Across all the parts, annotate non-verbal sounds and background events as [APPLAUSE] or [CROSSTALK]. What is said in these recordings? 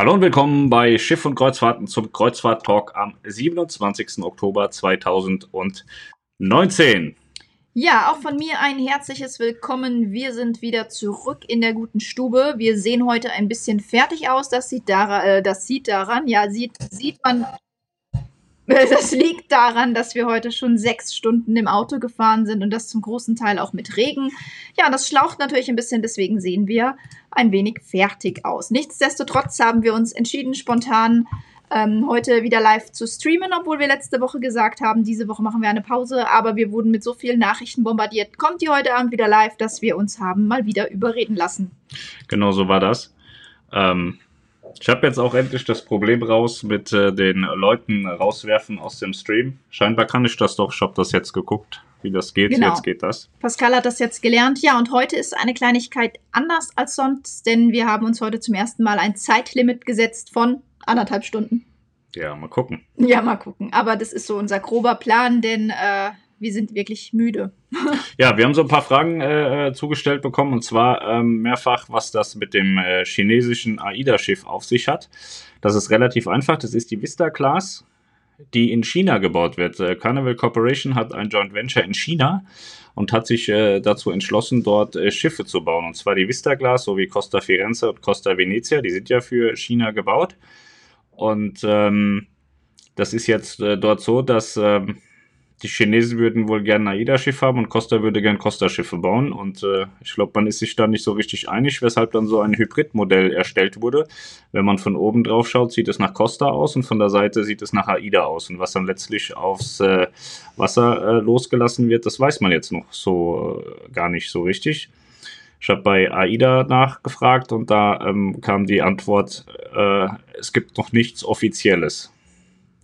Hallo und willkommen bei Schiff und Kreuzfahrten zum Kreuzfahrt-Talk am 27. Oktober 2019. Ja, auch von mir ein herzliches Willkommen. Wir sind wieder zurück in der guten Stube. Wir sehen heute ein bisschen fertig aus. Das sieht, daran, äh, das sieht daran, ja, sieht, sieht man [LAUGHS] Das liegt daran, dass wir heute schon sechs Stunden im Auto gefahren sind und das zum großen Teil auch mit Regen. Ja, das schlaucht natürlich ein bisschen, deswegen sehen wir ein wenig fertig aus. Nichtsdestotrotz haben wir uns entschieden, spontan ähm, heute wieder live zu streamen, obwohl wir letzte Woche gesagt haben, diese Woche machen wir eine Pause, aber wir wurden mit so vielen Nachrichten bombardiert. Kommt die heute Abend wieder live, dass wir uns haben mal wieder überreden lassen. Genau so war das. Ähm, ich habe jetzt auch endlich das Problem raus mit äh, den Leuten rauswerfen aus dem Stream. Scheinbar kann ich das doch. Ich habe das jetzt geguckt, wie das geht. Genau. Jetzt geht das. Pascal hat das jetzt gelernt. Ja, und heute ist eine Kleinigkeit anders als sonst, denn wir haben uns heute zum ersten Mal ein Zeitlimit gesetzt von anderthalb Stunden. Ja, mal gucken. Ja, mal gucken. Aber das ist so unser grober Plan, denn äh, wir sind wirklich müde. ja, wir haben so ein paar Fragen äh, zugestellt bekommen und zwar ähm, mehrfach, was das mit dem äh, chinesischen AIDA-Schiff auf sich hat. Das ist relativ einfach. Das ist die Vista Class, die in China gebaut wird. Äh, Carnival Corporation hat ein Joint Venture in China und hat sich äh, dazu entschlossen, dort äh, Schiffe zu bauen. Und zwar die Vista Class sowie Costa Firenze und Costa Venezia. Die sind ja für China gebaut. Und ähm, das ist jetzt äh, dort so, dass ähm, die Chinesen würden wohl gerne ein AIDA-Schiff haben und Costa würde gern Costa-Schiffe bauen. Und äh, ich glaube, man ist sich da nicht so richtig einig, weshalb dann so ein Hybridmodell erstellt wurde. Wenn man von oben drauf schaut, sieht es nach Costa aus und von der Seite sieht es nach AIDA aus. Und was dann letztlich aufs äh, Wasser äh, losgelassen wird, das weiß man jetzt noch so äh, gar nicht so richtig. Ich habe bei AIDA nachgefragt und da ähm, kam die Antwort, äh, es gibt noch nichts Offizielles.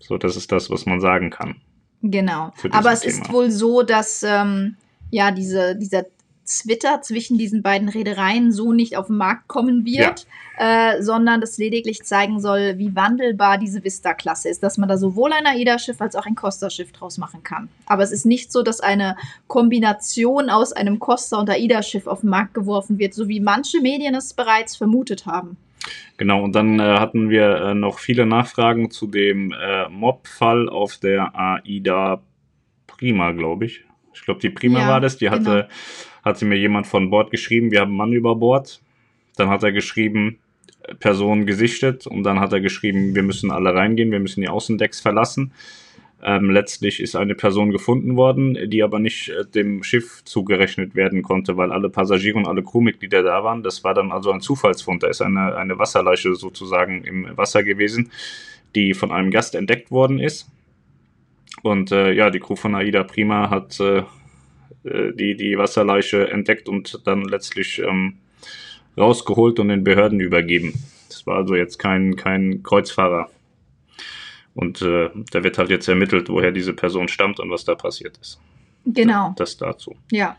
So, das ist das, was man sagen kann. Genau. Aber es Thema. ist wohl so, dass ähm, ja diese, dieser Twitter zwischen diesen beiden Reedereien so nicht auf den Markt kommen wird, ja. äh, sondern das lediglich zeigen soll, wie wandelbar diese Vista-Klasse ist, dass man da sowohl ein AIDA-Schiff als auch ein Costa-Schiff draus machen kann. Aber es ist nicht so, dass eine Kombination aus einem Costa- und AIDA-Schiff auf den Markt geworfen wird, so wie manche Medien es bereits vermutet haben. Genau, und dann äh, hatten wir äh, noch viele Nachfragen zu dem äh, Mob-Fall auf der AIDA Prima, glaube ich. Ich glaube, die Prima ja, war das. Die hatte, genau. hatte mir jemand von Bord geschrieben, wir haben einen Mann über Bord. Dann hat er geschrieben, Person gesichtet und dann hat er geschrieben, wir müssen alle reingehen, wir müssen die Außendecks verlassen. Ähm, letztlich ist eine Person gefunden worden, die aber nicht äh, dem Schiff zugerechnet werden konnte, weil alle Passagiere und alle Crewmitglieder da waren. Das war dann also ein Zufallsfund. Da ist eine, eine Wasserleiche sozusagen im Wasser gewesen, die von einem Gast entdeckt worden ist. Und äh, ja, die Crew von Aida Prima hat äh, äh die, die Wasserleiche entdeckt und dann letztlich ähm, rausgeholt und den Behörden übergeben. Das war also jetzt kein, kein Kreuzfahrer. Und äh, da wird halt jetzt ermittelt, woher diese Person stammt und was da passiert ist. Genau. Das dazu. Ja.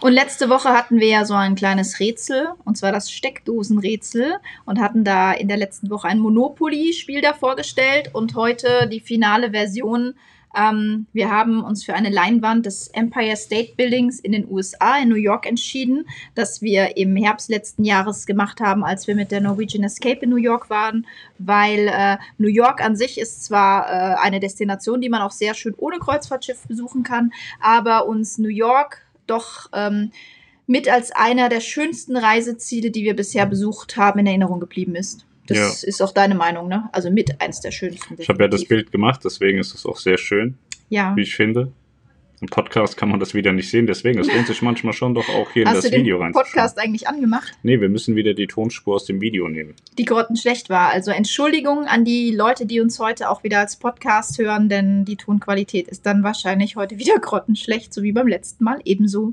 Und letzte Woche hatten wir ja so ein kleines Rätsel, und zwar das Steckdosenrätsel, und hatten da in der letzten Woche ein Monopoly-Spiel da vorgestellt und heute die finale Version ähm, wir haben uns für eine Leinwand des Empire State Buildings in den USA, in New York, entschieden, das wir im Herbst letzten Jahres gemacht haben, als wir mit der Norwegian Escape in New York waren, weil äh, New York an sich ist zwar äh, eine Destination, die man auch sehr schön ohne Kreuzfahrtschiff besuchen kann, aber uns New York doch ähm, mit als einer der schönsten Reiseziele, die wir bisher besucht haben, in Erinnerung geblieben ist. Das ja. ist auch deine Meinung, ne? Also mit eins der schönsten. Ich habe ja das Bild gemacht, deswegen ist es auch sehr schön. Ja. Wie ich finde. Im Podcast kann man das wieder nicht sehen, deswegen es lohnt sich manchmal schon doch auch hier in das Video rein. Hast du den Podcast eigentlich angemacht? Nee, wir müssen wieder die Tonspur aus dem Video nehmen. Die grottenschlecht war. Also Entschuldigung an die Leute, die uns heute auch wieder als Podcast hören, denn die Tonqualität ist dann wahrscheinlich heute wieder grottenschlecht, so wie beim letzten Mal ebenso.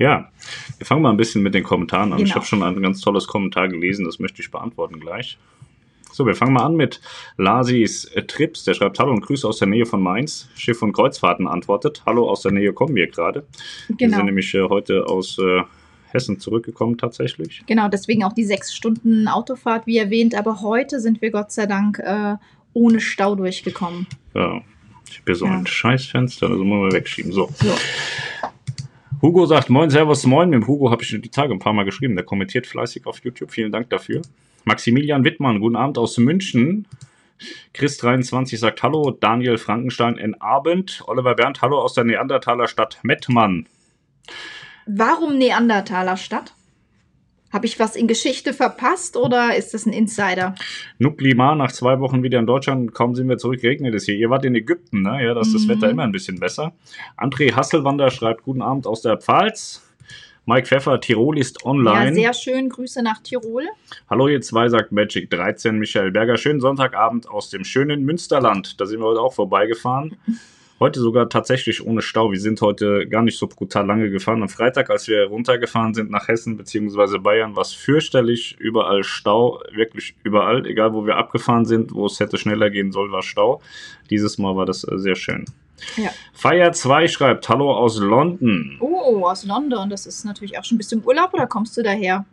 Ja, wir fangen mal ein bisschen mit den Kommentaren an. Genau. Ich habe schon ein ganz tolles Kommentar gelesen, das möchte ich beantworten gleich. So, wir fangen mal an mit Lasis Trips. Der schreibt Hallo und Grüße aus der Nähe von Mainz. Schiff und Kreuzfahrten antwortet. Hallo, aus der Nähe kommen wir gerade. Genau. Wir sind nämlich äh, heute aus äh, Hessen zurückgekommen tatsächlich. Genau, deswegen auch die sechs Stunden Autofahrt, wie erwähnt. Aber heute sind wir Gott sei Dank äh, ohne Stau durchgekommen. Ja, ich habe hier so ja. ein Scheißfenster, das muss man wegschieben. So. so. Hugo sagt Moin, Servus, Moin. Mit Hugo habe ich die Tage ein paar Mal geschrieben. Der kommentiert fleißig auf YouTube. Vielen Dank dafür. Maximilian Wittmann, guten Abend aus München. Chris23 sagt Hallo, Daniel Frankenstein in Abend. Oliver Berndt, Hallo aus der Neandertaler Stadt Mettmann. Warum Neandertaler Stadt? Habe ich was in Geschichte verpasst oder ist das ein Insider? Nuklima nach zwei Wochen wieder in Deutschland. Kaum sind wir zurück, regnet es hier. Ihr wart in Ägypten, ne? Ja, da ist das Mhm. Wetter immer ein bisschen besser. André Hasselwander schreibt Guten Abend aus der Pfalz. Mike Pfeffer, Tirol ist online. Ja, sehr schön. Grüße nach Tirol. Hallo ihr zwei, sagt Magic 13, Michael Berger. Schönen Sonntagabend aus dem schönen Münsterland. Da sind wir heute auch vorbeigefahren. Heute sogar tatsächlich ohne Stau. Wir sind heute gar nicht so brutal lange gefahren. Am Freitag, als wir runtergefahren sind nach Hessen bzw. Bayern, war es fürchterlich. Überall Stau, wirklich überall. Egal, wo wir abgefahren sind, wo es hätte schneller gehen soll, war Stau. Dieses Mal war das äh, sehr schön. Ja. Fire 2 schreibt Hallo aus London. Oh, aus London. Das ist natürlich auch schon du im Urlaub oder kommst du daher?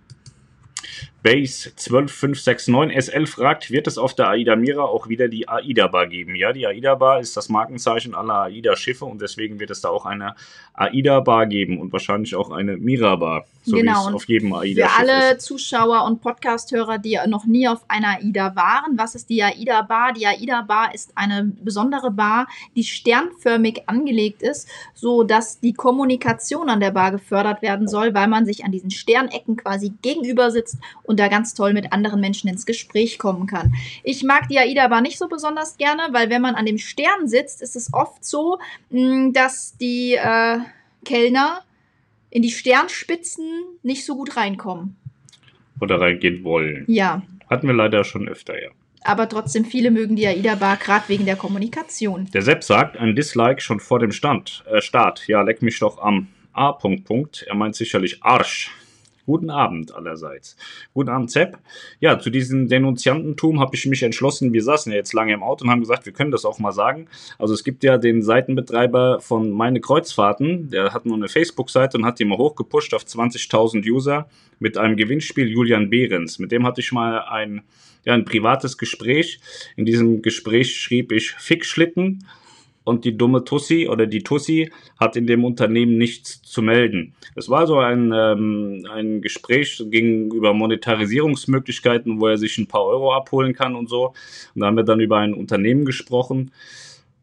Base 12569 SL fragt, wird es auf der Aida Mira auch wieder die Aida Bar geben? Ja, die Aida Bar ist das Markenzeichen aller Aida Schiffe und deswegen wird es da auch eine Aida Bar geben und wahrscheinlich auch eine Mira Bar, so Genau, wie es und auf jedem Aida Für alle ist. Zuschauer und Podcast-Hörer, die noch nie auf einer AIDA waren, was ist die AIDA Bar? Die AIDA Bar ist eine besondere Bar, die sternförmig angelegt ist, so dass die Kommunikation an der Bar gefördert werden soll, weil man sich an diesen Sternecken quasi gegenüber sitzt und da ganz toll mit anderen Menschen ins Gespräch kommen kann. Ich mag die AIDA Bar nicht so besonders gerne, weil wenn man an dem Stern sitzt, ist es oft so, mh, dass die äh, Kellner in die Sternspitzen nicht so gut reinkommen. Oder reingehen wollen. Ja, Hatten wir leider schon öfter, ja. aber trotzdem viele mögen die AIDA Bar, gerade wegen der Kommunikation. Der Sepp sagt, ein Dislike schon vor dem Stand, äh, Start. Ja, leck mich doch am A. Punkt, Punkt. Er meint sicherlich Arsch. Guten Abend allerseits. Guten Abend, Sepp. Ja, zu diesem Denunziantentum habe ich mich entschlossen. Wir saßen ja jetzt lange im Auto und haben gesagt, wir können das auch mal sagen. Also es gibt ja den Seitenbetreiber von Meine Kreuzfahrten, der hat nur eine Facebook-Seite und hat die mal hochgepusht auf 20.000 User mit einem Gewinnspiel Julian Behrens. Mit dem hatte ich mal ein, ja, ein privates Gespräch. In diesem Gespräch schrieb ich Fickschlitten und die dumme Tussi oder die Tussi hat in dem Unternehmen nichts zu melden. Es war so ein, ähm, ein Gespräch ging über Monetarisierungsmöglichkeiten, wo er sich ein paar Euro abholen kann und so. Und da haben wir dann über ein Unternehmen gesprochen,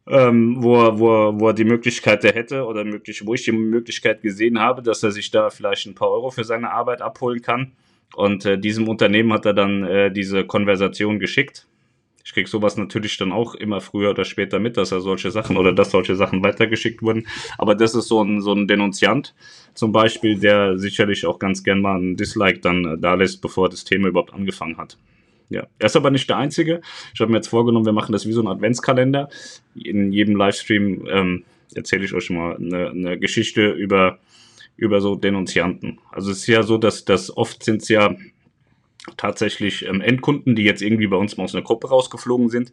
ähm, wo, er, wo, wo er die Möglichkeit hätte oder möglich, wo ich die Möglichkeit gesehen habe, dass er sich da vielleicht ein paar Euro für seine Arbeit abholen kann. Und äh, diesem Unternehmen hat er dann äh, diese Konversation geschickt. Ich krieg sowas natürlich dann auch immer früher oder später mit, dass er solche Sachen oder dass solche Sachen weitergeschickt wurden. Aber das ist so ein, so ein Denunziant zum Beispiel, der sicherlich auch ganz gern mal ein Dislike dann äh, da lässt, bevor das Thema überhaupt angefangen hat. Ja, er ist aber nicht der Einzige. Ich habe mir jetzt vorgenommen, wir machen das wie so ein Adventskalender. In jedem Livestream ähm, erzähle ich euch mal eine, eine Geschichte über, über so Denunzianten. Also es ist ja so, dass das oft sind es ja tatsächlich ähm, Endkunden, die jetzt irgendwie bei uns mal aus einer Gruppe rausgeflogen sind.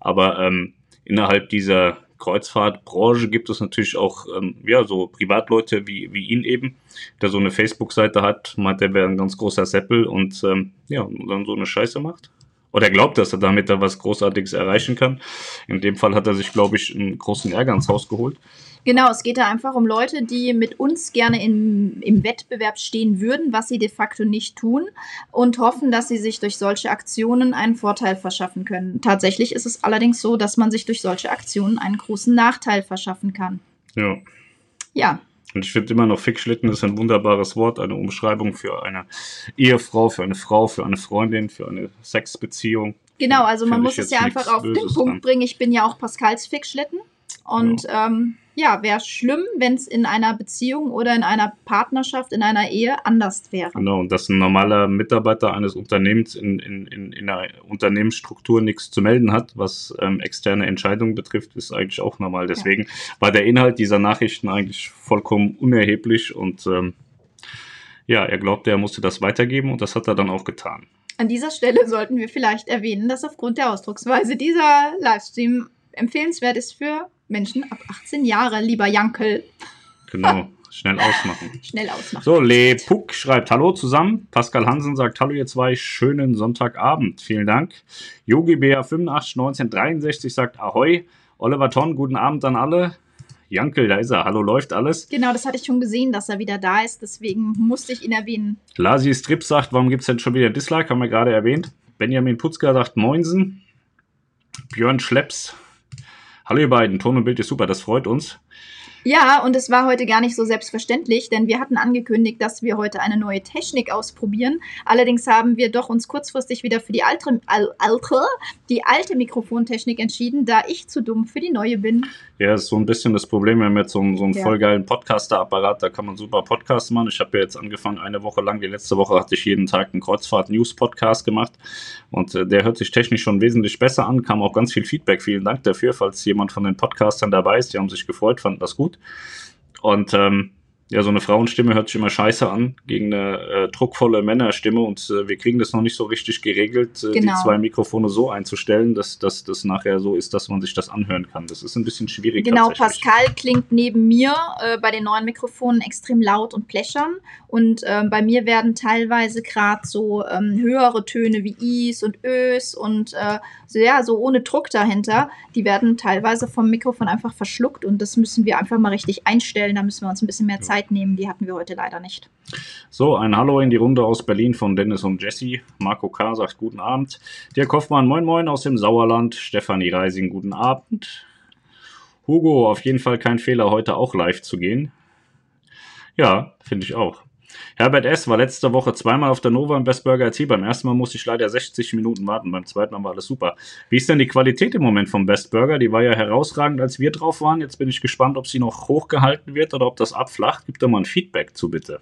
Aber ähm, innerhalb dieser Kreuzfahrtbranche gibt es natürlich auch ähm, ja so Privatleute wie, wie ihn eben, der so eine Facebook-Seite hat, meint, der wäre ein ganz großer Seppel und ähm, ja, dann so eine Scheiße macht. Oder er glaubt, dass er damit da was Großartiges erreichen kann. In dem Fall hat er sich, glaube ich, einen großen Ärger ins Haus geholt. Genau, es geht da einfach um Leute, die mit uns gerne im, im Wettbewerb stehen würden, was sie de facto nicht tun und hoffen, dass sie sich durch solche Aktionen einen Vorteil verschaffen können. Tatsächlich ist es allerdings so, dass man sich durch solche Aktionen einen großen Nachteil verschaffen kann. Ja. Ja, Und ich finde immer noch, Fickschlitten ist ein wunderbares Wort, eine Umschreibung für eine Ehefrau, für eine Frau, für eine Freundin, für eine Sexbeziehung. genau, also man muss es ja einfach auf den Punkt dran. bringen. Ich bin ja auch Pascals Fickschlitten und ähm, ja, wäre schlimm, wenn es in einer Beziehung oder in einer Partnerschaft, in einer Ehe anders wäre. Genau, und dass ein normaler Mitarbeiter eines Unternehmens in, in, in, in einer Unternehmensstruktur nichts zu melden hat, was ähm, externe Entscheidungen betrifft, ist eigentlich auch normal. Deswegen war der Inhalt dieser Nachrichten eigentlich vollkommen unerheblich und ähm, ja, er glaubte, er musste das weitergeben und das hat er dann auch getan. An dieser Stelle sollten wir vielleicht erwähnen, dass aufgrund der Ausdrucksweise dieser Livestream empfehlenswert ist für Menschen ab 18 Jahre, lieber Jankel. Genau, [LAUGHS] schnell ausmachen. Schnell ausmachen. So, Le Puck schreibt Hallo zusammen. Pascal Hansen sagt Hallo, ihr zwei. Schönen Sonntagabend. Vielen Dank. Yogi 85 1963 sagt Ahoi. Oliver Ton, guten Abend an alle. Jankel, da ist er. Hallo, läuft alles? Genau, das hatte ich schon gesehen, dass er wieder da ist. Deswegen musste ich ihn erwähnen. Lasi Strip sagt, warum gibt es denn schon wieder Dislike? Haben wir gerade erwähnt. Benjamin Putzka sagt Moinsen. Björn Schlepps. Hallo ihr beiden, Ton und Bild ist super, das freut uns. Ja, und es war heute gar nicht so selbstverständlich, denn wir hatten angekündigt, dass wir heute eine neue Technik ausprobieren. Allerdings haben wir doch uns kurzfristig wieder für die alte, alte, die alte Mikrofontechnik entschieden, da ich zu dumm für die neue bin. Ja, ist so ein bisschen das Problem. Wir haben jetzt so so einen Ja. voll geilen Podcaster-Apparat, da kann man super Podcasts machen. Ich habe ja jetzt angefangen, eine Woche lang, die letzte Woche hatte ich jeden Tag einen Kreuzfahrt-News-Podcast gemacht und äh, der hört sich technisch schon wesentlich besser an, kam auch ganz viel Feedback. Vielen Dank dafür, falls jemand von den Podcastern dabei ist. Die haben sich gefreut, fanden das gut. Und ähm, ja, so eine Frauenstimme hört sich immer scheiße an gegen eine äh, druckvolle Männerstimme und äh, wir kriegen das noch nicht so richtig geregelt, äh, Genau. die zwei Mikrofone so einzustellen, dass das nachher so ist, dass man sich das anhören kann. Das ist ein bisschen schwierig. Genau. Pascal klingt neben mir äh, bei den neuen Mikrofonen extrem laut und plächern. Und ähm, bei mir werden teilweise gerade so ähm, höhere Töne wie Is und Ös und äh, so, ja, so ohne Druck dahinter, die werden teilweise vom Mikrofon einfach verschluckt und das müssen wir einfach mal richtig einstellen. Da müssen wir uns ein bisschen mehr Ja. Zeit nehmen. Die hatten wir heute leider nicht. So, ein Hallo in die Runde aus Berlin von Dennis und Jesse. Marco K. sagt guten Abend. Dirk Hoffmann, moin moin aus dem Sauerland. Stefanie Reising, guten Abend. Hugo, auf jeden Fall kein Fehler, heute auch live zu gehen. Ja, finde ich auch. Herbert S. war letzte Woche zweimal auf der Nova im Best Burger RT. Beim ersten Mal musste ich leider 60 Minuten warten, beim zweiten Mal war alles super. Wie ist denn die Qualität im Moment vom Best Burger? Die war ja herausragend, als wir drauf waren. Jetzt bin ich gespannt, ob sie noch hochgehalten wird oder ob das abflacht. Gib da mal ein Feedback zu, bitte.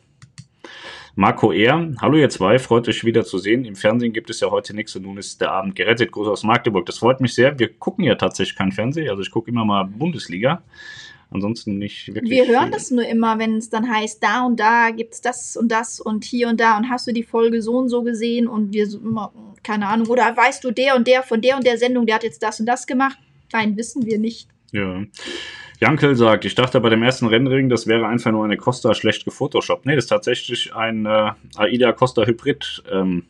Marco R. Hallo ihr zwei, freut euch wieder zu sehen. Im Fernsehen gibt es ja heute nichts und nun ist der Abend gerettet. Gruß aus Magdeburg. Das freut mich sehr. Wir gucken ja tatsächlich kein Fernsehen. Also ich gucke immer mal Bundesliga. Ansonsten nicht wirklich. Wir hören viel. das nur immer, wenn es dann heißt, da und da gibt's das und das und hier und da und hast du die Folge so und so gesehen und wir so immer, keine Ahnung, oder weißt du, der und der von der und der Sendung, der hat jetzt das und das gemacht? Nein, wissen wir nicht. Ja. Jankel sagt, ich dachte bei dem ersten Rennring, das wäre einfach nur eine Costa schlecht gefotoshoppt. Nee, das ist tatsächlich ein äh, AIDA Costa Hybrid ähm,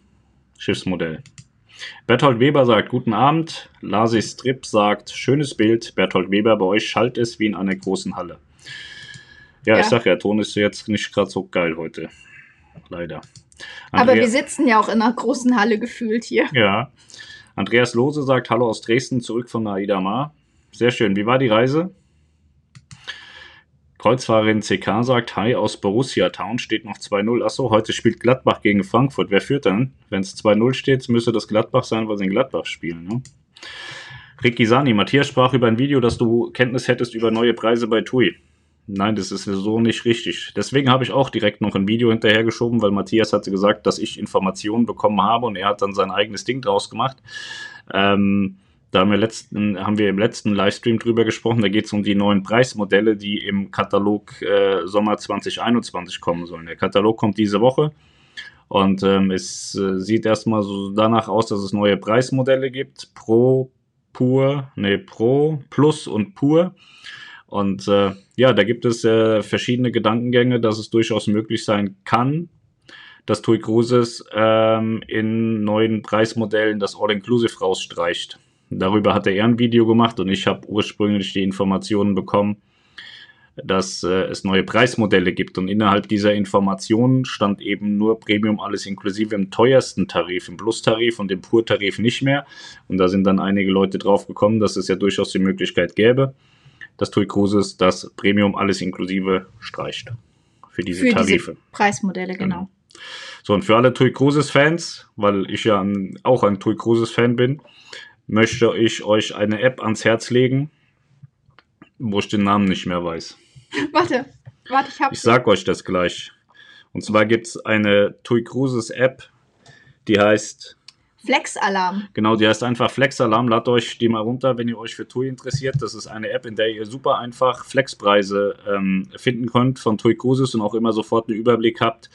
Schiffsmodell. Berthold Weber sagt, guten Abend. Lasi Strip sagt, schönes Bild. Berthold Weber, bei euch schallt es wie in einer großen Halle. Ja, Ja. ich sag ja, Ton ist jetzt nicht gerade so geil heute. Leider. Aber Andrea- wir sitzen ja auch in einer großen Halle gefühlt hier. ja. Andreas Lose sagt Hallo aus Dresden, zurück von Aida Mar. Sehr schön. Wie war die Reise? Kreuzfahrerin CK sagt Hi aus Borussia Town, steht noch 2-0. Achso, heute spielt Gladbach gegen Frankfurt. Wer führt dann? Wenn es 2-0 steht, müsste das Gladbach sein, weil sie in Gladbach spielen. Ne? Ricky Sani, Matthias sprach über ein Video, dass du Kenntnis hättest über neue Preise bei TUI. Nein, das ist so nicht richtig. Deswegen habe ich auch direkt noch ein Video hinterhergeschoben, weil Matthias hatte gesagt, dass ich Informationen bekommen habe und er hat dann sein eigenes Ding draus gemacht. Ähm, da haben wir, letzten, haben wir im letzten Livestream drüber gesprochen. Da geht es um die neuen Preismodelle, die im Katalog äh, Sommer 2021 kommen sollen. Der Katalog kommt diese Woche und ähm, es äh, sieht erstmal so danach aus, dass es neue Preismodelle gibt. Pro, Pur, nee, Pro, Plus und Pur. Und äh, ja, da gibt es äh, verschiedene Gedankengänge, dass es durchaus möglich sein kann, dass TUI Cruises ähm, in neuen Preismodellen das All-Inclusive rausstreicht. Darüber hat er ein Video gemacht und ich habe ursprünglich die Informationen bekommen, dass äh, es neue Preismodelle gibt. Und innerhalb dieser Informationen stand eben nur Premium alles inklusive im teuersten Tarif, im Plus-Tarif und im Pur-Tarif nicht mehr. Und da sind dann einige Leute drauf gekommen, dass es ja durchaus die Möglichkeit gäbe, dass TUI Cruises das Premium alles inklusive streicht. Für diese Für Tarife. diese Preismodelle, genau. So, und für alle TUI Cruises-Fans, weil ich ja ein, auch ein TUI Cruises-Fan bin, möchte ich euch eine App ans Herz legen, wo ich den Namen nicht mehr weiß. [LAUGHS] Warte, warte, ich Ich hab's. sag euch das gleich. Und zwar gibt es eine TUI Cruises-App, die heißt Flex-Alarm. Genau, die heißt einfach Flex-Alarm. Ladet euch die mal runter, wenn ihr euch für TUI interessiert. Das ist eine App, in der ihr super einfach Flexpreise ähm, finden könnt von TUI Cruises und auch immer sofort einen Überblick habt,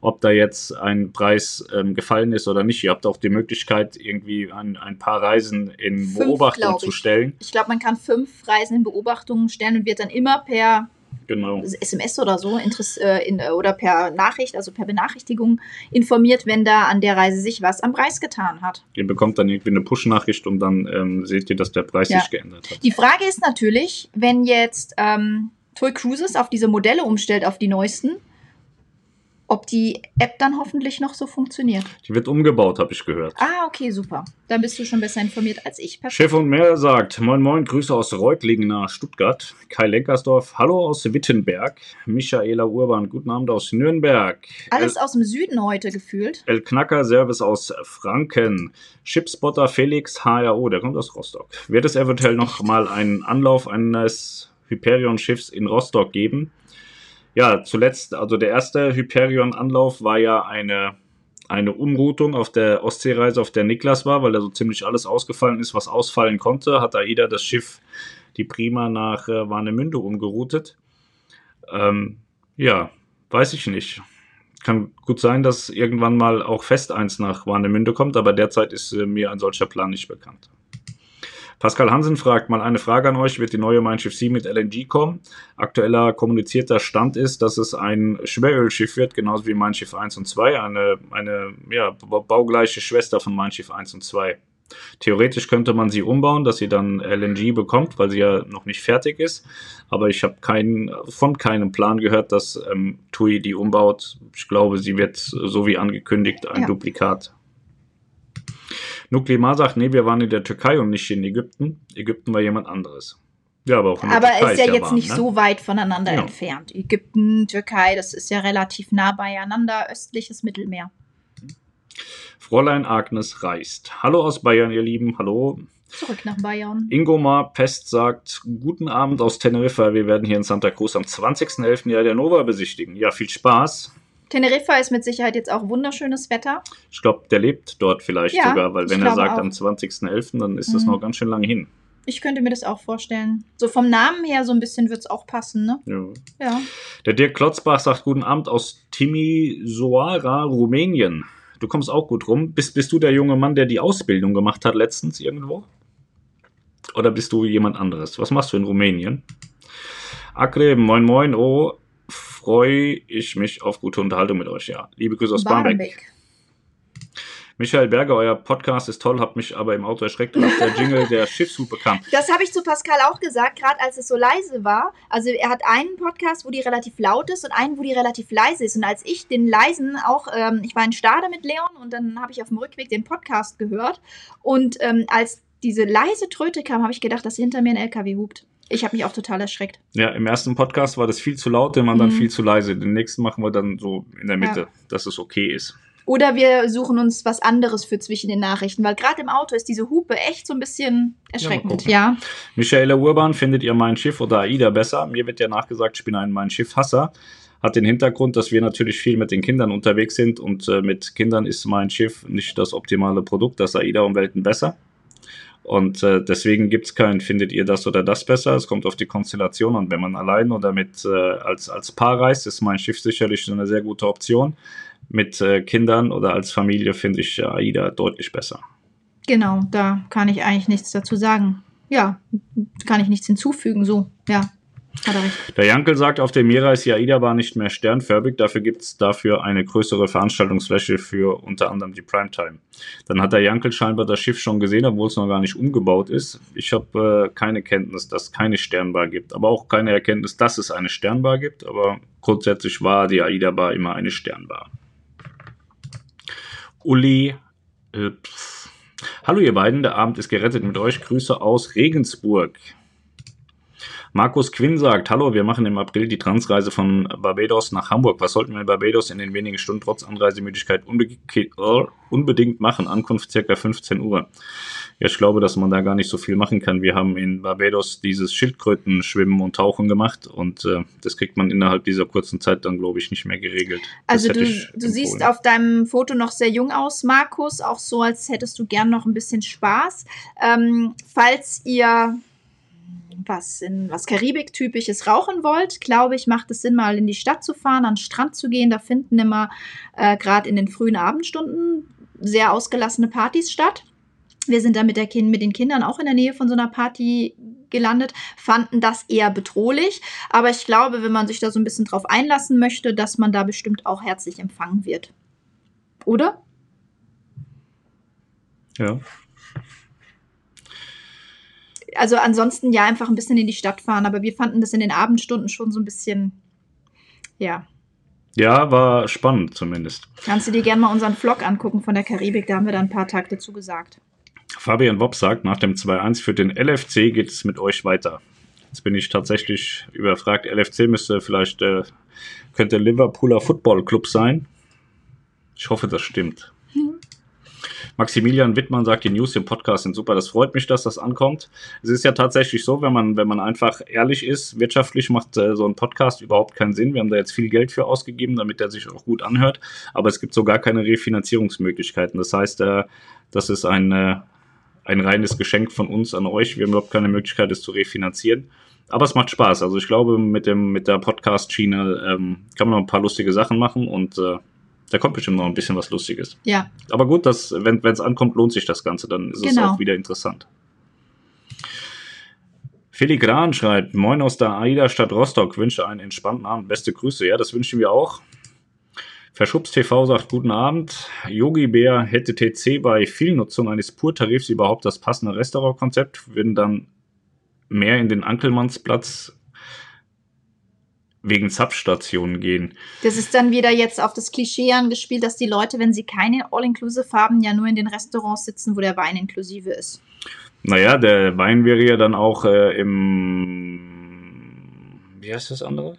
ob da jetzt ein Preis ähm, gefallen ist oder nicht. Ihr habt auch die Möglichkeit, irgendwie ein, ein paar Reisen in Fünf, Beobachtung zu stellen. Ich glaube, man kann fünf Reisen in Beobachtungen stellen und wird dann immer per Genau. SMS oder so Interess äh, in, oder per Nachricht, also per Benachrichtigung informiert, wenn da an der Reise sich was am Preis getan hat. Ihr bekommt dann irgendwie eine Push-Nachricht und dann ähm, seht ihr, dass der Preis Ja. sich geändert hat. Die Frage ist natürlich, wenn jetzt ähm, Toy Cruises auf diese Modelle umstellt, auf die neuesten, ob die App dann hoffentlich noch so funktioniert. Die wird umgebaut, habe ich gehört. Ah, okay, super. Dann bist du schon besser informiert als ich. Perfekt. Chef und mehr sagt, moin moin, Grüße aus Reutlingen nahe Stuttgart. Kai Lenkersdorf, hallo aus Wittenberg. Michaela Urban, guten Abend aus Nürnberg. Alles aus dem Süden heute gefühlt. El Knacker Service aus Franken. Chipspotter Felix HRO, der kommt aus Rostock. Wird es eventuell noch mal einen Anlauf eines Hyperion-Schiffs in Rostock geben? Ja, zuletzt, also der erste Hyperion-Anlauf war ja eine, eine Umroutung auf der Ostseereise, auf der Niklas war, weil da so ziemlich alles ausgefallen ist, was ausfallen konnte. Hat AIDA das Schiff, die Prima, nach äh, Warnemünde umgeroutet. Ähm, ja, weiß ich nicht kann gut sein, dass irgendwann mal auch fest eins nach Warnemünde kommt, aber derzeit ist äh, mir ein solcher Plan nicht bekannt. Pascal Hansen fragt mal eine Frage an euch. Wird die neue Mein Schiff 7 mit LNG kommen? Aktueller kommunizierter Stand ist, dass es ein Schwerölschiff wird, genauso wie Mein Schiff 1 und 2, eine, eine ja, baugleiche Schwester von Mein Schiff 1 und 2. Theoretisch könnte man sie umbauen, dass sie dann LNG bekommt, weil sie ja noch nicht fertig ist. Aber ich habe keinen, von keinem Plan gehört, dass ähm, TUI die umbaut. Ich glaube, sie wird so wie angekündigt ein Ja. Duplikat. Nuklimar sagt, nee, wir waren in der Türkei und nicht in Ägypten. Ägypten war jemand anderes. Ja, aber auch in der Aber Türkei ist ja ja jetzt warm, nicht ne? so weit voneinander Ja. entfernt. Ägypten, Türkei, das ist ja relativ nah beieinander, östliches Mittelmeer. Fräulein Agnes reist. Hallo aus Bayern, ihr Lieben. Hallo. Zurück nach Bayern. Ingomar Pest sagt, guten Abend aus Teneriffa. Wir werden hier in Santa Cruz am 20.11. Jahr der Nova besichtigen. Ja, viel Spaß. Teneriffa ist mit Sicherheit jetzt auch wunderschönes Wetter. Ich glaube, der lebt dort vielleicht Ja, sogar, weil wenn er sagt auch. am 20.11., dann ist das Mhm. noch ganz schön lange hin. Ich könnte mir das auch vorstellen. So vom Namen her so ein bisschen wird es auch passen, ne? Ja. Ja. Der Dirk Klotzbach sagt, guten Abend aus Timisoara, Rumänien. Du kommst auch gut rum. Bist, bist du der junge Mann, der die Ausbildung gemacht hat letztens irgendwo? Oder bist du jemand anderes? Was machst du in Rumänien? Akreb, moin moin, oh, freue ich mich auf gute Unterhaltung mit euch, ja. Liebe Grüße aus Barmbek. Barmbek. Michael Berger, euer Podcast ist toll, habt mich aber im Auto erschreckt, als der Jingle der [LAUGHS] Schiffshupe kam. Das habe ich zu Pascal auch gesagt, gerade als es so leise war. Also er hat einen Podcast, wo die relativ laut ist und einen, wo die relativ leise ist. Und als ich den leisen auch, ähm, ich war in Stade mit Leon und dann habe ich auf dem Rückweg den Podcast gehört. Und ähm, als diese leise Tröte kam, habe ich gedacht, dass hinter mir ein LKW hupt. Ich habe mich auch total erschreckt. Ja, im ersten Podcast war das viel zu laut, den anderen Mhm. viel zu leise. Den nächsten machen wir dann so in der Mitte, Ja. dass es okay ist. Oder wir suchen uns was anderes für zwischen den Nachrichten, weil gerade im Auto ist diese Hupe echt so ein bisschen erschreckend. gucken. Ja, Michaela Urban, findet ihr mein Schiff oder AIDA besser? Mir wird ja nachgesagt, ich bin ein mein Schiff-Hasser. Hat den Hintergrund, dass wir natürlich viel mit den Kindern unterwegs sind und äh, mit Kindern ist mein Schiff nicht das optimale Produkt, das AIDA um Welten besser. Und äh, deswegen gibt es kein, findet ihr das oder das besser? Es kommt auf die Konstellation an. Wenn man allein oder mit äh, als, als Paar reist, ist mein Schiff sicherlich eine sehr gute Option. Mit äh, Kindern oder als Familie finde ich äh, AIDA deutlich besser. genau, da kann ich eigentlich nichts dazu sagen. Ja, kann ich nichts hinzufügen, so, ja. Der Jankel sagt, auf der Mira ist die AIDA-Bahn nicht mehr sternförmig, dafür gibt es dafür eine größere Veranstaltungsfläche für unter anderem die Primetime. Dann hat der Jankel scheinbar das Schiff schon gesehen, obwohl es noch gar nicht umgebaut ist. Ich habe äh, keine Kenntnis, dass es keine Sternbar gibt, aber auch keine Erkenntnis, dass es eine Sternbar gibt, aber grundsätzlich war die AIDA-Bar immer eine Sternbar. Uli, äh, hallo ihr beiden, der Abend ist gerettet mit euch. Grüße aus Regensburg. Markus Quinn sagt, hallo, wir machen im April die Transreise von Barbados nach Hamburg. Was sollten wir in Barbados in den wenigen Stunden trotz Anreisemüdigkeit äh, unbedingt machen? Ankunft circa 15 Uhr. Ja, ich glaube, dass man da gar nicht so viel machen kann. Wir haben in Barbados dieses Schildkrötenschwimmen und Tauchen gemacht und äh, das kriegt man innerhalb dieser kurzen Zeit dann, glaube ich, nicht mehr geregelt. Also du, du siehst auf deinem Foto noch sehr jung aus, Markus, auch so, als hättest du gern noch ein bisschen Spaß. Ähm, falls ihr was in was Karibik-typisches rauchen wollt, glaube ich, macht es Sinn, mal in die Stadt zu fahren, an den Strand zu gehen. Da finden immer äh, gerade in den frühen Abendstunden sehr ausgelassene Partys statt. Wir sind da mit, der kind, mit den Kindern auch in der Nähe von so einer Party gelandet, fanden das eher bedrohlich. Aber ich glaube, wenn man sich da so ein bisschen drauf einlassen möchte, dass man da bestimmt auch herzlich empfangen wird. Oder? Ja. Also ansonsten ja einfach ein bisschen in die Stadt fahren, aber wir fanden das in den Abendstunden schon so ein bisschen, ja. Ja, war spannend zumindest. Kannst du dir gerne mal unseren Vlog angucken von der Karibik, da haben wir da ein paar Takte zu gesagt. Fabian Wopp sagt, nach dem 2-1 für den LFC geht es mit euch weiter. Jetzt bin ich tatsächlich überfragt. LFC müsste vielleicht, äh, könnte Liverpooler Football Club sein. Ich hoffe, das stimmt. Hm. Maximilian Wittmann sagt, die News im Podcast sind super. Das freut mich, dass das ankommt. Es ist ja tatsächlich so, wenn man, wenn man einfach ehrlich ist, wirtschaftlich macht äh, so ein Podcast überhaupt keinen Sinn. Wir haben da jetzt viel Geld für ausgegeben, damit er sich auch gut anhört. Aber es gibt so gar keine Refinanzierungsmöglichkeiten. Das heißt, äh, das ist ein, äh, ein reines Geschenk von uns an euch. Wir haben überhaupt keine Möglichkeit, es zu refinanzieren. Aber es macht Spaß. Also ich glaube, mit, dem, mit der Podcast-Schiene ähm, kann man noch ein paar lustige Sachen machen und äh, da kommt bestimmt noch ein bisschen was Lustiges. Ja. Aber gut, dass, wenn es ankommt, lohnt sich das Ganze. Dann ist genau. es auch wieder interessant. Filigran schreibt, Moin aus der AIDA Stadt Rostock, wünsche einen entspannten Abend, beste Grüße. Ja, das wünschen wir auch. Verschubst TV sagt Guten Abend. Yogi Bär hätte TC bei Vielnutzung eines Purtarifs überhaupt das passende Restaurantkonzept, würden dann mehr in den Ankelmannsplatz wegen Substationen gehen. Das ist dann wieder jetzt auf das Klischee angespielt, dass die Leute, wenn sie keine All-Inclusive haben, ja nur in den Restaurants sitzen, wo der Wein inklusive ist. Naja, der Wein wäre ja dann auch äh, im. Wie heißt das andere?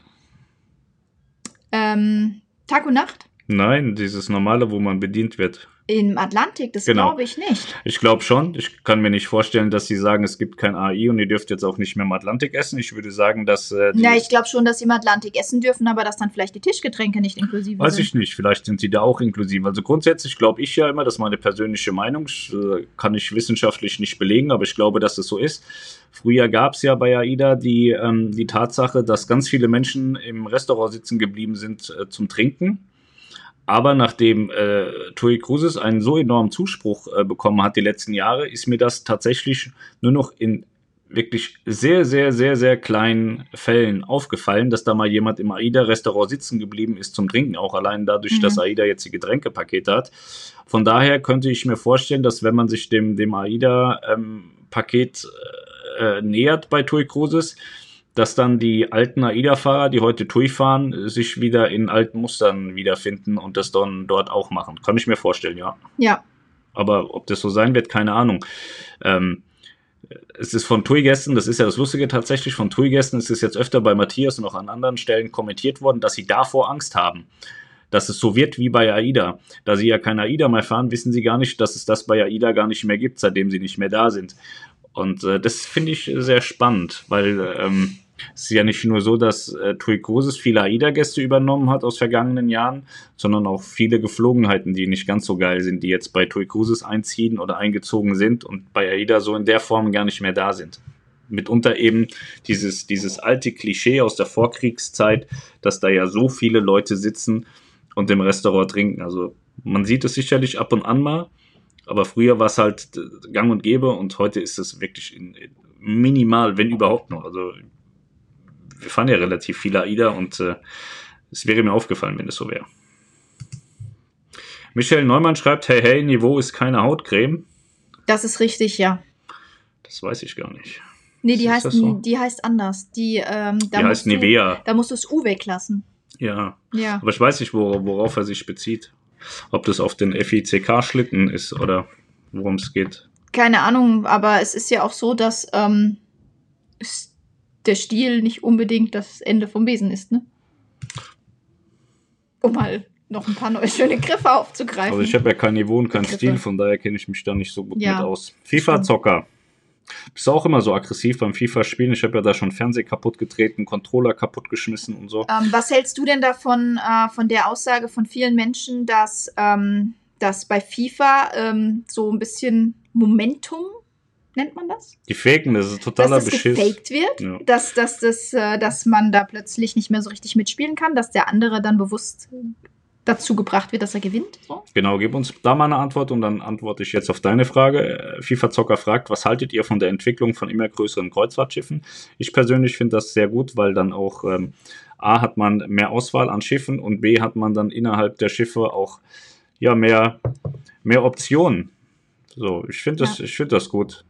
Ähm, Tag und Nacht? Nein, dieses normale, wo man bedient wird. Im Atlantik, das genau. glaube ich nicht. Ich glaube schon. Ich kann mir nicht vorstellen, dass sie sagen, es gibt kein AI und ihr dürft jetzt auch nicht mehr im Atlantik essen. Ich würde sagen, dass. Äh, Na, ich glaube schon, dass sie im Atlantik essen dürfen, aber dass dann vielleicht die Tischgetränke nicht inklusive Weiß sind. ich nicht. Vielleicht sind sie da auch inklusive. Also grundsätzlich glaube ich ja immer, das ist meine persönliche Meinung, äh, kann ich wissenschaftlich nicht belegen, aber ich glaube, dass es so ist. Früher gab es ja bei AIDA die, ähm, die Tatsache, dass ganz viele Menschen im Restaurant sitzen geblieben sind äh, zum Trinken aber nachdem äh, Tui Cruises einen so enormen Zuspruch äh, bekommen hat die letzten Jahre, ist mir das tatsächlich nur noch in wirklich sehr, sehr, sehr, sehr kleinen Fällen aufgefallen, dass da mal jemand im AIDA-Restaurant sitzen geblieben ist zum Trinken, auch allein dadurch, mhm. dass AIDA jetzt die Getränkepakete hat. Von daher könnte ich mir vorstellen, dass wenn man sich dem, dem AIDA-Paket ähm, äh, nähert bei TUI Cruises, dass dann die alten AIDA-Fahrer, die heute TUI fahren, sich wieder in alten Mustern wiederfinden und das dann dort auch machen. Kann ich mir vorstellen, ja. Ja. Aber ob das so sein wird, keine Ahnung. Ähm, es ist von TUI-Gästen, das ist ja das Lustige tatsächlich, von TUI-Gästen ist es jetzt öfter bei Matthias und auch an anderen Stellen kommentiert worden, dass sie davor Angst haben. Dass es so wird wie bei AIDA. Da sie ja kein AIDA mehr fahren, wissen sie gar nicht, dass es das bei AIDA gar nicht mehr gibt, seitdem sie nicht mehr da sind. Und äh, das finde ich sehr spannend, weil ähm, es ist ja nicht nur so, dass äh, TUI Cruises viele AIDA-Gäste übernommen hat aus vergangenen Jahren, sondern auch viele Geflogenheiten, die nicht ganz so geil sind, die jetzt bei TUI Cruises einziehen oder eingezogen sind und bei AIDA so in der Form gar nicht mehr da sind. Mitunter eben dieses, dieses alte Klischee aus der Vorkriegszeit, dass da ja so viele Leute sitzen und im Restaurant trinken. Also man sieht es sicherlich ab und an mal, aber früher war es halt gang und gäbe und heute ist es wirklich in, minimal, wenn überhaupt noch. Also wir fahren ja relativ viele AIDA und äh, es wäre mir aufgefallen, wenn es so wäre. Michel Neumann schreibt, hey, hey, Niveau ist keine Hautcreme. Das ist richtig, ja. Das weiß ich gar nicht. Nee, die, heißt, so? die heißt anders. Die, ähm, da die heißt Nivea. Du, da musst du das U weglassen. Ja. ja. Aber ich weiß nicht, worauf er sich bezieht. Ob das auf den FICK-Schlitten ist oder worum es geht. Keine Ahnung, aber es ist ja auch so, dass ähm, der Stiel nicht unbedingt das Ende vom Besen ist, ne? Um mal noch ein paar neue schöne Griffe aufzugreifen. Also ich habe ja kein Niveau und keinen Stil, von daher kenne ich mich da nicht so gut ja. mit aus. FIFA-Zocker. Bist du auch immer so aggressiv beim FIFA-Spielen? Ich habe ja da schon Fernseher kaputt getreten, Controller kaputt geschmissen und so. Ähm, was hältst du denn davon, äh, von der Aussage von vielen Menschen, dass, ähm, dass bei FIFA ähm, so ein bisschen Momentum nennt man das? Die Faken, das ist totaler dass das Beschiss. gefaked wird, ja. dass, dass, dass, äh, dass man da plötzlich nicht mehr so richtig mitspielen kann, dass der andere dann bewusst dazu gebracht wird, dass er gewinnt. So? Genau, gib uns da mal eine Antwort und dann antworte ich jetzt auf deine Frage. Äh, FIFA Zocker fragt, was haltet ihr von der Entwicklung von immer größeren Kreuzfahrtschiffen? Ich persönlich finde das sehr gut, weil dann auch ähm, A hat man mehr Auswahl an Schiffen und B hat man dann innerhalb der Schiffe auch ja mehr, mehr Optionen. So, ich finde das, ja. ich finde das gut.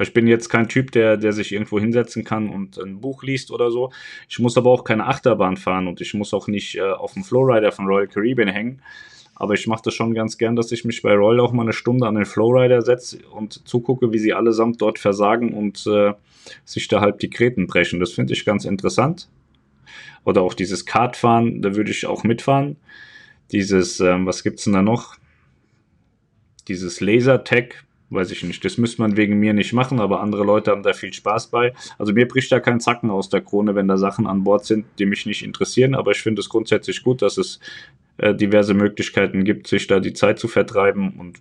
Ich bin jetzt kein Typ, der, der sich irgendwo hinsetzen kann und ein Buch liest oder so. Ich muss aber auch keine Achterbahn fahren und ich muss auch nicht äh, auf dem Flowrider von Royal Caribbean hängen. Aber ich mache das schon ganz gern, dass ich mich bei Royal auch mal eine Stunde an den Flowrider setze und zugucke, wie sie allesamt dort versagen und äh, sich da halb die Kreten brechen. Das finde ich ganz interessant. Oder auch dieses Kartfahren, da würde ich auch mitfahren. Dieses, ähm, was gibt's denn da noch? Dieses Lasertag, weiß ich nicht. Das müsste man wegen mir nicht machen, aber andere Leute haben da viel Spaß bei. Also mir bricht da kein Zacken aus der Krone, wenn da Sachen an Bord sind, die mich nicht interessieren, aber ich finde es grundsätzlich gut, dass es äh, diverse Möglichkeiten gibt, sich da die Zeit zu vertreiben und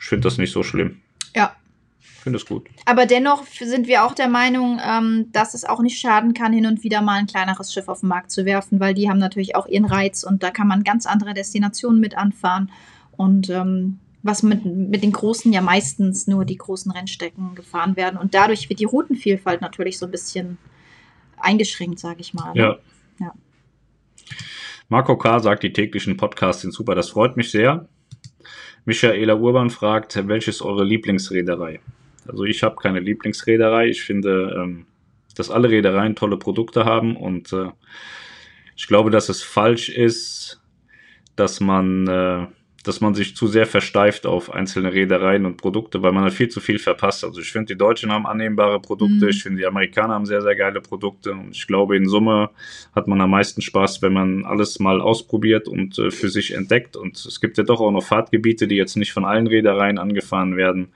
ich finde das nicht so schlimm. Ja. Ich finde es gut. Aber dennoch sind wir auch der Meinung, ähm, dass es auch nicht schaden kann, hin und wieder mal ein kleineres Schiff auf den Markt zu werfen, weil die haben natürlich auch ihren Reiz und da kann man ganz andere Destinationen mit anfahren. Und ähm, was mit, mit den großen ja meistens nur die großen Rennstrecken gefahren werden. Und dadurch wird die Routenvielfalt natürlich so ein bisschen eingeschränkt, sage ich mal. Ne? Ja. ja. Marco K. sagt, die täglichen Podcasts sind super. Das freut mich sehr. Michaela Urban fragt, welches eure Lieblingsreederei? Also ich habe keine Lieblingsreederei. Ich finde, ähm, dass alle Reedereien tolle Produkte haben und äh, ich glaube, dass es falsch ist, dass man äh, dass man sich zu sehr versteift auf einzelne Reedereien und Produkte, weil man hat viel zu viel verpasst. Also ich finde, die Deutschen haben annehmbare Produkte, mhm. ich finde, die Amerikaner haben sehr, sehr geile Produkte und ich glaube, in Summe hat man am meisten Spaß, wenn man alles mal ausprobiert und äh, für sich entdeckt. Und es gibt ja doch auch noch Fahrtgebiete, die jetzt nicht von allen Reedereien angefahren werden,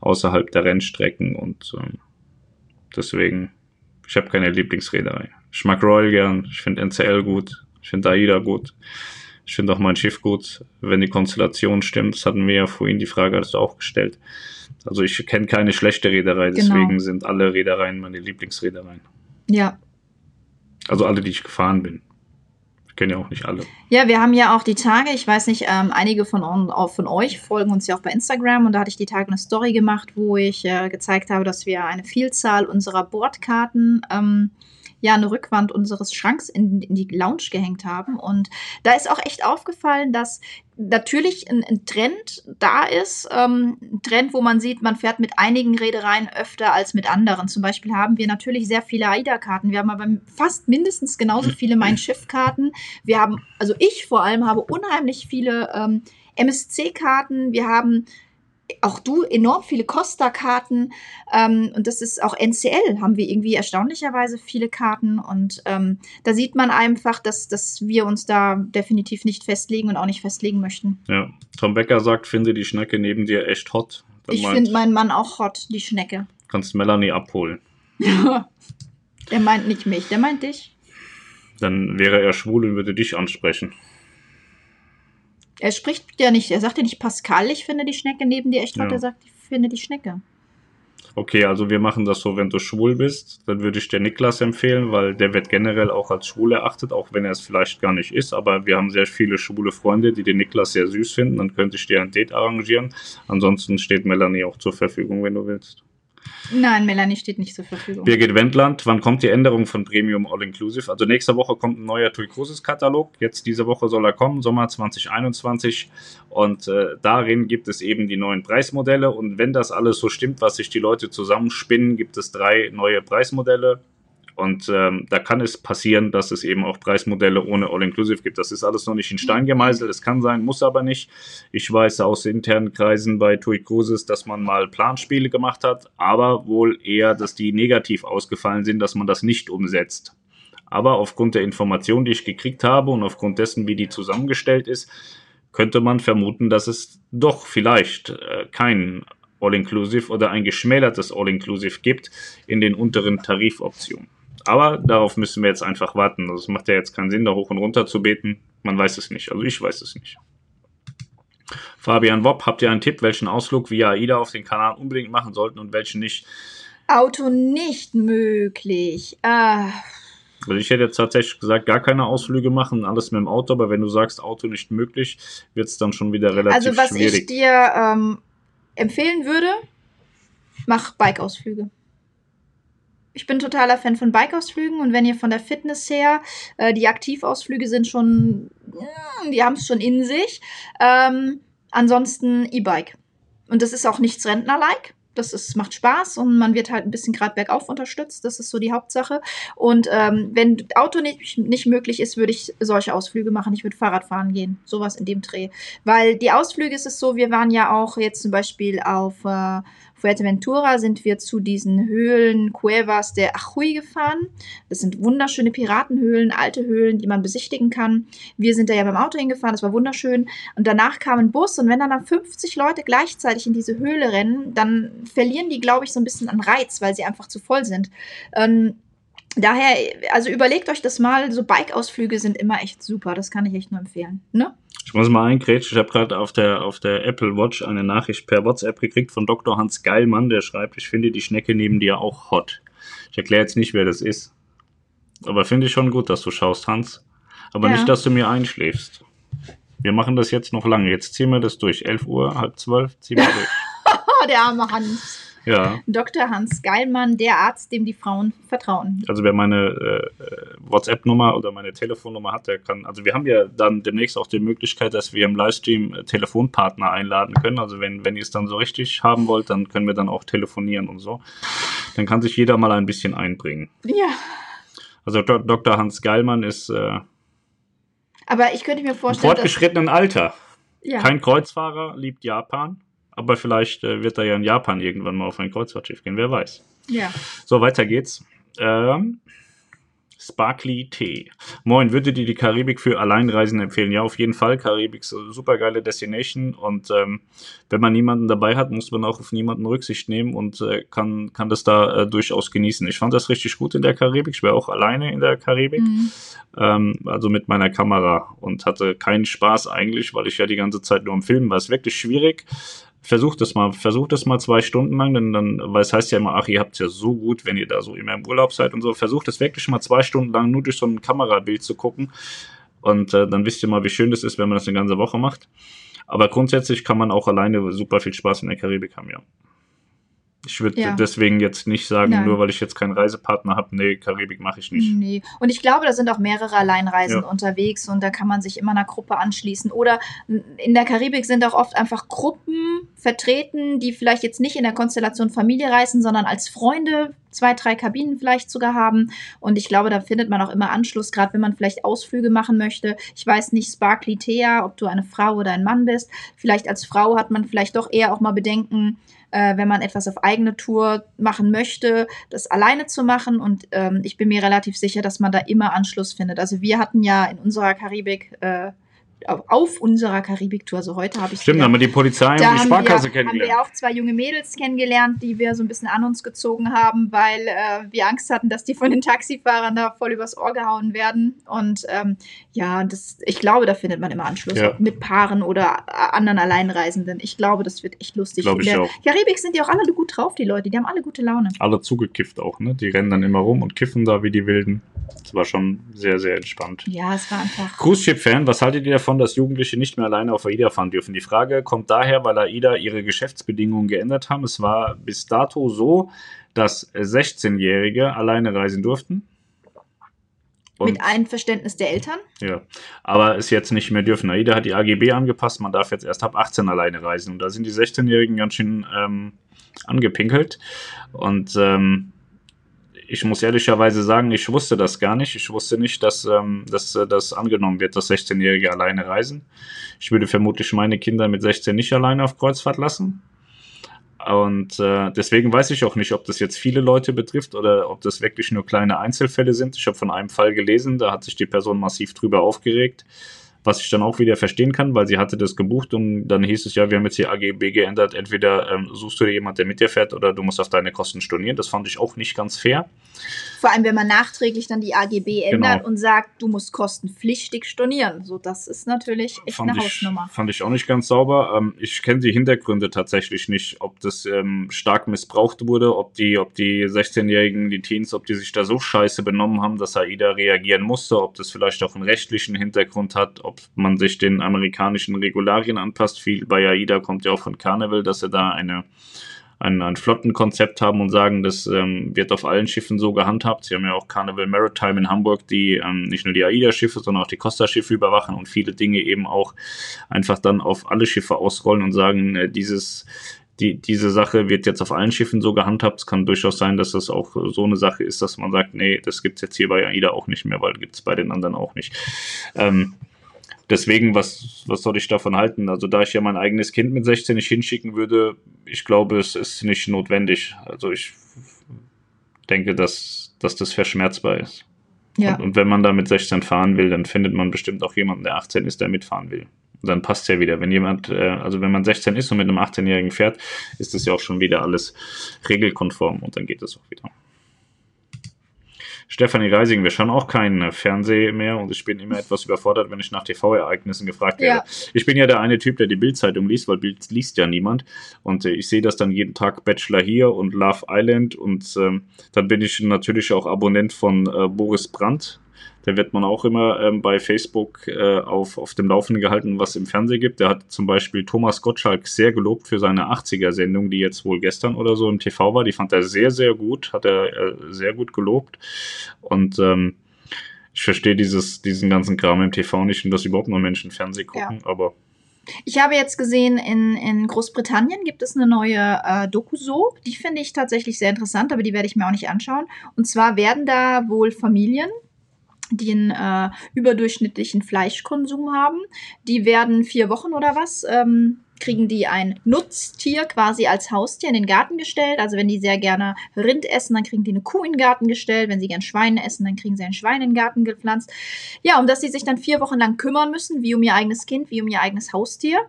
außerhalb der Rennstrecken und äh, deswegen, ich habe keine Lieblingsreederei. Ich mag Royal gern, ich finde NCL gut, ich finde AIDA gut. Ich finde auch mein Schiff gut, wenn die Konstellation stimmt. Das hatten wir ja vorhin, die Frage hast du auch gestellt. Also ich kenne keine schlechte Reederei, genau. deswegen genau. sind alle Reedereien meine Lieblingsreedereien. Ja. Also alle, die ich gefahren bin. Ich kenne ja auch nicht alle. Ja, wir haben ja auch die Tage, ich weiß nicht, ähm, einige von, auch von euch folgen uns ja auch bei Instagram und da hatte ich die Tage eine Story gemacht, wo ich äh, gezeigt habe, dass wir eine Vielzahl unserer Bordkarten ähm, ja eine Rückwand unseres Schranks in, in, die Lounge gehängt haben. Und da ist auch echt aufgefallen, dass natürlich ein, ein Trend da ist. Ähm, ein Trend, wo man sieht, man fährt mit einigen Reedereien öfter als mit anderen. Zum Beispiel haben wir natürlich sehr viele AIDA-Karten. Wir haben aber fast mindestens genauso viele Mein-Schiff-Karten. Wir haben, also ich vor allem habe unheimlich viele ähm, MSC-Karten. Wir haben auch du enorm viele Costa-Karten ähm, und das ist auch NCL, haben wir irgendwie erstaunlicherweise viele Karten und ähm, da sieht man einfach, dass, dass wir uns da definitiv nicht festlegen und auch nicht festlegen möchten. Ja, Tom Becker sagt, finde die Schnecke neben dir echt hot. Dann ich finde meinen Mann auch hot, die Schnecke. Kannst Melanie abholen. [LAUGHS] der meint nicht mich, der meint dich. Dann wäre er schwul und würde dich ansprechen. Er spricht ja nicht, er sagt ja nicht Pascal, ich finde die Schnecke neben dir echt ja. er sagt, ich finde die Schnecke. Okay, also wir machen das so, wenn du schwul bist, dann würde ich dir Niklas empfehlen, weil der wird generell auch als schwul erachtet, auch wenn er es vielleicht gar nicht ist. Aber wir haben sehr viele schwule Freunde, die den Niklas sehr süß finden. Dann könnte ich dir ein Date arrangieren. Ansonsten steht Melanie auch zur Verfügung, wenn du willst. Nein, Melanie steht nicht zur Verfügung. Birgit Wendland, wann kommt die Änderung von Premium All Inclusive? Also nächste Woche kommt ein neuer TUI Cruises Katalog. Jetzt diese Woche soll er kommen, Sommer 2021. Und äh, darin gibt es eben die neuen Preismodelle. Und wenn das alles so stimmt, was sich die Leute zusammenspinnen, gibt es drei neue Preismodelle. Und ähm, da kann es passieren, dass es eben auch Preismodelle ohne All-Inclusive gibt. Das ist alles noch nicht in Stein gemeißelt. Es kann sein, muss aber nicht. Ich weiß aus internen Kreisen bei TUI Cruises, dass man mal Planspiele gemacht hat, aber wohl eher, dass die negativ ausgefallen sind, dass man das nicht umsetzt. Aber aufgrund der Informationen, die ich gekriegt habe und aufgrund dessen, wie die zusammengestellt ist, könnte man vermuten, dass es doch vielleicht äh, kein All-Inclusive oder ein geschmälertes All-Inclusive gibt in den unteren Tarifoptionen. Aber darauf müssen wir jetzt einfach warten. Also es macht ja jetzt keinen Sinn, da hoch und runter zu beten. Man weiß es nicht. Also ich weiß es nicht. Fabian Wopp, habt ihr einen Tipp, welchen Ausflug via AIDA auf den Kanal unbedingt machen sollten und welchen nicht? Auto nicht möglich. Äh, Also ich hätte jetzt tatsächlich gesagt, gar keine Ausflüge machen, alles mit dem Auto, aber wenn du sagst, Auto nicht möglich, wird es dann schon wieder relativ Also was schwierig. ich dir ähm, empfehlen würde, mach Bike-Ausflüge. Ich bin totaler Fan von Bike-Ausflügen und wenn ihr von der Fitness her, äh, die Aktivausflüge sind schon, die haben es schon in sich. Ähm, ansonsten E-Bike. Und das ist auch nichts Rentner-like. Das ist, macht Spaß und man wird halt ein bisschen gerade bergauf unterstützt. Das ist so die Hauptsache. Und ähm, wenn Auto nicht, nicht möglich ist, würde ich solche Ausflüge machen. Ich würde Fahrrad fahren gehen. Sowas in dem Dreh. Weil die Ausflüge ist es so, wir waren ja auch jetzt zum Beispiel auf äh, Fuerteventura sind wir zu diesen Höhlen Cuevas der Ajuy gefahren. Das sind wunderschöne Piratenhöhlen, alte Höhlen, die man besichtigen kann. Wir sind da ja beim Auto hingefahren, das war wunderschön. Und danach kam ein Bus und wenn dann, dann 50 Leute gleichzeitig in diese Höhle rennen, dann verlieren die, glaube ich, so ein bisschen an Reiz, weil sie einfach zu voll sind. Ähm, daher, also überlegt euch das mal, so Bike-Ausflüge sind immer echt super, das kann ich echt nur empfehlen. Ne? Ich muss mal eingrätschen, ich habe gerade auf der, auf der Apple Watch eine Nachricht per WhatsApp gekriegt von Dr. Hans Geilmann, der schreibt, ich finde die Schnecke neben dir auch hot. Ich erkläre jetzt nicht, wer das ist. Aber finde ich schon gut, dass du schaust, Hans. Aber Ja. nicht, dass du mir einschläfst. Wir machen das jetzt noch lange. Jetzt ziehen wir das durch. 11 Uhr, halb zwölf, ziehen wir [LAUGHS] durch. Oh, der arme Hans. Ja, Dr. Hans Geilmann, der Arzt, dem die Frauen vertrauen. also wer meine äh, WhatsApp-Nummer oder meine Telefonnummer hat, der kann, also wir haben ja dann demnächst auch die Möglichkeit, dass wir im Livestream äh, Telefonpartner einladen können. Also wenn, wenn ihr es dann so richtig haben wollt, dann können wir dann auch telefonieren und so. Dann kann sich jeder mal ein bisschen einbringen. Ja. Also Do Dr. Hans Geilmann ist äh, Aber ich könnte mir im vorstellen, dass, fortgeschrittenen Alter. ja. Kein Kreuzfahrer, liebt Japan. Aber vielleicht äh, wird er ja in Japan irgendwann mal auf ein Kreuzfahrtschiff gehen, wer weiß. ja. So, weiter geht's. Ähm, Sparkly Tee. Moin, würde dir die Karibik für Alleinreisende empfehlen? Ja, auf jeden Fall. Karibik ist eine super geile Destination und ähm, wenn man niemanden dabei hat, muss man auch auf niemanden Rücksicht nehmen und äh, kann, kann das da äh, durchaus genießen. Ich fand das richtig gut in der Karibik. Ich wäre auch alleine in der Karibik, Mhm. ähm, also mit meiner Kamera und hatte keinen Spaß eigentlich, weil ich ja die ganze Zeit nur am Filmen war. Es ist wirklich schwierig. Versucht das mal, versucht das mal zwei Stunden lang, denn dann, weil es heißt ja immer, ach, ihr habt es ja so gut, wenn ihr da so immer im Urlaub seid und so. Versucht es wirklich mal zwei Stunden lang nur durch so ein Kamerabild zu gucken. Und äh, dann wisst ihr mal, wie schön das ist, wenn man das eine ganze Woche macht. Aber grundsätzlich kann man auch alleine super viel Spaß in der Karibik haben, ja. Ich würde Ja. deswegen jetzt nicht sagen, Nein. nur weil ich jetzt keinen Reisepartner habe, nee, Karibik mache ich nicht. Nee. Und ich glaube, da sind auch mehrere Alleinreisen Ja. unterwegs und da kann man sich immer einer Gruppe anschließen. Oder in der Karibik sind auch oft einfach Gruppen vertreten, die vielleicht jetzt nicht in der Konstellation Familie reisen, sondern als Freunde zwei, drei Kabinen vielleicht sogar haben. Und ich glaube, da findet man auch immer Anschluss, gerade wenn man vielleicht Ausflüge machen möchte. Ich weiß nicht, Sparkly Thea, ob du eine Frau oder ein Mann bist. Vielleicht als Frau hat man vielleicht doch eher auch mal Bedenken, äh, wenn man etwas auf eigene Tour machen möchte, das alleine zu machen. Und ähm, ich bin mir relativ sicher, dass man da immer Anschluss findet. Also wir hatten ja in unserer Karibik, äh, auf, unserer Karibiktour, also heute habe ich Stimmt, wieder- haben wir die Polizei da und die haben Sparkasse wir, haben kennengelernt. wir auch zwei junge Mädels kennengelernt, die wir so ein bisschen an uns gezogen haben, weil äh, wir Angst hatten, dass die von den Taxifahrern da voll übers Ohr gehauen werden. Und ähm, ja, das, ich glaube, da findet man immer Anschluss Ja. mit Paaren oder äh, anderen Alleinreisenden. Ich glaube, das wird echt lustig. Glaub ich auch. Karibik sind die auch alle gut drauf, die Leute. Die haben alle gute Laune. Alle zugekifft auch, ne? Die rennen dann immer rum und kiffen da wie die Wilden. Das war schon sehr, sehr entspannt. Ja, es war einfach. Cruise Ship Fan, was haltet ihr davon, dass Jugendliche nicht mehr alleine auf AIDA fahren dürfen? Die Frage kommt daher, weil AIDA ihre Geschäftsbedingungen geändert haben. Es war bis dato so, dass 16-Jährige alleine reisen durften. Und, mit Einverständnis der Eltern. ja, aber es jetzt nicht mehr dürfen. AIDA hat die AGB angepasst, man darf jetzt erst ab 18 alleine reisen. Und da sind die 16-Jährigen ganz schön ähm, angepinkelt. Und ähm, ich muss ehrlicherweise sagen, ich wusste das gar nicht. Ich wusste nicht, dass, ähm, dass äh, das angenommen wird, dass 16-Jährige alleine reisen. Ich würde vermutlich meine Kinder mit 16 nicht alleine auf Kreuzfahrt lassen. Und äh, deswegen weiß ich auch nicht, ob das jetzt viele Leute betrifft oder ob das wirklich nur kleine Einzelfälle sind. Ich habe von einem Fall gelesen, da hat sich die Person massiv drüber aufgeregt, was ich dann auch wieder verstehen kann, weil sie hatte das gebucht und dann hieß es ja, wir haben jetzt die AGB geändert, entweder ähm, suchst du dir jemand, der mit dir fährt oder du musst auf deine Kosten stornieren. Das fand ich auch nicht ganz fair. Vor allem, wenn man nachträglich dann die AGB ändert Genau. und sagt, du musst kostenpflichtig stornieren. So, das ist natürlich echt fand eine ich, Hausnummer. Fand ich auch nicht ganz sauber. Ähm, ich kenne die Hintergründe tatsächlich nicht, ob das ähm, stark missbraucht wurde, ob die, ob die 16-Jährigen, die Teens, ob die sich da so scheiße benommen haben, dass AIDA reagieren musste, ob das vielleicht auch einen rechtlichen Hintergrund hat, ob man sich den amerikanischen Regularien anpasst. Viel bei AIDA kommt ja auch von Carnival, dass sie da eine ein, ein Flottenkonzept haben und sagen, das ähm, wird auf allen Schiffen so gehandhabt. Sie haben ja auch Carnival Maritime in Hamburg, die ähm, nicht nur die AIDA-Schiffe, sondern auch die Costa-Schiffe überwachen und viele Dinge eben auch einfach dann auf alle Schiffe ausrollen und sagen, äh, dieses die, diese Sache wird jetzt auf allen Schiffen so gehandhabt. Es kann durchaus sein, dass das auch so eine Sache ist, dass man sagt, nee, das gibt's jetzt hier bei AIDA auch nicht mehr, weil gibt's bei den anderen auch nicht. Ähm, deswegen, was, was soll ich davon halten? Also, da ich ja mein eigenes Kind mit 16 nicht hinschicken würde, ich glaube, es ist nicht notwendig. Also, ich denke, dass, dass das verschmerzbar ist. Ja. Und, und wenn man da mit 16 fahren will, dann findet man bestimmt auch jemanden, der 18 ist, der mitfahren will. Und dann passt ja wieder. Wenn jemand, äh, also wenn man 16 ist und mit einem 18-Jährigen fährt, ist das ja auch schon wieder alles regelkonform und dann geht es auch wieder. Stefanie Reising, wir schauen auch keinen äh, Fernseh mehr und ich bin immer etwas überfordert, wenn ich nach TV-Ereignissen gefragt werde. Ja. Ich bin ja der eine Typ, der die Bildzeitung liest, weil Bild liest ja niemand. Und äh, ich sehe das dann jeden Tag Bachelor hier und Love Island und ähm, dann bin ich natürlich auch Abonnent von äh, Boris Brandt. Da wird man auch immer ähm, bei Facebook äh, auf, auf dem Laufenden gehalten, was im Fernsehen gibt. Der hat zum Beispiel Thomas Gottschalk sehr gelobt für seine 80er-Sendung, die jetzt wohl gestern oder so im TV war. Die fand er sehr, sehr gut, hat er äh, sehr gut gelobt. Und ähm, ich verstehe dieses, diesen ganzen Kram im TV nicht und dass überhaupt noch Menschen Fernsehen gucken, aber Ich habe jetzt gesehen, in, in Großbritannien gibt es eine neue äh, Doku-Soap. Die finde ich tatsächlich sehr interessant, aber die werde ich mir auch nicht anschauen. Und zwar werden da wohl Familien, die einen äh, überdurchschnittlichen Fleischkonsum haben, die werden vier Wochen oder was, ähm, kriegen die ein Nutztier quasi als Haustier in den Garten gestellt. Also wenn die sehr gerne Rind essen, dann kriegen die eine Kuh in den Garten gestellt. Wenn sie gern Schweine essen, dann kriegen sie ein Schwein in den Garten gepflanzt. Ja, um dass sie sich dann vier Wochen lang kümmern müssen, wie um ihr eigenes Kind, wie um ihr eigenes Haustier,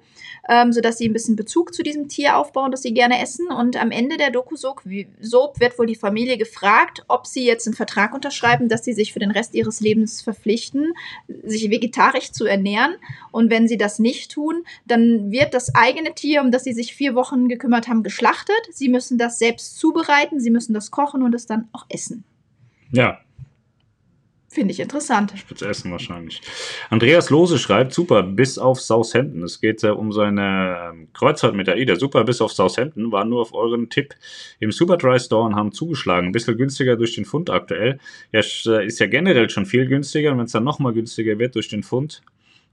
ähm, sodass sie ein bisschen Bezug zu diesem Tier aufbauen, das sie gerne essen. Und am Ende der Doku-Soap Soap wird wohl die Familie gefragt, ob sie jetzt einen Vertrag unterschreiben, dass sie sich für den Rest ihres Lebens verpflichten, sich vegetarisch zu ernähren. Und wenn sie das nicht tun, dann wird das eigene Tier, um das sie sich vier Wochen gekümmert haben, geschlachtet. Sie müssen das selbst zubereiten, sie müssen das kochen und es dann auch essen. ja, Finde ich interessant. Spitz essen wahrscheinlich. Andreas Lose schreibt, super, bis auf Southampton. Es geht äh, um seine ähm, Kreuzfahrt mit der AIDA. Super, bis auf Southampton. War nur auf euren Tipp im Superdry Store und haben zugeschlagen. Ein bisschen günstiger durch den Pfund aktuell. Ja, äh, ist ja generell schon viel günstiger. Und wenn es dann nochmal günstiger wird durch den Pfund,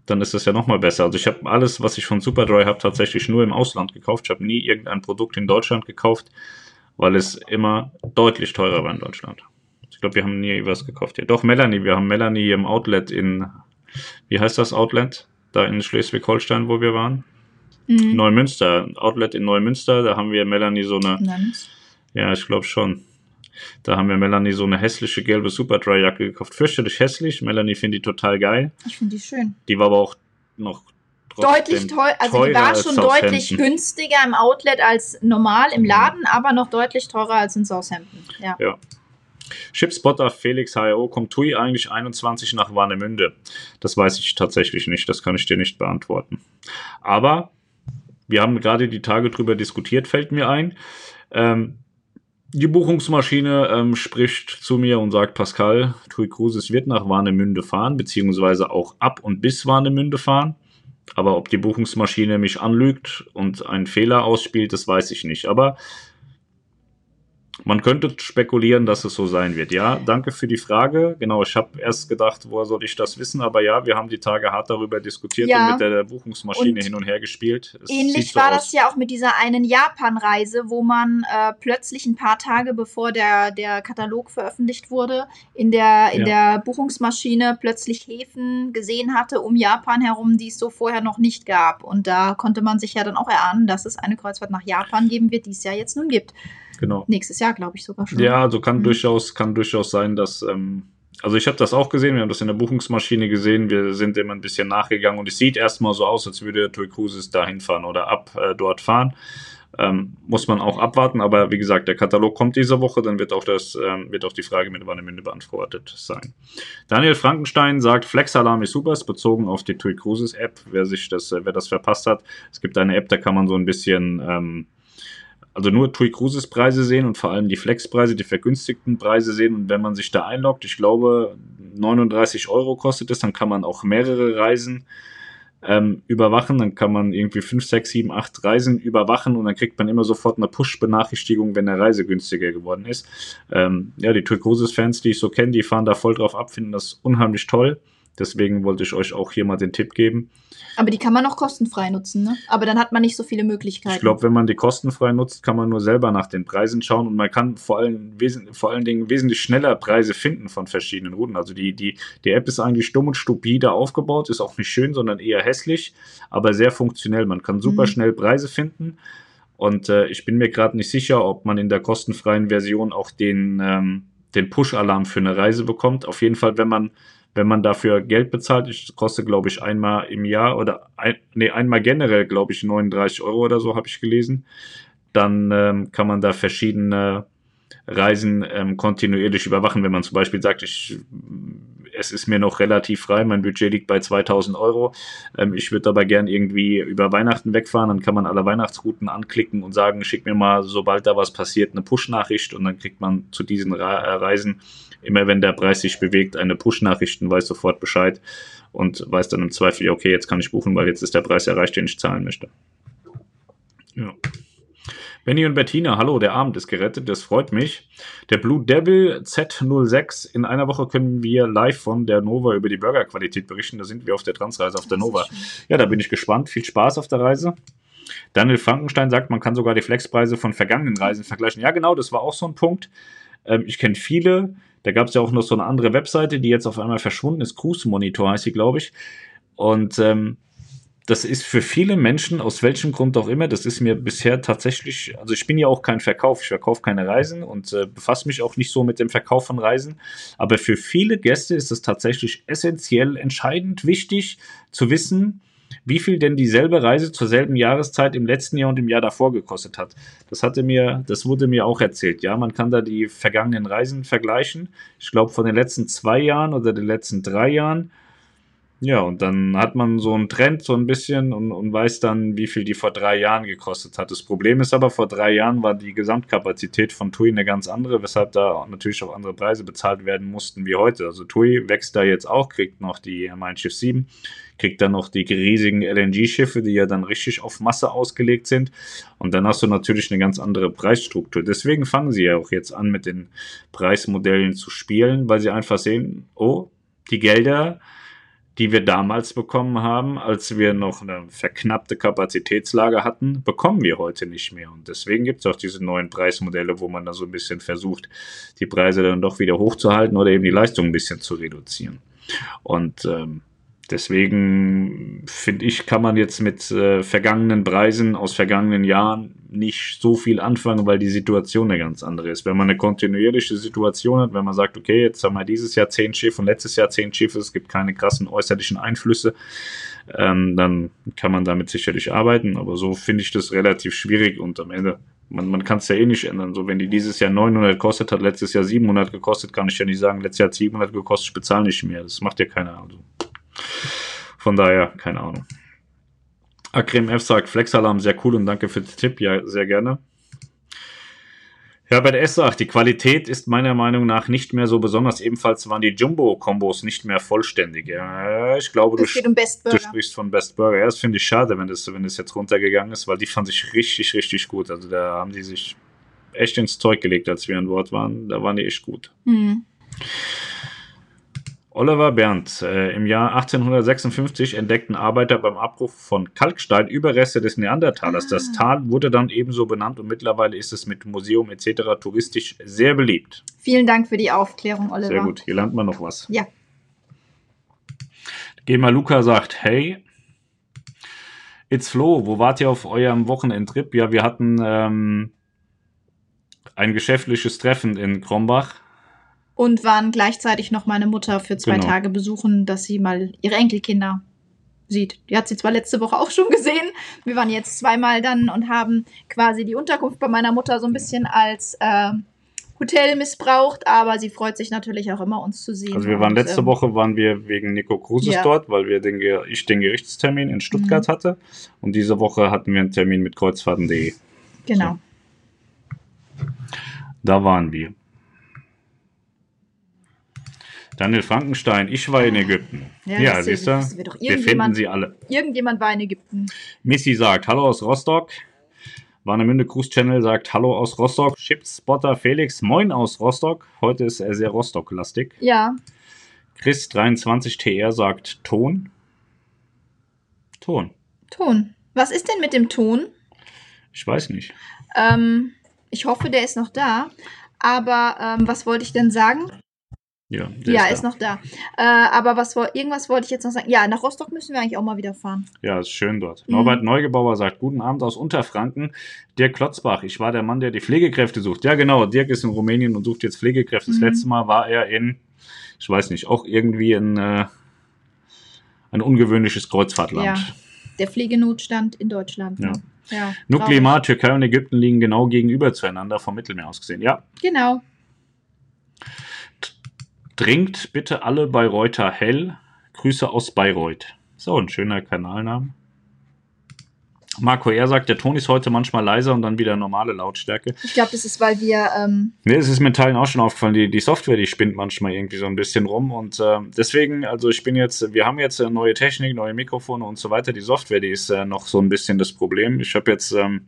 dann ist es ja nochmal besser. Also ich habe alles, was ich von Superdry habe, tatsächlich nur im Ausland gekauft. Ich habe nie irgendein Produkt in Deutschland gekauft, weil es immer deutlich teurer war in Deutschland. Ich glaube, wir haben nie was gekauft hier. Doch, Melanie, wir haben Melanie im Outlet in, wie heißt das Outlet? Da in Schleswig-Holstein, wo wir waren. Mhm. Neumünster, Outlet in Neumünster, da haben wir Melanie so eine, Nein. ja, ich glaube schon. Da haben wir Melanie so eine hässliche gelbe Superdry-Jacke gekauft. Fürchterlich hässlich. Melanie findet die total geil. Ich finde die schön. Die war aber auch noch deutlich teuer, also die war schon deutlich günstiger im Outlet als normal im Mhm. Laden, aber noch deutlich teurer als in Southampton. Ja. Ja. Chipspotter Felix HRO, kommt TUI eigentlich 21 nach Warnemünde? Das weiß ich tatsächlich nicht, das kann ich dir nicht beantworten. Aber wir haben gerade die Tage drüber diskutiert, fällt mir ein. Ähm, die Buchungsmaschine ähm, spricht zu mir und sagt, Pascal, TUI Cruises wird nach Warnemünde fahren, beziehungsweise auch ab und bis Warnemünde fahren. Aber ob die Buchungsmaschine mich anlügt und einen Fehler ausspielt, das weiß ich nicht. Aber man könnte spekulieren, dass es so sein wird. Ja, danke für die Frage. Genau, ich habe erst gedacht, woher soll ich das wissen? Aber ja, wir haben die Tage hart darüber diskutiert Ja. und mit der Buchungsmaschine Und hin und her gespielt. Es Ähnlich so war aus. das ja auch mit dieser einen Japan-Reise, wo man äh, plötzlich ein paar Tage bevor der, der Katalog veröffentlicht wurde, in, der, in der Buchungsmaschine plötzlich Häfen gesehen hatte um Japan herum, die es so vorher noch nicht gab. Und da konnte man sich ja dann auch erahnen, dass es eine Kreuzfahrt nach Japan geben wird, die es ja jetzt nun gibt. Genau. Nächstes Jahr, glaube ich, sogar schon. Ja, also kann Mhm. durchaus, kann durchaus sein, dass. Ähm, also ich habe das auch gesehen, wir haben das in der Buchungsmaschine gesehen, wir sind immer ein bisschen nachgegangen und es sieht erstmal so aus, als würde TUI Cruises da hinfahren oder ab äh, dort fahren. Ähm, muss man auch abwarten, aber wie gesagt, der Katalog kommt diese Woche, dann wird auch das, ähm, wird auch die Frage mit Warnemünde beantwortet sein. Daniel Frankenstein sagt, Flex Alarm ist super, ist bezogen auf die TUI Cruises App. Wer sich das, äh, wer das verpasst hat, es gibt eine App, da kann man so ein bisschen, ähm, also nur TUI Cruises Preise sehen und vor allem die Flex-Preise, die vergünstigten Preise sehen. Und wenn man sich da einloggt, ich glaube 39 Euro kostet es, dann kann man auch mehrere Reisen ähm, überwachen. Dann kann man irgendwie 5, 6, 7, 8 Reisen überwachen und dann kriegt man immer sofort eine Push-Benachrichtigung, wenn eine Reise günstiger geworden ist. Ähm, ja, die Turkosis-Fans, die ich so kenne, die fahren da voll drauf ab, finden das unheimlich toll. Deswegen wollte ich euch auch hier mal den Tipp geben. Aber die kann man auch kostenfrei nutzen, ne? Aber dann hat man nicht so viele Möglichkeiten. Ich glaube, wenn man die kostenfrei nutzt, kann man nur selber nach den Preisen schauen und man kann vor allen, vor allen Dingen wesentlich schneller Preise finden von verschiedenen Routen. Also die, die, die App ist eigentlich stumm und stupide aufgebaut, ist auch nicht schön, sondern eher hässlich, aber sehr funktionell. Man kann super mhm. schnell Preise finden. Und äh, ich bin mir gerade nicht sicher, ob man in der kostenfreien Version auch den, ähm, den Push-Alarm für eine Reise bekommt. Auf jeden Fall, wenn man wenn man dafür Geld bezahlt, ich kostet glaube ich einmal im Jahr oder ein, nee, einmal generell glaube ich 39 Euro oder so habe ich gelesen, dann ähm, kann man da verschiedene Reisen ähm, kontinuierlich überwachen. Wenn man zum Beispiel sagt, ich, es ist mir noch relativ frei, mein Budget liegt bei 2000 Euro, ähm, ich würde aber gern irgendwie über Weihnachten wegfahren, dann kann man alle Weihnachtsrouten anklicken und sagen, schick mir mal, sobald da was passiert, eine Push-Nachricht und dann kriegt man zu diesen Reisen immer wenn der Preis sich bewegt, eine Push-Nachricht und weiß sofort Bescheid und weiß dann im Zweifel, okay, jetzt kann ich buchen, weil jetzt ist der Preis erreicht, den ich zahlen möchte. Ja. Benny und Bettina, hallo, der Abend ist gerettet, das freut mich. Der Blue Devil Z06, in einer Woche können wir live von der Nova über die Burgerqualität berichten. Da sind wir auf der Transreise auf der Nova. Ja, da bin ich gespannt. Viel Spaß auf der Reise. Daniel Frankenstein sagt, man kann sogar die Flexpreise von vergangenen Reisen vergleichen. Ja, genau, das war auch so ein Punkt. Ähm, ich kenne viele, da gab es ja auch noch so eine andere Webseite, die jetzt auf einmal verschwunden ist. Cruise Monitor heißt sie, glaube ich. Und ähm, das ist für viele Menschen, aus welchem Grund auch immer, das ist mir bisher tatsächlich, also ich bin ja auch kein Verkauf, ich verkaufe keine Reisen und äh, befasse mich auch nicht so mit dem Verkauf von Reisen. Aber für viele Gäste ist es tatsächlich essentiell entscheidend wichtig zu wissen, wie viel denn dieselbe Reise zur selben Jahreszeit im letzten Jahr und im Jahr davor gekostet hat. Das hatte mir, das wurde mir auch erzählt. Ja, man kann da die vergangenen Reisen vergleichen. Ich glaube, von den letzten zwei Jahren oder den letzten drei Jahren ja, und dann hat man so einen Trend so ein bisschen und, und weiß dann, wie viel die vor drei Jahren gekostet hat. Das Problem ist aber, vor drei Jahren war die Gesamtkapazität von TUI eine ganz andere, weshalb da natürlich auch andere Preise bezahlt werden mussten wie heute. Also TUI wächst da jetzt auch, kriegt noch die Mein Schiff 7, kriegt dann noch die riesigen LNG-Schiffe, die ja dann richtig auf Masse ausgelegt sind. Und dann hast du natürlich eine ganz andere Preisstruktur. Deswegen fangen sie ja auch jetzt an, mit den Preismodellen zu spielen, weil sie einfach sehen, oh, die Gelder die wir damals bekommen haben, als wir noch eine verknappte Kapazitätslage hatten, bekommen wir heute nicht mehr. Und deswegen gibt es auch diese neuen Preismodelle, wo man da so ein bisschen versucht, die Preise dann doch wieder hochzuhalten oder eben die Leistung ein bisschen zu reduzieren. Und ähm, Deswegen finde ich, kann man jetzt mit äh, vergangenen Preisen aus vergangenen Jahren nicht so viel anfangen, weil die Situation eine ganz andere ist. Wenn man eine kontinuierliche Situation hat, wenn man sagt, okay, jetzt haben wir dieses Jahr zehn Schiffe und letztes Jahr zehn Schiffe, es gibt keine krassen äußerlichen Einflüsse, ähm, dann kann man damit sicherlich arbeiten. Aber so finde ich das relativ schwierig und am Ende man, man kann es ja eh nicht ändern. So, wenn die dieses Jahr 900 gekostet hat, letztes Jahr 700 gekostet, kann ich ja nicht sagen, letztes Jahr hat 700 gekostet, ich bezahle nicht mehr. Das macht ja keiner. Also. Von daher, keine Ahnung. Akrim F sagt, Flexalarm sehr cool und danke für den Tipp. Ja, sehr gerne. Herbert S. sagt, die Qualität ist meiner Meinung nach nicht mehr so besonders. Ebenfalls waren die Jumbo-Kombos nicht mehr vollständig. Ja, ich glaube, du, um du, sprichst von Best Burger. Ja, das finde ich schade, wenn das, wenn das jetzt runtergegangen ist, weil die fand ich richtig, richtig gut. Also da haben die sich echt ins Zeug gelegt, als wir an Bord waren. Da waren die echt gut. Mhm. Oliver Berndt. Äh, Im Jahr 1856 entdeckten Arbeiter beim Abbruch von Kalkstein Überreste des Neandertalers. Ah. Das Tal wurde dann ebenso benannt und mittlerweile ist es mit Museum etc. touristisch sehr beliebt. Vielen Dank für die Aufklärung, Oliver. Sehr gut, hier lernt man noch was. Ja. Gema Luca sagt, hey, It's Flo, wo wart ihr auf eurem Wochenendtrip? Ja, wir hatten ähm, ein geschäftliches Treffen in Krombach und waren gleichzeitig noch meine Mutter für zwei genau. Tage besuchen, dass sie mal ihre Enkelkinder sieht. Die hat sie zwar letzte Woche auch schon [LAUGHS] gesehen. Wir waren jetzt zweimal dann und haben quasi die Unterkunft bei meiner Mutter so ein bisschen als äh, Hotel missbraucht, aber sie freut sich natürlich auch immer, uns zu sehen. Also wir waren Und, letzte ähm, Woche waren wir wegen Nico Cruises Ja. dort, weil wir den, ich den Gerichtstermin in Stuttgart Mhm. hatte. Und diese Woche hatten wir einen Termin mit Kreuzfahrten.de. Genau. Da waren wir. Daniel Frankenstein, ich war in Ägypten. Ja, Ja, siehst du, doch wir finden irgendjemand- sie alle. Irgendjemand war in Ägypten. Missy sagt Hallo aus Rostock. Warnemünde Cruise Channel sagt Hallo aus Rostock. Chipspotter Felix, moin aus Rostock. Heute ist er sehr Rostock-lastig. Ja, Chris23TR sagt Ton. Ton. Ton. Was ist denn mit dem Ton? Ich weiß nicht. Ähm, ich hoffe, der ist noch da. Aber ähm, was wollte ich denn sagen? Ja, der ja, da. ist, noch da. Äh, aber was irgendwas wollte ich jetzt noch sagen. Ja, nach Rostock müssen wir eigentlich auch mal wieder fahren. Ja, ist schön dort. Mhm. Norbert Neugebauer sagt, guten Abend aus Unterfranken. Dirk Klotzbach, ich war der Mann, der die Pflegekräfte sucht. Ja, genau, Dirk ist in Rumänien und sucht jetzt Pflegekräfte. Das Mhm. letzte Mal war er in, ich weiß nicht, auch irgendwie in äh, ein ungewöhnliches Kreuzfahrtland. Ja. Der Pflegenotstand in Deutschland. Ja. ne? ja Nuklima, Türkei und Ägypten liegen genau gegenüber zueinander vom Mittelmeer aus gesehen. Ja. Genau. Trinkt bitte alle Bayreuther hell. Grüße aus Bayreuth. So, ein schöner Kanalname. Marco R. sagt, der Ton ist heute manchmal leiser und dann wieder normale Lautstärke. Ich glaube, das ist, weil wir. Ähm, Ne, es ist mir Teilen auch schon aufgefallen, die, die Software, die spinnt manchmal irgendwie so ein bisschen rum und äh, deswegen, also ich bin jetzt, wir haben jetzt äh, neue Technik, neue Mikrofone und so weiter. Die Software, die ist äh, noch so ein bisschen das Problem. Ich habe jetzt, ähm,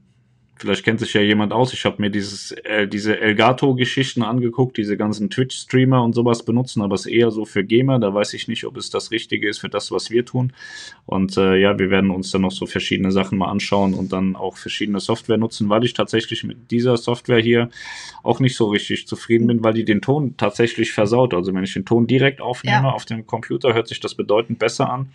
vielleicht kennt sich ja jemand aus, ich habe mir dieses, äh, diese Elgato-Geschichten angeguckt, diese ganzen Twitch-Streamer und sowas benutzen, aber es ist eher so für Gamer, da weiß ich nicht, ob es das Richtige ist für das, was wir tun. Und äh, ja, wir werden uns dann noch so verschiedene Sachen mal anschauen und dann auch verschiedene Software nutzen, weil ich tatsächlich mit dieser Software hier auch nicht so richtig zufrieden bin, weil die den Ton tatsächlich versaut. Also wenn ich den Ton direkt aufnehme Ja. auf dem Computer, hört sich das bedeutend besser an,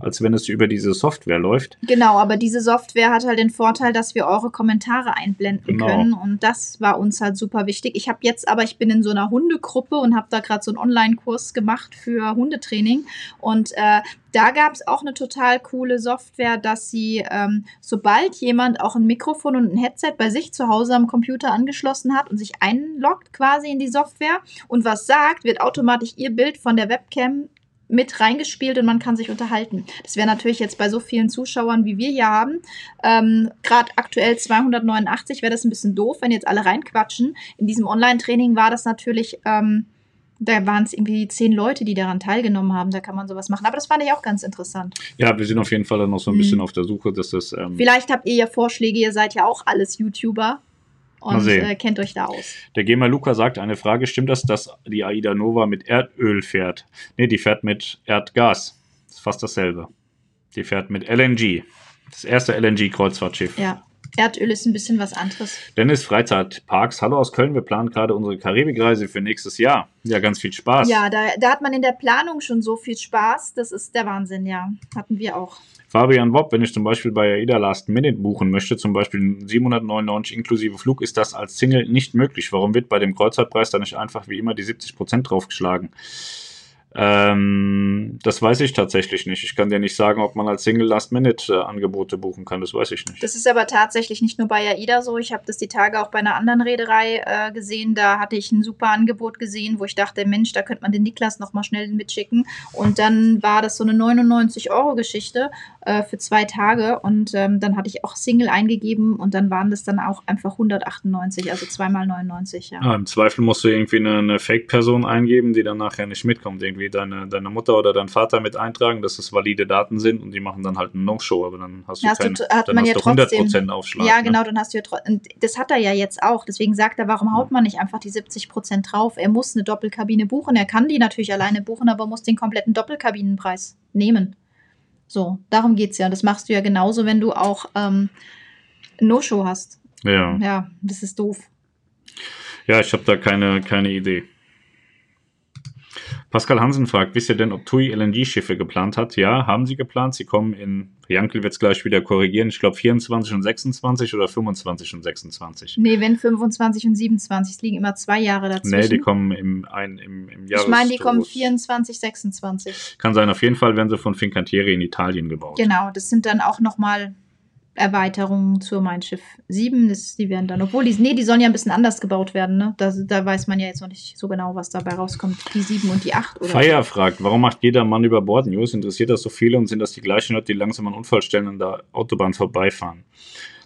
als wenn es über diese Software läuft. genau, aber diese Software hat halt den Vorteil, dass wir eure Kommentare einblenden Genau. können. Und das war uns halt super wichtig. Ich habe jetzt aber, ich bin in so einer Hundegruppe und habe da gerade so einen Online-Kurs gemacht für Hundetraining. Und äh, da gab es auch eine total coole Software, dass sie, ähm, sobald jemand auch ein Mikrofon und ein Headset bei sich zu Hause am Computer angeschlossen hat und sich einloggt quasi in die Software und was sagt, wird automatisch ihr Bild von der Webcam mit reingespielt und man kann sich unterhalten. Das wäre natürlich jetzt bei so vielen Zuschauern, wie wir hier haben, ähm, gerade aktuell 289, wäre das ein bisschen doof, wenn jetzt alle reinquatschen. In diesem Online-Training war das natürlich, ähm, da waren es irgendwie zehn Leute, die daran teilgenommen haben. Da kann man sowas machen. Aber das fand ich auch ganz interessant. Ja, wir sind auf jeden Fall dann noch so ein Mhm. bisschen auf der Suche, dass das. Ähm, Vielleicht habt ihr ja Vorschläge, ihr seid ja auch alles YouTuber und äh, kennt euch da aus. Der Gamer Luca sagt, eine Frage, stimmt das, dass die Aida Nova mit Erdöl fährt? Nee, die fährt mit Erdgas. Das ist fast dasselbe. Die fährt mit LNG. Das erste LNG-Kreuzfahrtschiff. Ja. Erdöl ist ein bisschen was anderes. Dennis Freizeitparks. Hallo aus Köln. Wir planen gerade unsere Karibikreise für nächstes Jahr. Ja, ganz viel Spaß. Ja, da, da hat man in der Planung schon so viel Spaß. Das ist der Wahnsinn, ja. Hatten wir auch. Fabian Wob, wenn ich zum Beispiel bei AIDA Last Minute buchen möchte, zum Beispiel 799 inklusive Flug, ist das als Single nicht möglich. Warum wird bei dem Kreuzfahrtpreis dann nicht einfach wie immer die 70% draufgeschlagen? Ähm, das weiß ich tatsächlich nicht. Ich kann dir nicht sagen, ob man als Single Last Minute äh, Angebote buchen kann. Das weiß ich nicht. Das ist aber tatsächlich nicht nur bei AIDA so. Ich habe das die Tage auch bei einer anderen Reederei äh, gesehen. Da hatte ich ein super Angebot gesehen, wo ich dachte, Mensch, da könnte man den Niklas noch mal schnell mitschicken. Und dann war das so eine 99-Euro-Geschichte äh, für zwei Tage. Und ähm, dann hatte ich auch Single eingegeben und dann waren das dann auch einfach 198, also zweimal 99, ja. Ah, Im Zweifel musst du irgendwie eine, eine Fake-Person eingeben, die dann nachher nicht mitkommt. Irgendwie deine, deine Mutter oder dein Vater mit eintragen, dass es valide Daten sind und die machen dann halt ein No-Show, aber dann hast du, Ja, du kein, t- hat dann man hast ja du trotzdem- 100% Aufschlag. Ja, ne? genau, dann hast du ja trotzdem. Das hat er ja jetzt auch. Deswegen sagt er, warum haut man nicht einfach die 70% drauf? Er muss eine Doppelkabine buchen. Er kann die natürlich alleine buchen, aber muss den kompletten Doppelkabinenpreis nehmen. So, darum geht's ja. Das machst du ja genauso, wenn du auch ähm, No-Show hast. Ja. Ja, das ist doof. Ja, ich habe da keine, keine Idee. Pascal Hansen fragt, wisst ihr denn, ob TUI LNG-Schiffe geplant hat? Ja, haben sie geplant. Sie kommen in, Jankel wird es gleich wieder korrigieren, ich glaube 24 und 26 oder 25 und 26. Nee, wenn 25 und 27, es liegen immer zwei Jahre dazwischen. Nee, die kommen im, ein, im, im Jahr. Ich meine, die kommen 24, 26. Kann sein, auf jeden Fall werden sie von Fincantieri in Italien gebaut. Genau, das sind dann auch nochmal Erweiterungen zur Mein Schiff 7. Das, die werden dann, obwohl die, nee, die sollen ja ein bisschen anders gebaut werden, ne? Da, da weiß man ja jetzt noch nicht so genau, was dabei rauskommt. Die 7 und die 8 oder Feier fragt, warum macht jeder Mann über Bord News? Interessiert das so viele und sind das die gleichen Leute, die langsam an Unfallstellen an der Autobahn vorbeifahren?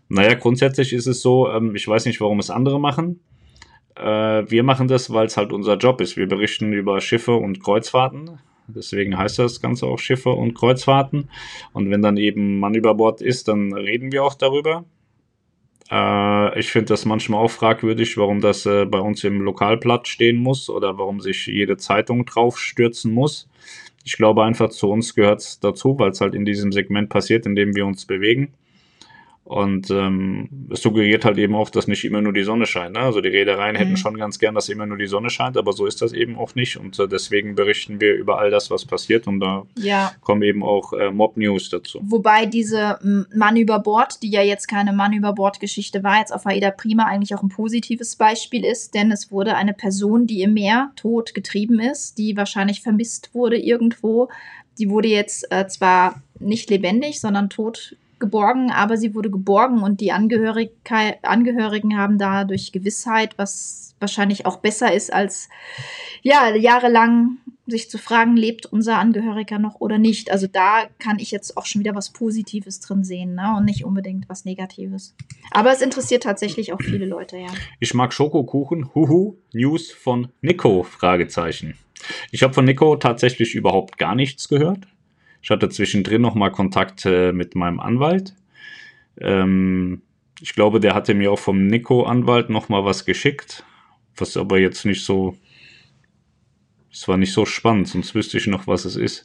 Naja, grundsätzlich ist es so, ähm, ich weiß nicht, warum es andere machen. Äh, wir machen das, weil es halt unser Job ist. Wir berichten über Schiffe und Kreuzfahrten. Deswegen heißt das Ganze auch Schiffe und Kreuzfahrten. Und wenn dann eben Mann über Bord ist, dann reden wir auch darüber. Äh, ich finde das manchmal auch fragwürdig, warum das äh, bei uns im Lokalblatt stehen muss oder warum sich jede Zeitung drauf stürzen muss. Ich glaube einfach, zu uns gehört es dazu, weil es halt in diesem Segment passiert, in dem wir uns bewegen. Und ähm, es suggeriert halt eben auch, dass nicht immer nur die Sonne scheint. Ne? Also die Reedereien mhm. hätten schon ganz gern, dass immer nur die Sonne scheint, aber so ist das eben auch nicht. Und äh, deswegen berichten wir über all das, was passiert. Und da ja. kommen eben auch äh, Mob-News dazu. Wobei diese Mann über Bord, die ja jetzt keine Mann über Bord-Geschichte war, jetzt auf Aida Prima eigentlich auch ein positives Beispiel ist, denn es wurde eine Person, die im Meer tot getrieben ist, die wahrscheinlich vermisst wurde irgendwo. Die wurde jetzt äh, zwar nicht lebendig, sondern tot geborgen, aber sie wurde geborgen und die Angehörigen haben dadurch Gewissheit, was wahrscheinlich auch besser ist, als ja, jahrelang sich zu fragen, lebt unser Angehöriger noch oder nicht. Also da kann ich jetzt auch schon wieder was Positives drin sehen ne? und nicht unbedingt was Negatives. Aber es interessiert tatsächlich auch viele Leute, ja. Ich mag Schokokuchen. Huhu. News von Nico? Fragezeichen. Ich habe von Nico tatsächlich überhaupt gar nichts gehört. Ich hatte zwischendrin nochmal Kontakt äh, mit meinem Anwalt. Ähm, ich glaube, der hatte mir auch vom Nico-Anwalt nochmal was geschickt, was aber jetzt nicht so. Es war nicht so spannend, sonst wüsste ich noch, was es ist.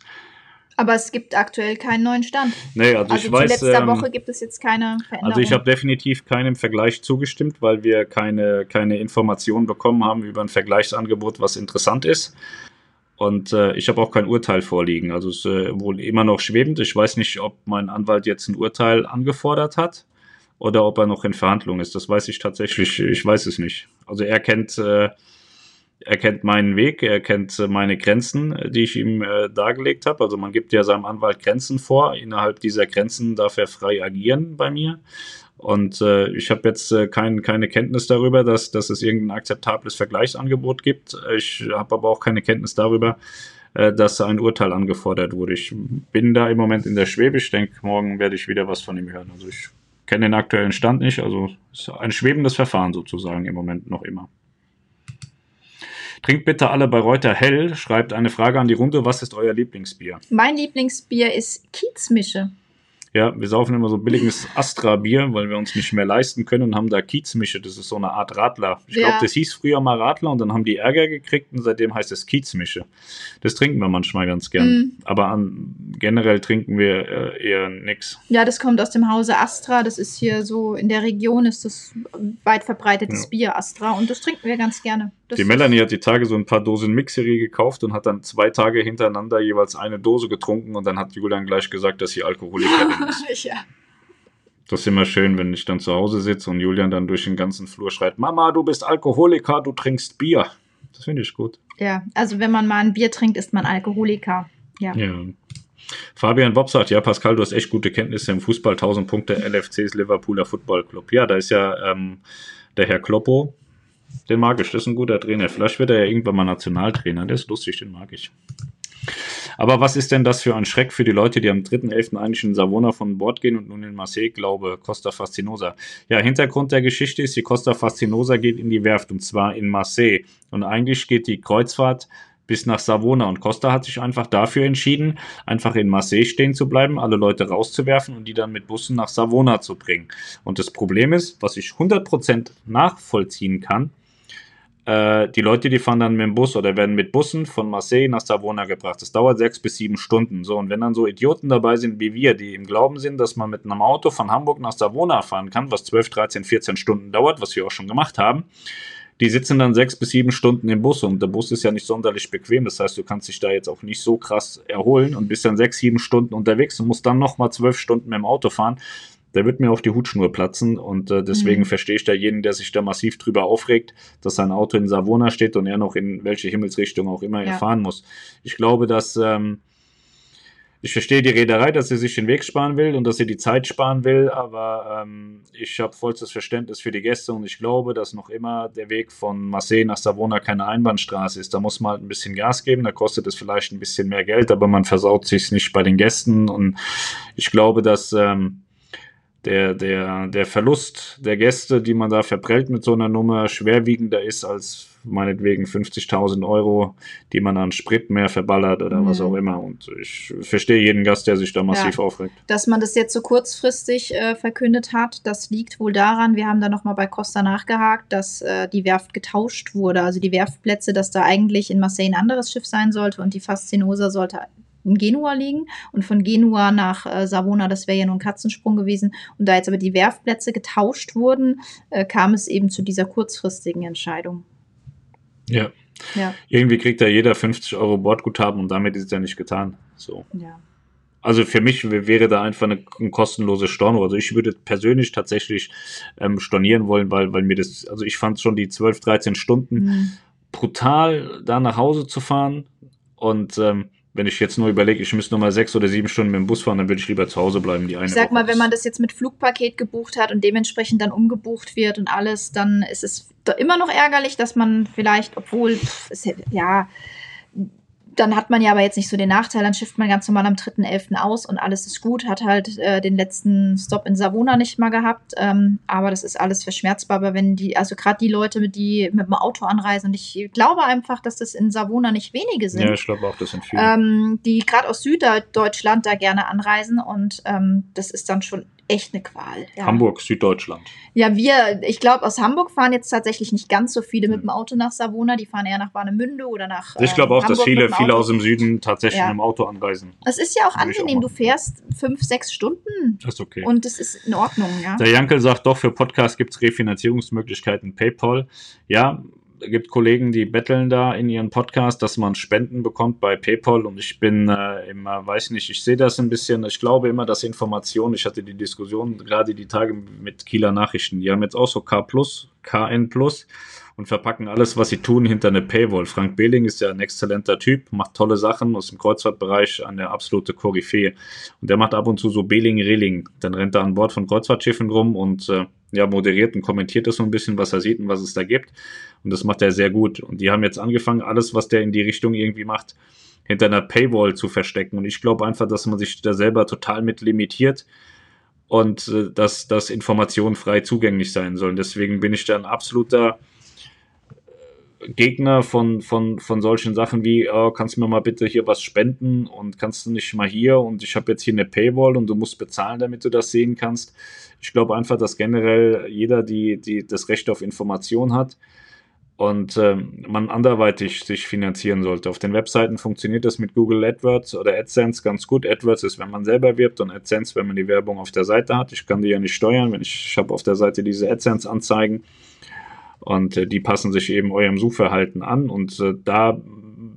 Aber es gibt aktuell keinen neuen Stand. Nee, also, also ich weiß. letzter ähm, Woche gibt es jetzt keine Veränderung. Also ich habe definitiv keinem Vergleich zugestimmt, weil wir keine, keine Informationen bekommen haben über ein Vergleichsangebot, was interessant ist. Und äh, ich habe auch kein Urteil vorliegen. Also es ist äh, wohl immer noch schwebend. Ich weiß nicht, ob mein Anwalt jetzt ein Urteil angefordert hat oder ob er noch in Verhandlung ist. Das weiß ich tatsächlich. Ich weiß es nicht. Also er kennt, äh, er kennt meinen Weg, er kennt äh, meine Grenzen, die ich ihm äh, dargelegt habe. Also man gibt ja seinem Anwalt Grenzen vor. Innerhalb dieser Grenzen darf er frei agieren bei mir. Und äh, ich habe jetzt äh, kein, keine Kenntnis darüber, dass, dass es irgendein akzeptables Vergleichsangebot gibt. Ich habe aber auch keine Kenntnis darüber, äh, dass ein Urteil angefordert wurde. Ich bin da im Moment in der Schwebe. Ich denke, morgen werde ich wieder was von ihm hören. Also ich kenne den aktuellen Stand nicht. Also es ist ein schwebendes Verfahren sozusagen im Moment noch immer. Trinkt bitte alle bei Reuter hell, schreibt eine Frage an die Runde. Was ist euer Lieblingsbier? Mein Lieblingsbier ist Kiezmische. Ja, wir saufen immer so billiges Astra-Bier, weil wir uns nicht mehr leisten können und haben da Kiezmische. Das ist so eine Art Radler. Ich ja. glaube, das hieß früher mal Radler und dann haben die Ärger gekriegt und seitdem heißt es Kiezmische. Das trinken wir manchmal ganz gern. Mhm. Aber an, generell trinken wir äh, eher nichts. Ja, das kommt aus dem Hause Astra. Das ist hier so in der Region ist das weit verbreitetes ja. Bier Astra und das trinken wir ganz gerne. Das die Melanie hat die Tage so ein paar Dosen Mixerie gekauft und hat dann zwei Tage hintereinander jeweils eine Dose getrunken und dann hat Julian gleich gesagt, dass sie Alkoholikerin. [LAUGHS] [LAUGHS] ja. Das ist immer schön, wenn ich dann zu Hause sitze und Julian dann durch den ganzen Flur schreit, Mama, du bist Alkoholiker, du trinkst Bier. Das finde ich gut. Ja, also wenn man mal ein Bier trinkt, ist man Alkoholiker. Ja. ja. Fabian Bob sagt, ja, Pascal, du hast echt gute Kenntnisse im Fußball, 1000 Punkte, LFCs Liverpooler Football Club. Ja, da ist ja ähm, der Herr Kloppo, den mag ich, das ist ein guter Trainer. Vielleicht wird er ja irgendwann mal Nationaltrainer, der ist lustig, den mag ich. Aber was ist denn das für ein Schreck für die Leute, die am 3.11. eigentlich in Savona von Bord gehen und nun in Marseille, glaube Costa Fascinosa? Ja, Hintergrund der Geschichte ist, die Costa Fascinosa geht in die Werft und zwar in Marseille. Und eigentlich geht die Kreuzfahrt bis nach Savona und Costa hat sich einfach dafür entschieden, einfach in Marseille stehen zu bleiben, alle Leute rauszuwerfen und die dann mit Bussen nach Savona zu bringen. Und das Problem ist, was ich 100% nachvollziehen kann, äh, die Leute, die fahren dann mit dem Bus oder werden mit Bussen von Marseille nach Savona gebracht. Das dauert sechs bis sieben Stunden. So, und wenn dann so Idioten dabei sind wie wir, die im Glauben sind, dass man mit einem Auto von Hamburg nach Savona fahren kann, was 12, 13, 14 Stunden dauert, was wir auch schon gemacht haben, die sitzen dann sechs bis sieben Stunden im Bus und der Bus ist ja nicht sonderlich bequem. Das heißt, du kannst dich da jetzt auch nicht so krass erholen und bist dann sechs, sieben Stunden unterwegs und musst dann nochmal zwölf Stunden mit dem Auto fahren. Da wird mir auf die Hutschnur platzen und äh, deswegen mhm. verstehe ich da jeden, der sich da massiv drüber aufregt, dass sein Auto in Savona steht und er noch in welche Himmelsrichtung auch immer ja. er fahren muss. Ich glaube, dass ähm, ich verstehe die Reederei, dass sie sich den Weg sparen will und dass sie die Zeit sparen will, aber ähm, ich habe vollstes Verständnis für die Gäste und ich glaube, dass noch immer der Weg von Marseille nach Savona keine Einbahnstraße ist. Da muss man halt ein bisschen Gas geben, da kostet es vielleicht ein bisschen mehr Geld, aber man versaut sich nicht bei den Gästen und ich glaube, dass ähm, der, der, der Verlust der Gäste, die man da verprellt mit so einer Nummer, schwerwiegender ist als meinetwegen 50.000 Euro, die man an Sprit mehr verballert oder mhm. was auch immer. Und ich verstehe jeden Gast, der sich da massiv ja. aufregt. Dass man das jetzt so kurzfristig äh, verkündet hat, das liegt wohl daran, wir haben da nochmal bei Costa nachgehakt, dass äh, die Werft getauscht wurde. Also die Werftplätze, dass da eigentlich in Marseille ein anderes Schiff sein sollte und die Fascinosa sollte in Genua liegen und von Genua nach äh, Savona, das wäre ja nur ein Katzensprung gewesen. Und da jetzt aber die Werftplätze getauscht wurden, äh, kam es eben zu dieser kurzfristigen Entscheidung. Ja. ja. Irgendwie kriegt da jeder 50 Euro Bordguthaben und damit ist es ja nicht getan. So. Ja. Also für mich wäre da einfach eine, ein kostenloses Storno. Also ich würde persönlich tatsächlich ähm, stornieren wollen, weil, weil mir das, also ich fand schon die 12, 13 Stunden mhm. brutal, da nach Hause zu fahren. Und ähm, wenn ich jetzt nur überlege, ich müsste nur mal sechs oder sieben Stunden mit dem Bus fahren, dann würde ich lieber zu Hause bleiben. Die eine ich sag Woche mal, wenn man das jetzt mit Flugpaket gebucht hat und dementsprechend dann umgebucht wird und alles, dann ist es immer noch ärgerlich, dass man vielleicht, obwohl, pff, ja, dann hat man ja aber jetzt nicht so den Nachteil, dann schifft man ganz normal am 3.11. aus und alles ist gut, hat halt äh, den letzten Stop in Savona nicht mal gehabt, ähm, aber das ist alles verschmerzbar, aber wenn die, also gerade die Leute, die mit dem Auto anreisen und ich glaube einfach, dass das in Savona nicht wenige sind. Ja, ich glaube auch, das sind viele. Ähm, die gerade aus Süddeutschland da gerne anreisen und ähm, das ist dann schon echt eine Qual. Ja. Hamburg, Süddeutschland. Ja, wir, ich glaube, aus Hamburg fahren jetzt tatsächlich nicht ganz so viele mit dem Auto nach Savona. Die fahren eher nach Warnemünde oder nach. Ich glaube auch, ähm, dass viele, viele aus dem Süden tatsächlich ja. mit dem Auto anreisen. Es ist ja auch angenehm. Auch du fährst fünf, sechs Stunden. Das ist okay. Und das ist in Ordnung, ja. Der Jankel sagt doch, für Podcast gibt es Refinanzierungsmöglichkeiten PayPal. Ja, gibt Kollegen, die betteln da in ihren Podcast, dass man Spenden bekommt bei PayPal und ich bin äh, immer, weiß nicht, ich sehe das ein bisschen, ich glaube immer, dass Informationen, ich hatte die Diskussion gerade die Tage mit Kieler Nachrichten, die haben jetzt auch so K+, KN+, und verpacken alles, was sie tun, hinter eine Paywall. Frank Behling ist ja ein exzellenter Typ, macht tolle Sachen aus dem Kreuzfahrtbereich, eine absolute Koryphäe. Und der macht ab und zu so Behling-Rilling. Dann rennt er an Bord von Kreuzfahrtschiffen rum und äh, ja, moderiert und kommentiert das so ein bisschen, was er sieht und was es da gibt. Und das macht er sehr gut. Und die haben jetzt angefangen, alles, was der in die Richtung irgendwie macht, hinter einer Paywall zu verstecken. Und ich glaube einfach, dass man sich da selber total mit limitiert und äh, dass, dass Informationen frei zugänglich sein sollen. Deswegen bin ich da ein absoluter Gegner von, von, von solchen Sachen wie, oh, kannst du mir mal bitte hier was spenden und kannst du nicht mal hier und ich habe jetzt hier eine Paywall und du musst bezahlen, damit du das sehen kannst. Ich glaube einfach, dass generell jeder die, die das Recht auf Information hat und ähm, man anderweitig sich finanzieren sollte. Auf den Webseiten funktioniert das mit Google AdWords oder AdSense ganz gut. AdWords ist, wenn man selber wirbt und AdSense, wenn man die Werbung auf der Seite hat. Ich kann die ja nicht steuern, wenn ich, ich habe auf der Seite diese AdSense-Anzeigen und äh, die passen sich eben eurem Suchverhalten an und äh, da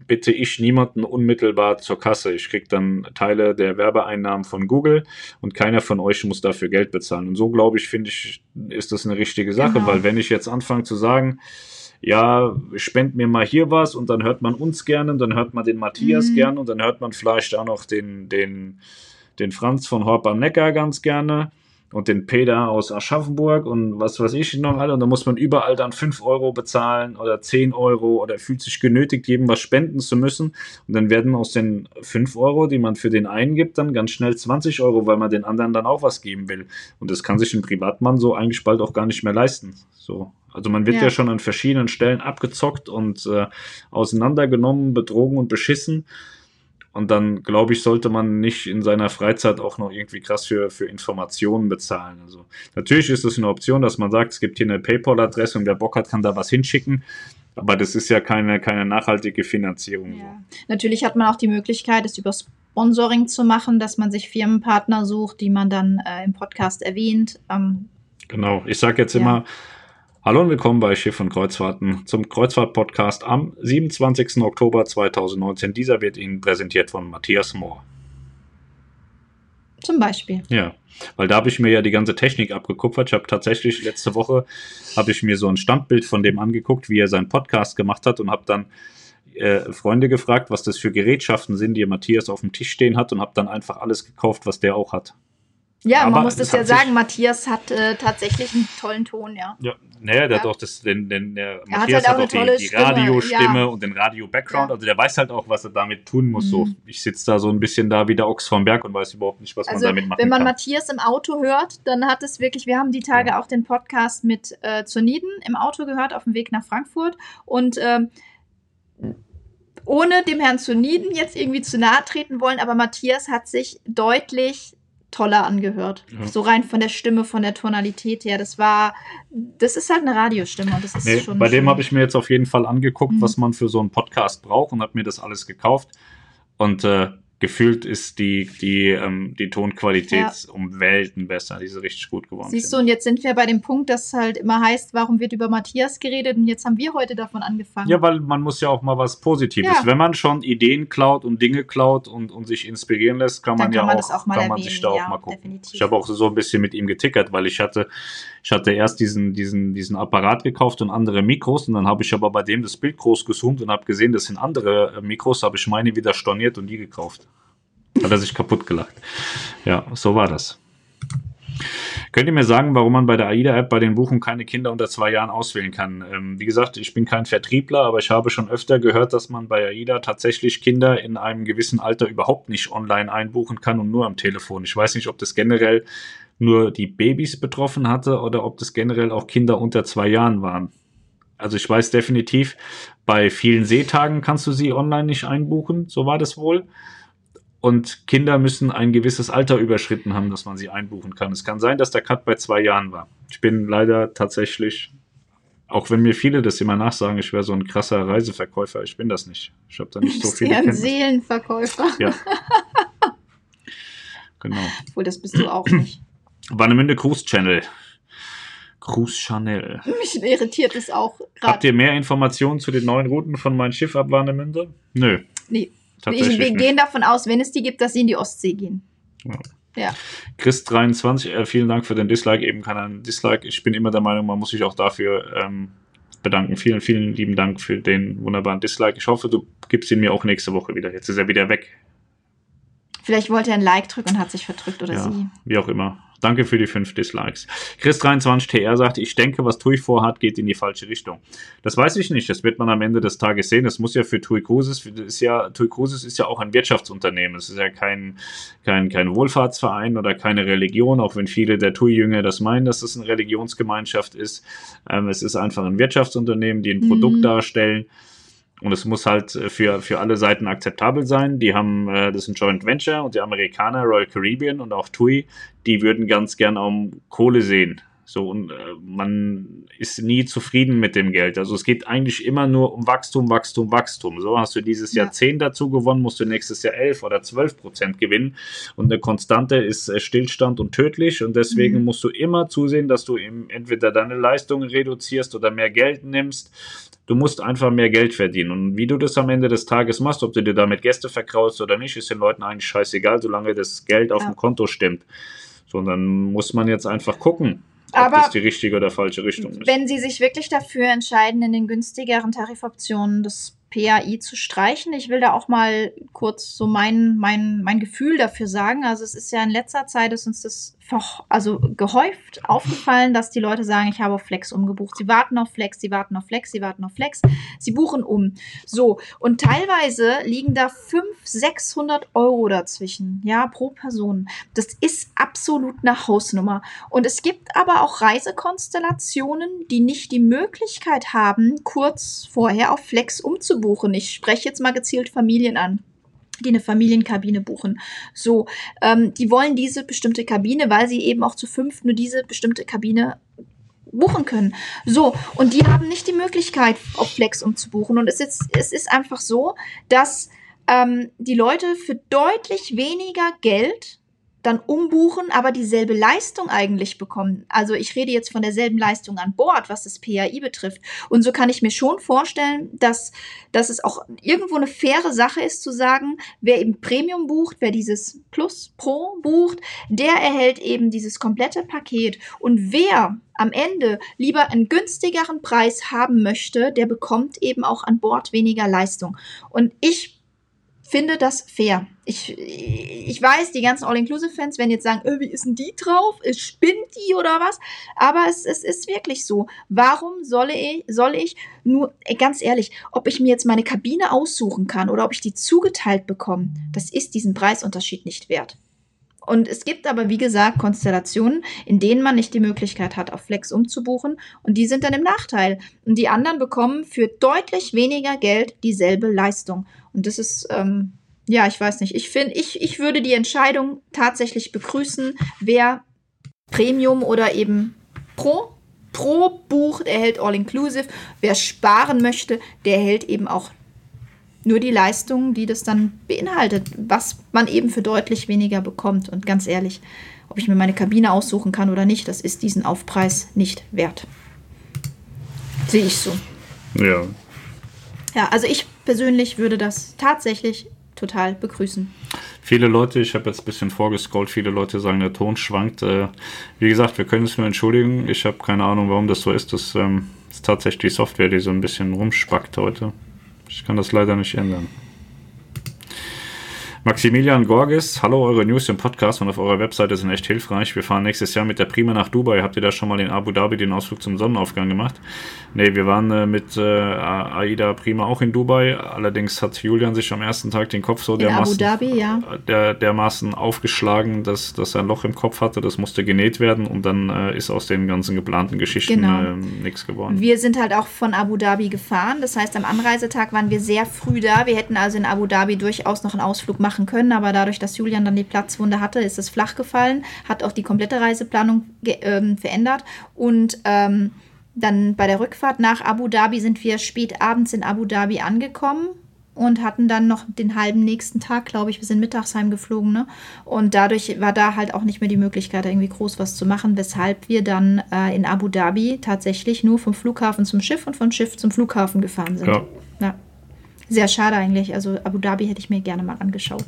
bitte ich niemanden unmittelbar zur Kasse. Ich kriege dann Teile der Werbeeinnahmen von Google und keiner von euch muss dafür Geld bezahlen. Und so glaube ich, finde ich, ist das eine richtige Sache, genau. weil wenn ich jetzt anfange zu sagen, ja, spend mir mal hier was und dann hört man uns gerne und dann hört man den Matthias mhm. gerne und dann hört man vielleicht auch noch den, den, den Franz von Horb am Neckar ganz gerne und den Peter aus Aschaffenburg und was weiß ich noch alle. Und da muss man überall dann 5 Euro bezahlen oder 10 Euro oder fühlt sich genötigt, jedem was spenden zu müssen. Und dann werden aus den 5 Euro, die man für den einen gibt, dann ganz schnell 20 Euro, weil man den anderen dann auch was geben will. Und das kann sich ein Privatmann so eigentlich bald auch gar nicht mehr leisten. So. Also man wird ja, ja schon an verschiedenen Stellen abgezockt und äh, auseinandergenommen, betrogen und beschissen. Und dann, glaube ich, sollte man nicht in seiner Freizeit auch noch irgendwie krass für, für Informationen bezahlen. Also natürlich ist es eine Option, dass man sagt, es gibt hier eine PayPal-Adresse und wer Bock hat, kann da was hinschicken. Aber das ist ja keine, keine nachhaltige Finanzierung. Ja. Natürlich hat man auch die Möglichkeit, es über Sponsoring zu machen, dass man sich Firmenpartner sucht, die man dann äh, im Podcast erwähnt. Ähm, genau, ich sage jetzt ja. immer, Hallo und willkommen bei Schiff und Kreuzfahrten zum Kreuzfahrt-Podcast am 27. Oktober 2019. Dieser wird Ihnen präsentiert von Matthias Mohr. Zum Beispiel. Ja, weil da habe ich mir ja die ganze Technik abgekupfert. Ich habe tatsächlich letzte Woche habe ich mir so ein Standbild von dem angeguckt, wie er seinen Podcast gemacht hat und habe dann äh, Freunde gefragt, was das für Gerätschaften sind, die Matthias auf dem Tisch stehen hat und habe dann einfach alles gekauft, was der auch hat. Ja, Aber man muss das es ja hat sagen, Matthias hat äh, tatsächlich einen tollen Ton, ja. Ja, naja, der Ja. hat auch das, den, den, der hat Matthias halt auch hat auch die, die Stimme, Radiostimme ja. und den Radio-Background. Ja. Also der weiß halt auch, was er damit tun muss. So, Mhm. ich sitze da so ein bisschen da wie der Ochs vom Berg und weiß überhaupt nicht, was Also, man damit machen wenn man kann. Matthias im Auto hört, dann hat es wirklich, wir haben die Tage auch den Podcast mit äh, Zoniden im Auto gehört, auf dem Weg nach Frankfurt. Und ähm, ohne dem Herrn Zoniden jetzt irgendwie zu nahe treten wollen, aber Matthias hat sich deutlich toller angehört. Ja. So rein von der Stimme, von der Tonalität her. Das war, das ist halt eine Radiostimme und das ist Nee, schon. bei dem habe ich mir jetzt auf jeden Fall angeguckt, Mhm. was man für so einen Podcast braucht und habe mir das alles gekauft. Und äh, gefühlt ist die, die, ähm, die Tonqualität Ja. um Welten besser. Die ist richtig gut geworden. Siehst du, und jetzt sind wir bei dem Punkt, dass halt immer heißt, warum wird über Matthias geredet und jetzt haben wir heute davon angefangen. Ja, weil man muss ja auch mal was Positives. Ja. Wenn man schon Ideen klaut und Dinge klaut und, und sich inspirieren lässt, kann Dann man kann ja man auch, das auch mal kann man erwähnen, sich da auch ja, mal gucken. definitiv. Ich habe auch so ein bisschen mit ihm getickert, weil ich hatte, ich hatte erst diesen, diesen, diesen Apparat gekauft und andere Mikros und dann habe ich aber bei dem das Bild groß gezoomt und habe gesehen, das sind andere äh, Mikros, habe ich meine wieder storniert und die gekauft. Hat er sich kaputt gelacht. Ja, so war das. Könnt ihr mir sagen, warum man bei der AIDA-App bei den Buchungen keine Kinder unter zwei Jahren auswählen kann? Ähm, wie gesagt, ich bin kein Vertriebler, aber ich habe schon öfter gehört, dass man bei AIDA tatsächlich Kinder in einem gewissen Alter überhaupt nicht online einbuchen kann und nur am Telefon. Ich weiß nicht, ob das generell nur die Babys betroffen hatte oder ob das generell auch Kinder unter zwei Jahren waren. Also ich weiß definitiv, bei vielen Seetagen kannst du sie online nicht einbuchen, so war das wohl. Und Kinder müssen ein gewisses Alter überschritten haben, dass man sie einbuchen kann. Es kann sein, dass der Cut bei zwei Jahren war. Ich bin leider tatsächlich, auch wenn mir viele das immer nachsagen, ich wäre so ein krasser Reiseverkäufer, ich bin das nicht. Ich habe da nicht so ja ein Kenntnisse. Seelenverkäufer. Ja. [LAUGHS] Genau. Obwohl, das bist du auch nicht. Warnemünde Cruise Channel. Cruise Channel. Mich irritiert es auch Habt gerade. ihr mehr Informationen zu den neuen Routen von meinem Schiff ab Warnemünde? Nö. Nee. Tatsächlich Ich, wir gehen davon aus, wenn es die gibt, dass sie in die Ostsee gehen. Ja. Ja. Chris23, äh, vielen Dank für den Dislike. Eben kein Dislike. Ich bin immer der Meinung, man muss sich auch dafür ähm, bedanken. Vielen, vielen lieben Dank für den wunderbaren Dislike. Ich hoffe, du gibst ihn mir auch nächste Woche wieder. Jetzt ist er wieder weg. Vielleicht wollte er ein Like drücken und hat sich verdrückt oder Ja, sie. wie auch immer. Danke für die fünf Dislikes. Chris23TR sagt, ich denke, was TUI vorhat, geht in die falsche Richtung. Das weiß ich nicht. Das wird man am Ende des Tages sehen. Das muss ja für TUI Cruises, ist ja, TUI Cruises ist ja auch ein Wirtschaftsunternehmen. Es ist ja kein, kein, kein Wohlfahrtsverein oder keine Religion, auch wenn viele der TUI-Jünger das meinen, dass es eine Religionsgemeinschaft ist. Ähm, es ist einfach ein Wirtschaftsunternehmen, die ein Produkt Mhm. darstellen. Und es muss halt äh, für, für alle Seiten akzeptabel sein. Die haben, äh, das ist ein Joint Venture und die Amerikaner, Royal Caribbean und auch TUI, die würden ganz gern um Kohle sehen. So, und äh, man ist nie zufrieden mit dem Geld. Also es geht eigentlich immer nur um Wachstum, Wachstum, Wachstum. So hast du dieses Ja. Jahr 10 dazu gewonnen, musst du nächstes Jahr 11 oder 12 Prozent gewinnen. Und eine Konstante ist Stillstand und tödlich. Und deswegen Mhm. musst du immer zusehen, dass du eben entweder deine Leistungen reduzierst oder mehr Geld nimmst. Du musst einfach mehr Geld verdienen. Und wie du das am Ende des Tages machst, ob du dir damit Gäste verkraust oder nicht, ist den Leuten eigentlich scheißegal, solange das Geld auf Ja. dem Konto stimmt. So, dann muss man jetzt einfach gucken, ob Aber das die richtige oder falsche Richtung ist. Wenn sie sich wirklich dafür entscheiden, in den günstigeren Tarifoptionen das PAI zu streichen, ich will da auch mal kurz so mein, mein, mein Gefühl dafür sagen. Also es ist ja in letzter Zeit ist uns das also gehäuft aufgefallen, dass die Leute sagen, ich habe auf Flex umgebucht. Sie warten auf Flex, sie warten auf Flex, sie warten auf Flex, sie buchen um. So, und teilweise liegen da 500, 600 Euro dazwischen, ja, pro Person. Das ist absolut eine Hausnummer. Und es gibt aber auch Reisekonstellationen, die nicht die Möglichkeit haben, kurz vorher auf Flex umzubuchen. Ich spreche jetzt mal gezielt Familien an die eine Familienkabine buchen. So, ähm, die wollen diese bestimmte Kabine, weil sie eben auch zu fünf nur diese bestimmte Kabine buchen können. So, und die haben nicht die Möglichkeit, auf Flex umzubuchen. Und es ist, es ist einfach so, dass ähm, die Leute für deutlich weniger Geld dann umbuchen, aber dieselbe Leistung eigentlich bekommen. Also ich rede jetzt von derselben Leistung an Bord, was das PAI betrifft. Und so kann ich mir schon vorstellen, dass, dass es auch irgendwo eine faire Sache ist zu sagen, wer eben Premium bucht, wer dieses Plus Pro bucht, der erhält eben dieses komplette Paket. Und wer am Ende lieber einen günstigeren Preis haben möchte, der bekommt eben auch an Bord weniger Leistung. Und ich finde das fair. Ich, ich weiß, die ganzen All-Inclusive-Fans werden jetzt sagen, äh, wie ist denn die drauf? Spinnt die oder was? Aber es, es ist wirklich so. Warum soll ich, soll ich nur, ganz ehrlich, ob ich mir jetzt meine Kabine aussuchen kann oder ob ich die zugeteilt bekomme, das ist diesen Preisunterschied nicht wert. Und es gibt aber, wie gesagt, Konstellationen, in denen man nicht die Möglichkeit hat, auf Flex umzubuchen. Und die sind dann im Nachteil. Und die anderen bekommen für deutlich weniger Geld dieselbe Leistung. Und das ist, ähm, ja, ich weiß nicht. Ich finde, ich, ich würde die Entscheidung tatsächlich begrüßen, wer Premium oder eben Pro Pro Buch erhält All-Inclusive. Wer sparen möchte, der erhält eben auch nur die Leistung, die das dann beinhaltet, was man eben für deutlich weniger bekommt. Und ganz ehrlich, ob ich mir meine Kabine aussuchen kann oder nicht, das ist diesen Aufpreis nicht wert. Sehe ich so. Ja. Ja, also ich persönlich würde das tatsächlich total begrüßen. Viele Leute, ich habe jetzt ein bisschen vorgescrollt, viele Leute sagen, der Ton schwankt. Äh, wie gesagt, wir können es nur entschuldigen. Ich habe keine Ahnung, warum das so ist. Das ähm, ist tatsächlich die Software, die so ein bisschen rumspackt heute. Ich kann das leider nicht ändern. Maximilian Gorges, hallo, eure News im Podcast und auf eurer Webseite sind echt hilfreich. Wir fahren nächstes Jahr mit der Prima nach Dubai. Habt ihr da schon mal in Abu Dhabi den Ausflug zum Sonnenaufgang gemacht? Ne, wir waren äh, mit äh, Aida Prima auch in Dubai. Allerdings hat Julian sich am ersten Tag den Kopf so dermaßen, Dhabi, ja. der, dermaßen aufgeschlagen, dass, dass er ein Loch im Kopf hatte. Das musste genäht werden und dann äh, ist aus den ganzen geplanten Geschichten Genau. ähm, nichts geworden. Wir sind halt auch von Abu Dhabi gefahren. Das heißt, am Anreisetag waren wir sehr früh da. Wir hätten also in Abu Dhabi durchaus noch einen Ausflug machen können, aber dadurch, dass Julian dann die Platzwunde hatte, ist es flach gefallen, hat auch die komplette Reiseplanung ge- ähm, verändert und ähm, dann bei der Rückfahrt nach Abu Dhabi sind wir spät abends in Abu Dhabi angekommen und hatten dann noch den halben nächsten Tag, glaube ich, wir sind mittags heimgeflogen, ne? Und dadurch war da halt auch nicht mehr die Möglichkeit, irgendwie groß was zu machen, weshalb wir dann äh, in Abu Dhabi tatsächlich nur vom Flughafen zum Schiff und vom Schiff zum Flughafen gefahren sind. Ja. ja. Sehr schade eigentlich. Also Abu Dhabi hätte ich mir gerne mal angeschaut.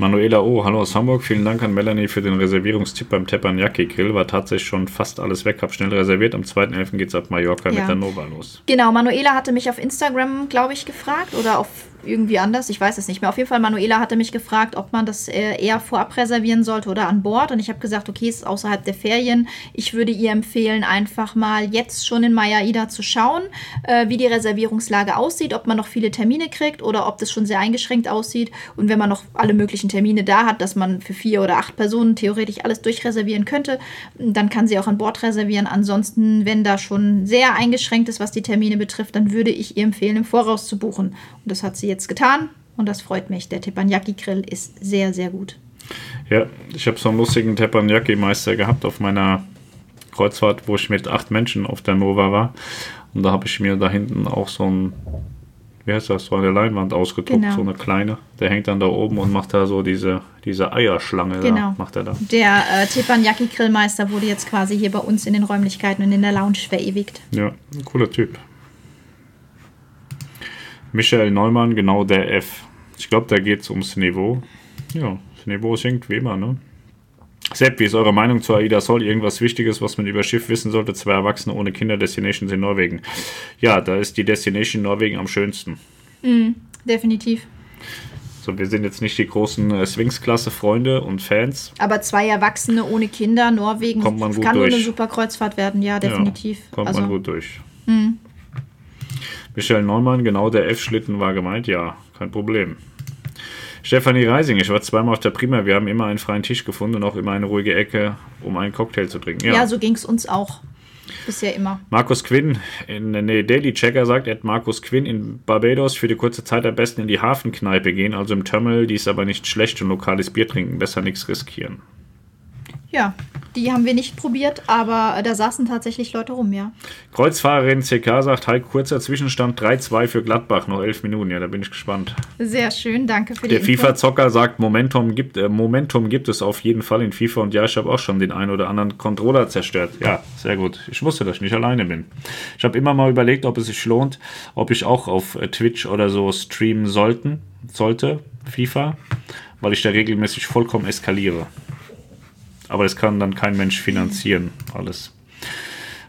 Manuela O., hallo aus Hamburg. Vielen Dank an Melanie für den Reservierungstipp beim Teppanyaki Grill. War tatsächlich schon fast alles weg. Hab schnell reserviert. Am 2.11. geht's ab Mallorca Ja. mit der Nova los. Genau, Manuela hatte mich auf Instagram, glaube ich, gefragt oder auf irgendwie anders, ich weiß es nicht mehr. Auf jeden Fall, Manuela hatte mich gefragt, ob man das äh, eher vorab reservieren sollte oder an Bord. Und ich habe gesagt, okay, es ist außerhalb der Ferien. Ich würde ihr empfehlen, einfach mal jetzt schon in Maya Ida zu schauen, äh, wie die Reservierungslage aussieht, ob man noch viele Termine kriegt oder ob das schon sehr eingeschränkt aussieht. Und wenn man noch alle möglichen Termine da hat, dass man für vier oder acht Personen theoretisch alles durchreservieren könnte, dann kann sie auch an Bord reservieren. Ansonsten, wenn da schon sehr eingeschränkt ist, was die Termine betrifft, dann würde ich ihr empfehlen, im Voraus zu buchen. Und das hat sie jetzt getan und das freut mich. Der Teppanyaki Grill ist sehr, sehr gut. Ja, ich habe so einen lustigen Teppanyaki-Meister gehabt auf meiner Kreuzfahrt, wo ich mit acht Menschen auf der Nova war. Und da habe ich mir da hinten auch so ein, wie heißt das, so eine Leinwand ausgedruckt, Genau. so eine kleine. Der hängt dann da oben und macht da so diese, diese Eierschlange Genau. da, macht er da. Der äh, Teppanyaki Grillmeister wurde jetzt quasi hier bei uns in den Räumlichkeiten und in der Lounge verewigt. Ja, ein cooler Typ. Michael Neumann, genau der F. Ich glaube, da geht es ums Niveau. Ja, das Niveau sinkt wie immer, ne? Sepp, wie ist eure Meinung zu AIDA Sol? Irgendwas Wichtiges, was man über Schiff wissen sollte? Zwei Erwachsene ohne Kinder, Destinations in Norwegen. Ja, da ist die Destination Norwegen am schönsten. Definitiv. So, wir sind jetzt nicht die großen äh, Swings-Klasse-Freunde und Fans. Aber zwei Erwachsene ohne Kinder, Norwegen, Kommt man gut kann nur durch. eine super Kreuzfahrt werden, ja, definitiv. Ja, kommt also, man gut durch. Michel Neumann, genau der F-Schlitten war gemeint, ja, kein Problem. Stefanie Reising, ich war zweimal auf der Prima, wir haben immer einen freien Tisch gefunden und auch immer eine ruhige Ecke, um einen Cocktail zu trinken. Ja, so ging es uns auch. Bisher immer. Markus Quinn, in, nee, Daily Checker sagt, er hat Markus Quinn in Barbados für die kurze Zeit am besten in die Hafenkneipe gehen, also im Terminal, die ist aber nicht schlecht und lokales Bier trinken, besser nichts riskieren. Ja, die haben wir nicht probiert, aber da saßen tatsächlich Leute rum, ja. Kreuzfahrerin CK sagt, hi, kurzer Zwischenstand 3-2 für Gladbach, noch elf Minuten. Ja, da bin ich gespannt. Sehr schön, danke für Der die Info. FIFA-Zocker sagt, Momentum gibt, äh, Momentum gibt es auf jeden Fall in FIFA und ja, ich habe auch schon den einen oder anderen Controller zerstört. Ja, sehr gut. Ich wusste, dass ich nicht alleine bin. Ich habe immer mal überlegt, ob es sich lohnt, ob ich auch auf äh, Twitch oder so streamen sollten, sollte, FIFA, weil ich da regelmäßig vollkommen eskaliere. Aber das kann dann kein Mensch finanzieren, alles.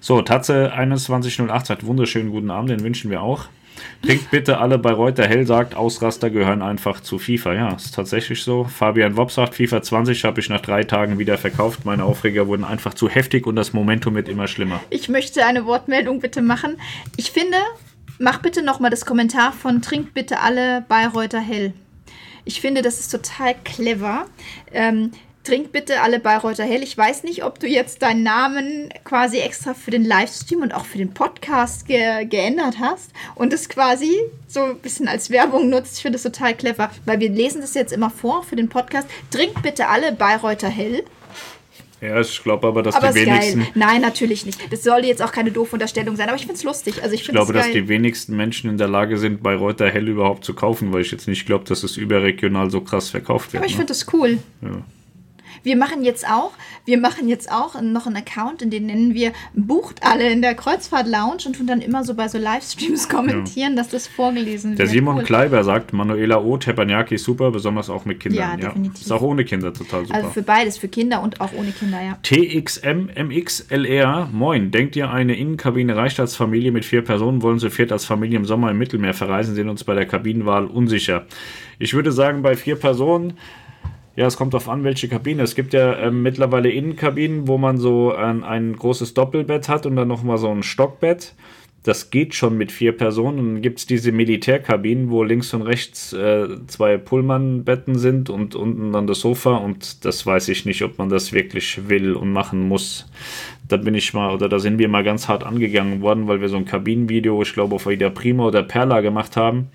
So, Tatze 2108 sagt wunderschönen guten Abend, den wünschen wir auch. Trinkt bitte alle bei Reuter Hell, sagt Ausraster gehören einfach zu FIFA. Ja, ist tatsächlich so. Fabian Wob sagt, FIFA 20 habe ich nach drei Tagen wieder verkauft. Meine Aufreger wurden einfach zu heftig und das Momentum wird immer schlimmer. Ich möchte eine Wortmeldung bitte machen. Ich finde, mach bitte nochmal das Kommentar von Trinkt bitte alle Bayreuther Hell. Ich finde, das ist total clever. Ähm, Trink bitte alle Bayreuther Hell. Ich weiß nicht, ob du jetzt deinen Namen quasi extra für den Livestream und auch für den Podcast ge geändert hast und es quasi so ein bisschen als Werbung nutzt. Ich finde das total clever, weil wir lesen das jetzt immer vor für den Podcast. Trink bitte alle Bayreuther Hell. Ja, ich glaube aber, dass Aber die wenigsten. geil. Nein, natürlich nicht. Das sollte jetzt auch keine doofe Unterstellung sein, aber ich finde es lustig. Also ich Ich glaube, dass die wenigsten Menschen in der Lage sind, bei Reuter Hell überhaupt zu kaufen, weil ich jetzt nicht glaube, dass es überregional so krass verkauft wird. aber ich ne? finde das cool. ja. Wir machen jetzt auch, wir machen jetzt auch noch einen Account, in den nennen wir Bucht alle in der Kreuzfahrt Lounge und tun dann immer so bei so Livestreams [LAUGHS] kommentieren, dass das vorgelesen Der wird. Simon Cool. Kleiber sagt, Manuela O, Teppanyaki super, besonders auch mit Kindern. Ja, definitiv. Ist auch ohne Kinder total super. Also für beides, für Kinder und auch ohne Kinder, ja. TXMMXLR, moin. Denkt ihr, eine Innenkabine reicht als Familie mit vier Personen? Wollen zu viert als Familie im Sommer im Mittelmeer verreisen? Sind uns bei der Kabinenwahl unsicher. Ich würde sagen, bei vier Personen, ja, es kommt darauf an, welche Kabine. Es gibt ja ähm, mittlerweile Innenkabinen, wo man so ein, ein großes Doppelbett hat und dann nochmal so ein Stockbett. Das geht schon mit vier Personen. Und dann gibt es diese Militärkabinen, wo links und rechts äh, zwei Pullmanbetten sind und unten dann das Sofa. Und das weiß ich nicht, ob man das wirklich will und machen muss. Da bin ich mal, oder da sind wir mal ganz hart angegangen worden, weil wir so ein Kabinenvideo, ich glaube, auf der Prima oder Perla gemacht haben.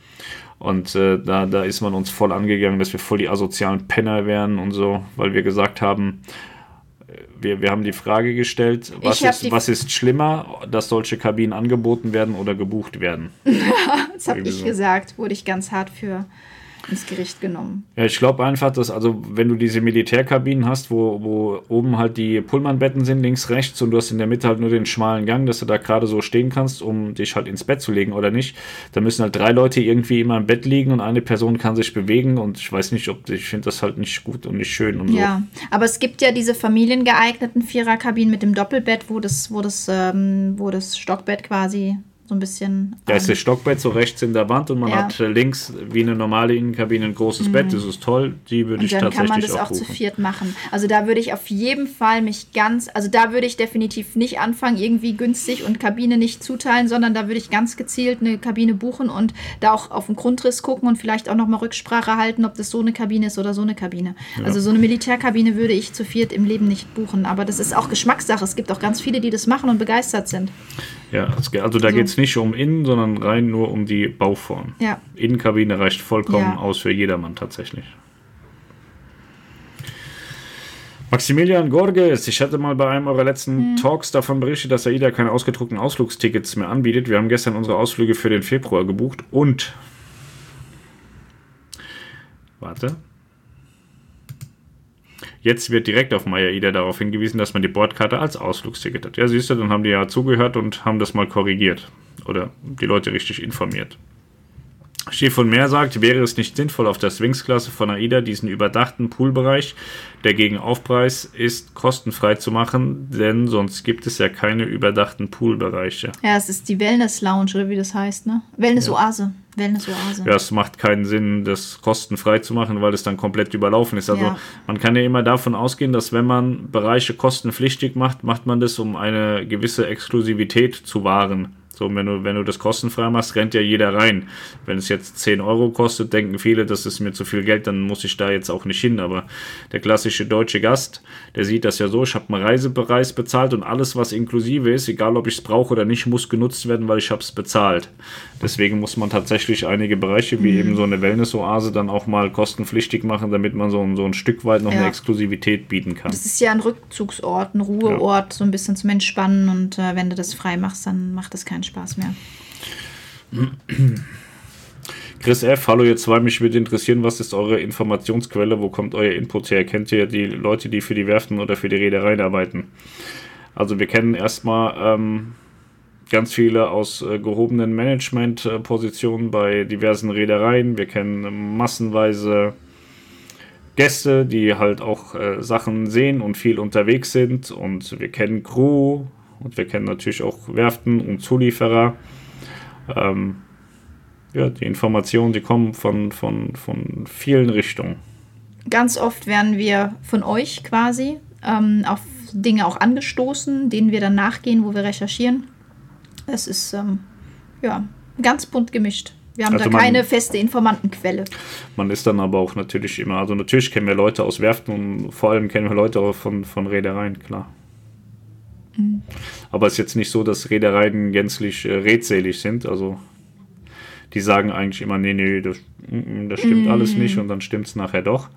Und äh, da, da ist man uns voll angegangen, dass wir voll die asozialen Penner wären und so, weil wir gesagt haben, äh, wir, wir haben die Frage gestellt, was ist, was ist schlimmer, dass solche Kabinen angeboten werden oder gebucht werden? [LAUGHS] Das habe ich so. gesagt, wurde ich ganz hart für ins Gericht genommen. Ja, ich glaube einfach, dass, also wenn du diese Militärkabinen hast, wo, wo oben halt die Pullmanbetten sind, links, rechts, und du hast in der Mitte halt nur den schmalen Gang, dass du da gerade so stehen kannst, um dich halt ins Bett zu legen oder nicht, da müssen halt drei Leute irgendwie immer im Bett liegen und eine Person kann sich bewegen und ich weiß nicht, ob ich finde das halt nicht gut und nicht schön und so. Ja, aber es gibt ja diese familiengeeigneten Viererkabinen mit dem Doppelbett, wo das, wo das, ähm, wo das Stockbett quasi so ein bisschen. Da ist das Stockbett so rechts in der Wand und man Ja. hat äh, links wie eine normale Innenkabine ein großes Bett. Das ist toll. Die würde ich dann kann tatsächlich man das auch, auch zu viert machen. Also da würde ich auf jeden Fall mich ganz, also da würde ich definitiv nicht anfangen, irgendwie günstig und Kabine nicht zuteilen, sondern da würde ich ganz gezielt eine Kabine buchen und da auch auf den Grundriss gucken und vielleicht auch nochmal Rücksprache halten, ob das so eine Kabine ist oder so eine Kabine. Also so eine Militärkabine würde ich zu viert im Leben nicht buchen. Aber das ist auch Geschmackssache. Es gibt auch ganz viele, die das machen und begeistert sind. Ja, also da So. geht es nicht um Innen, sondern rein nur um die Bauform. Ja. Innenkabine reicht vollkommen Ja. aus für jedermann tatsächlich. Maximilian Gorges, ich hatte mal bei einem eurer letzten Mhm. Talks davon berichtet, dass AIDA keine ausgedruckten Ausflugstickets mehr anbietet. Wir haben gestern unsere Ausflüge für den Februar gebucht und. Warte. Jetzt wird direkt auf MyAIDA darauf hingewiesen, dass man die Bordkarte als Ausflugsticket hat. Ja, siehst du, dann haben die ja zugehört und haben das mal korrigiert. Oder die Leute richtig informiert. Schiff und Meer sagt, wäre es nicht sinnvoll, auf der Swings-Klasse von AIDA diesen überdachten Poolbereich, der gegen Aufpreis ist, kostenfrei zu machen, denn sonst gibt es ja keine überdachten Poolbereiche. Ja, es ist die Wellness Lounge oder wie das heißt, ne? Wellness Oase. Wellness Oase. Ja, es macht keinen Sinn, das kostenfrei zu machen, weil es dann komplett überlaufen ist. Also Ja. man kann ja immer davon ausgehen, dass wenn man Bereiche kostenpflichtig macht, macht man das, um eine gewisse Exklusivität zu wahren. So, wenn du, wenn du das kostenfrei machst, rennt ja jeder rein. Wenn es jetzt 10 Euro kostet, denken viele, das ist mir zu viel Geld, dann muss ich da jetzt auch nicht hin. Aber der klassische deutsche Gast, der sieht das ja so, ich habe einen Reisepreis bezahlt und alles, was inklusive ist, egal ob ich es brauche oder nicht, muss genutzt werden, weil ich habe es bezahlt. Deswegen muss man tatsächlich einige Bereiche, wie mhm. eben so eine Wellness-Oase, dann auch mal kostenpflichtig machen, damit man so, so ein Stück weit noch ja. eine Exklusivität bieten kann. Das ist ja ein Rückzugsort, ein Ruheort, ja. so ein bisschen zum Entspannen und äh, wenn du das frei machst, dann macht das keinen Spaß mehr. Chris F., hallo ihr zwei, mich würde interessieren, was ist eure Informationsquelle, wo kommt euer Input her? Kennt ihr die Leute, die für die Werften oder für die Reedereien arbeiten? Also wir kennen erstmal ähm, ganz viele aus äh, gehobenen Managementpositionen bei diversen Reedereien. Wir kennen massenweise Gäste, die halt auch äh, Sachen sehen und viel unterwegs sind. Und wir kennen Crew und wir kennen natürlich auch Werften und Zulieferer. Ähm, ja, die Informationen, die kommen von, von, von vielen Richtungen. Ganz oft werden wir von euch quasi ähm, auf Dinge auch angestoßen, denen wir dann nachgehen, wo wir recherchieren. Es ist ähm, ja ganz bunt gemischt. Wir haben also da keine man, feste Informantenquelle. Man ist dann aber auch natürlich immer, also natürlich kennen wir Leute aus Werften und vor allem kennen wir Leute auch von, von Reedereien, klar. Mhm. Aber es ist jetzt nicht so, dass Reedereien gänzlich äh, redselig sind. Also die sagen eigentlich immer, nee, nee, das, mm, mm, das stimmt mhm. alles nicht und dann stimmt es nachher doch.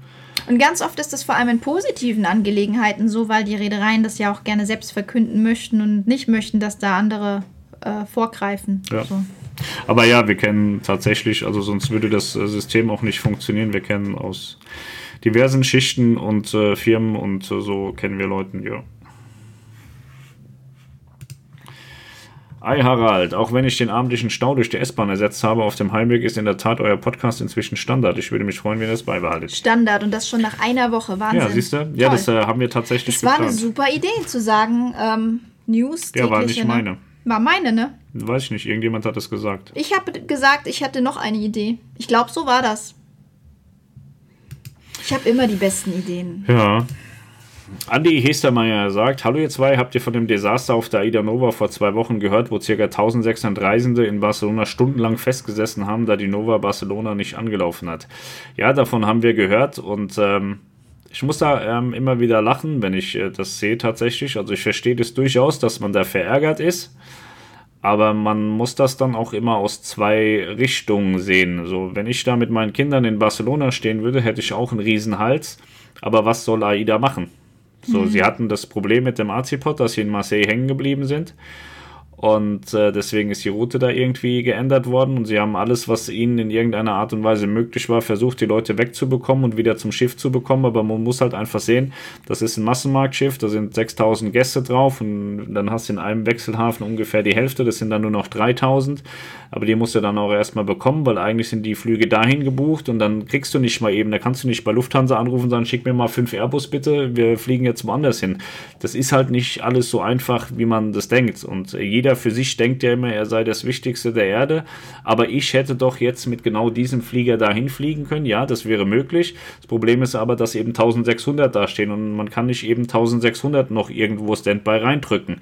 Und ganz oft ist das vor allem in positiven Angelegenheiten so, weil die Reedereien das ja auch gerne selbst verkünden möchten und nicht möchten, dass da andere äh, vorgreifen. Ja. So. Aber ja, wir kennen tatsächlich, also sonst würde das äh, System auch nicht funktionieren. Wir kennen aus diversen Schichten und äh, Firmen und äh, so kennen wir Leute, ja. Ei Harald, auch wenn ich den abendlichen Stau durch die S-Bahn ersetzt habe, auf dem Heimweg ist in der Tat euer Podcast inzwischen Standard. Ich würde mich freuen, wenn ihr das beibehaltet. Standard und das schon nach einer Woche. Wahnsinn. Ja, siehst du? Ja, das äh, haben wir tatsächlich Das war eine super Idee zu sagen, ähm, News. Ja, war nicht ne? meine. War meine, ne? Weiß ich nicht, irgendjemand hat das gesagt. Ich habe gesagt, ich hatte noch eine Idee. Ich glaube, so war das. Ich habe immer die besten Ideen. Ja. Andi Hestermeier sagt: Hallo, ihr zwei, habt ihr von dem Desaster auf der Aida Nova vor zwei Wochen gehört, wo ca. 1600 Reisende in Barcelona stundenlang festgesessen haben, da die Nova Barcelona nicht angelaufen hat? Ja, davon haben wir gehört und ähm, ich muss da ähm, immer wieder lachen, wenn ich äh, das sehe tatsächlich. Also, ich verstehe das durchaus, dass man da verärgert ist. Aber man muss das dann auch immer aus zwei Richtungen sehen. So, wenn ich da mit meinen Kindern in Barcelona stehen würde, hätte ich auch einen Riesenhals. Aber was soll AIDA machen? So, mhm. sie hatten das Problem mit dem AC-Pod, dass sie in Marseille hängen geblieben sind. Und äh, deswegen ist die Route da irgendwie geändert worden und sie haben alles, was ihnen in irgendeiner Art und Weise möglich war, versucht, die Leute wegzubekommen und wieder zum Schiff zu bekommen. Aber man muss halt einfach sehen, das ist ein Massenmarktschiff, da sind 6000 Gäste drauf und dann hast du in einem Wechselhafen ungefähr die Hälfte, das sind dann nur noch 3000. Aber die musst du dann auch erstmal bekommen, weil eigentlich sind die Flüge dahin gebucht und dann kriegst du nicht mal eben, da kannst du nicht bei Lufthansa anrufen und sagen, schick mir mal fünf Airbus bitte, wir fliegen jetzt woanders hin. Das ist halt nicht alles so einfach, wie man das denkt. Und jeder jeder für sich denkt ja immer, er sei das Wichtigste der Erde. Aber ich hätte doch jetzt mit genau diesem Flieger dahin fliegen können. Ja, das wäre möglich. Das Problem ist aber, dass eben 1600 da stehen und man kann nicht eben 1600 noch irgendwo Standby reindrücken.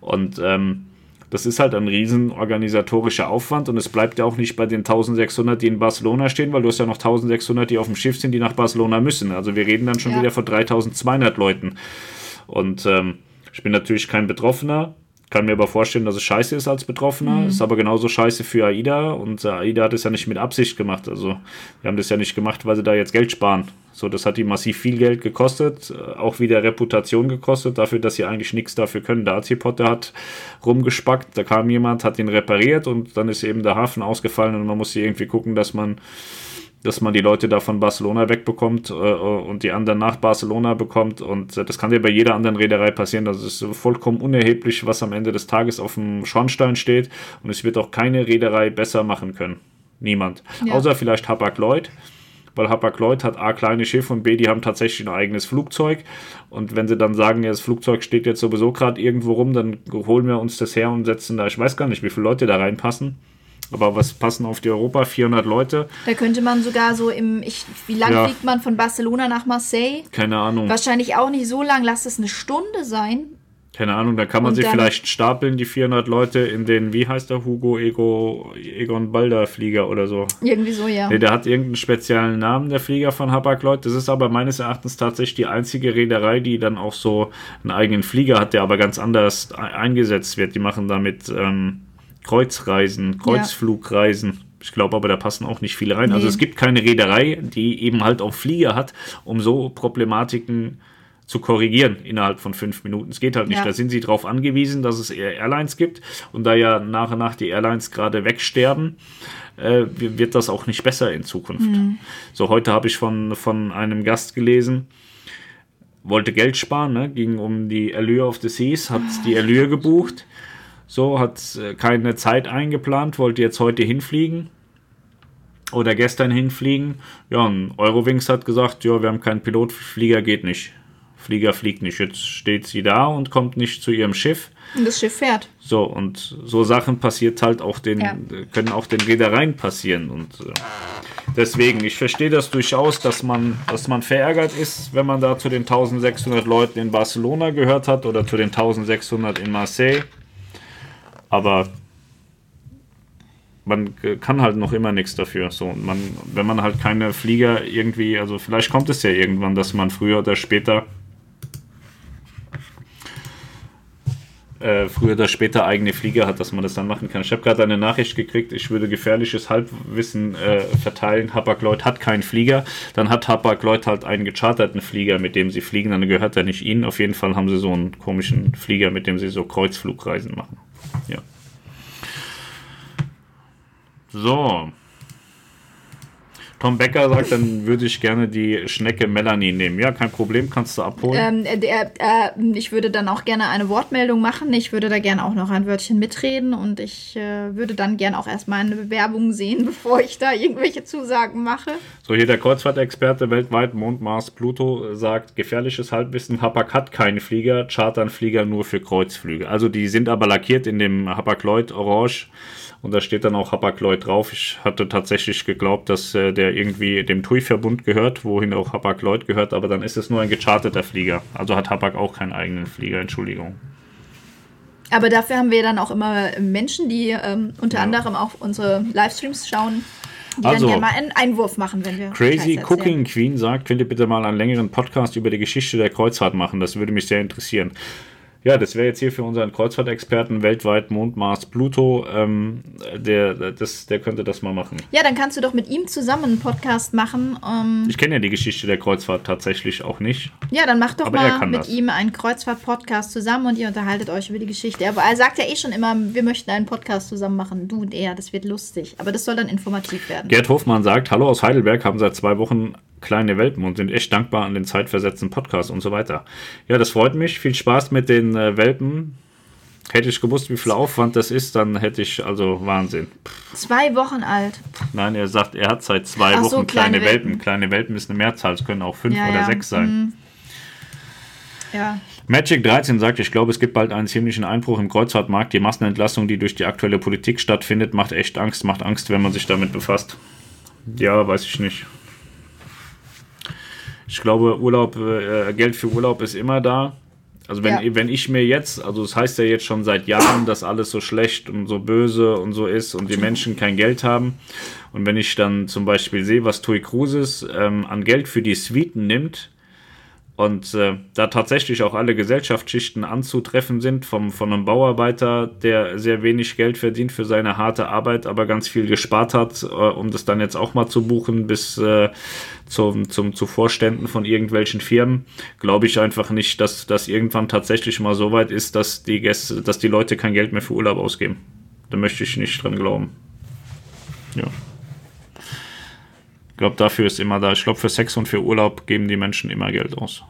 Und ähm, das ist halt ein riesen organisatorischer Aufwand und es bleibt ja auch nicht bei den 1600, die in Barcelona stehen, weil du hast ja noch 1600, die auf dem Schiff sind, die nach Barcelona müssen. Also wir reden dann schon ja. wieder von 3200 Leuten. Und ähm, ich bin natürlich kein Betroffener, kann mir aber vorstellen, dass es scheiße ist als Betroffener. Mhm. Ist aber genauso scheiße für AIDA. Und äh, AIDA hat es ja nicht mit Absicht gemacht. Also, wir haben das ja nicht gemacht, weil sie da jetzt Geld sparen. So, das hat die massiv viel Geld gekostet, äh, auch wieder Reputation gekostet, dafür, dass sie eigentlich nichts dafür können. Der AC-Potter hat rumgespackt, da kam jemand, hat ihn repariert und dann ist eben der Hafen ausgefallen und man musste irgendwie gucken, dass man dass man die Leute da von Barcelona wegbekommt äh, und die anderen nach Barcelona bekommt. Und äh, das kann ja bei jeder anderen Reederei passieren. Das ist vollkommen unerheblich, was am Ende des Tages auf dem Schornstein steht. Und es wird auch keine Reederei besser machen können. Niemand. Ja. Außer vielleicht Hapag-Lloyd. Weil Hapag-Lloyd hat A, kleine Schiffe und B, die haben tatsächlich ein eigenes Flugzeug. Und wenn sie dann sagen, ja, das Flugzeug steht jetzt sowieso gerade irgendwo rum, dann holen wir uns das her und setzen da, ich weiß gar nicht, wie viele Leute da reinpassen aber was passen auf die Europa? 400 Leute. Da könnte man sogar so im. Ich, wie lange ja. fliegt man von Barcelona nach Marseille? Keine Ahnung. Wahrscheinlich auch nicht so lang. Lass es eine Stunde sein. Keine Ahnung, da kann man Und sie vielleicht stapeln, die 400 Leute, in den, wie heißt der, Hugo Ego, Egon Balder Flieger oder so. Irgendwie so, ja. Nee, der hat irgendeinen speziellen Namen, der Flieger von Hapag-Lloyd. Das ist aber meines Erachtens tatsächlich die einzige Reederei, die dann auch so einen eigenen Flieger hat, der aber ganz anders e- eingesetzt wird. Die machen damit ähm, Kreuzreisen, Kreuzflugreisen. Ich glaube aber, da passen auch nicht viele rein. Also Nee. es gibt keine Reederei, die eben halt auch Flieger hat, um so Problematiken zu korrigieren innerhalb von fünf Minuten. Es geht halt nicht. Ja. Da sind sie darauf angewiesen, dass es eher Airlines gibt. Und da ja nach und nach die Airlines gerade wegsterben, äh, wird das auch nicht besser in Zukunft. So, heute habe ich von, von einem Gast gelesen, wollte Geld sparen, ne? ging um die Allure of the Seas, hat die Allure gebucht, so, hat äh, keine Zeit eingeplant, wollte jetzt heute hinfliegen oder gestern hinfliegen. Ja, und Eurowings hat gesagt, ja, wir haben keinen Pilot, Flieger geht nicht. Flieger fliegt nicht. Jetzt steht sie da und kommt nicht zu ihrem Schiff. Und das Schiff fährt. So, und so Sachen passiert halt auch den, Ja. können auch den Reedereien passieren. Und äh, deswegen, ich verstehe das durchaus, dass man, dass man verärgert ist, wenn man da zu den 1600 Leuten in Barcelona gehört hat oder zu den 1600 in Marseille. Aber man kann halt noch immer nichts dafür. So, man, wenn man halt keine Flieger irgendwie, also vielleicht kommt es ja irgendwann, dass man früher oder später äh, früher oder später eigene Flieger hat, dass man das dann machen kann. Ich habe gerade eine Nachricht gekriegt, ich würde gefährliches Halbwissen äh, verteilen. Hapag-Lloyd hat keinen Flieger. Dann hat Hapag-Lloyd halt einen gecharterten Flieger, mit dem sie fliegen. Dann gehört er nicht ihnen. Auf jeden Fall haben sie so einen komischen Flieger, mit dem sie so Kreuzflugreisen machen. Ja. So. Tom Becker sagt, dann würde ich gerne die Schnecke Melanie nehmen. Ja, kein Problem, kannst du abholen. Ähm, der, äh, ich würde dann auch gerne eine Wortmeldung machen. Ich würde da gerne auch noch ein Wörtchen mitreden und ich äh, würde dann gerne auch erstmal eine Bewerbung sehen, [LAUGHS] bevor ich da irgendwelche Zusagen mache. So, hier der Kreuzfahrtexperte weltweit, Mond, Mars, Pluto, äh, sagt, gefährliches Halbwissen, Hapag hat keine Flieger, chartern Flieger nur für Kreuzflüge. Also die sind aber lackiert in dem Hapag-Lloyd Orange und da steht dann auch Hapag-Lloyd drauf. Ich hatte tatsächlich geglaubt, dass äh, der irgendwie dem TUI-Verbund gehört, wohin auch Hapag-Lloyd gehört, aber dann ist es nur ein gecharterter Flieger. Also hat Hapag auch keinen eigenen Flieger, Entschuldigung. Aber dafür haben wir dann auch immer Menschen, die ähm, unter Ja. anderem auch unsere Livestreams schauen, die Also, dann gerne mal einen Einwurf machen, wenn wir Crazy. Cooking Queen sagt, könnt ihr bitte mal einen längeren Podcast über die Geschichte der Kreuzfahrt machen? Das würde mich sehr interessieren. Ja, das wäre jetzt hier für unseren Kreuzfahrtexperten weltweit Mond, Mars, Pluto. Ähm, der, das, der könnte das mal machen. Ja, dann kannst du doch mit ihm zusammen einen Podcast machen. Ähm, Ich kenne ja die Geschichte der Kreuzfahrt tatsächlich auch nicht. ja, dann mach doch mal mit das. ihm einen Kreuzfahrt-Podcast zusammen und ihr unterhaltet euch über die Geschichte. Aber er sagt ja eh schon immer, wir möchten einen Podcast zusammen machen, du und er. Das wird lustig. Aber das soll dann informativ werden. Gerd Hofmann sagt, hallo aus Heidelberg, haben seit zwei Wochen kleine Welpen und sind echt dankbar an den zeitversetzten Podcast und so weiter. Ja, das freut mich. Viel Spaß mit den äh, Welpen. Hätte ich gewusst, wie viel Aufwand das ist, dann hätte ich, also Wahnsinn. Zwei Wochen alt. Nein, er sagt, er hat seit zwei Ach Wochen so, kleine, kleine Welpen. Welpen. Kleine Welpen ist eine Mehrzahl, es können auch fünf Ja, oder ja. sechs sein. Mhm. Ja. Magic 13 sagt, ich glaube, es gibt bald einen ziemlichen Einbruch im Kreuzfahrtmarkt. Die Massenentlassung, die durch die aktuelle Politik stattfindet, macht echt Angst, macht Angst, wenn man sich damit befasst. Ja, weiß ich nicht. Ich glaube, Urlaub, äh, Geld für Urlaub ist immer da. Also wenn, Ja. wenn ich mir jetzt, also es das heißt ja jetzt schon seit Jahren, dass alles so schlecht und so böse und so ist und die Menschen kein Geld haben. Und wenn ich dann zum Beispiel sehe, was Tui Cruises ähm, an Geld für die Suiten nimmt, und äh, da tatsächlich auch alle Gesellschaftsschichten anzutreffen sind, vom, von einem Bauarbeiter, der sehr wenig Geld verdient für seine harte Arbeit, aber ganz viel gespart hat, äh, um das dann jetzt auch mal zu buchen, bis äh, zum, zum, zu Vorständen von irgendwelchen Firmen, glaube ich einfach nicht, dass das irgendwann tatsächlich mal so weit ist, dass die Gäste, dass die Leute kein Geld mehr für Urlaub ausgeben. Da möchte ich nicht dran glauben. Ja. Ich glaube, dafür ist immer da. Ich glaube, für Sex und für Urlaub geben die Menschen immer Geld aus.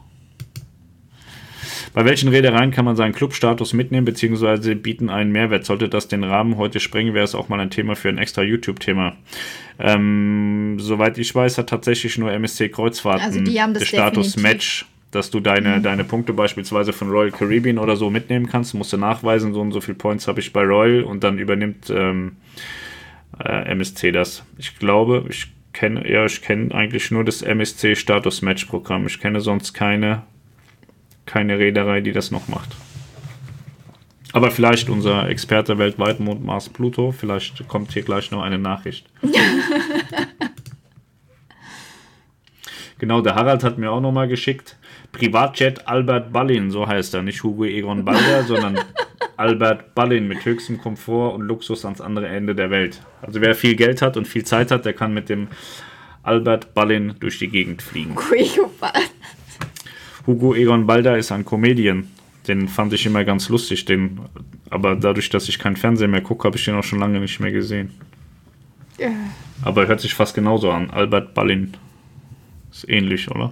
Bei welchen Reedereien kann man seinen Clubstatus mitnehmen bzw. bieten einen Mehrwert? Sollte das den Rahmen heute sprengen, wäre es auch mal ein Thema für ein extra YouTube-Thema. Ähm, soweit ich weiß, hat tatsächlich nur MSC Kreuzfahrten Also die haben das den Status. Match, dass du deine, deine Punkte beispielsweise von Royal Caribbean oder so mitnehmen kannst. Musst du nachweisen, so und so viele Points habe ich bei Royal und dann übernimmt ähm, äh, MSC das. Ich glaube, ich kenne, ja, ich kenne eigentlich nur das MSC Status Match Programm. Ich kenne sonst keine, keine Reederei, die das noch macht. Aber vielleicht unser Experte weltweit, Mond, Mars, Pluto, vielleicht kommt hier gleich noch eine Nachricht. [LAUGHS] genau, der Harald hat mir auch nochmal geschickt. Privatjet Albert Ballin, so heißt er. Nicht Hugo Egon Balder, sondern [LAUGHS] Albert Ballin mit höchstem Komfort und Luxus ans andere Ende der Welt. Also wer viel Geld hat und viel Zeit hat, der kann mit dem Albert Ballin durch die Gegend fliegen. Hugo Egon Balder ist ein Comedian. Den fand ich immer ganz lustig, den, aber dadurch, dass ich kein Fernsehen mehr gucke, habe ich den auch schon lange nicht mehr gesehen. Aber er hört sich fast genauso an. Albert Ballin. Ist ähnlich, oder?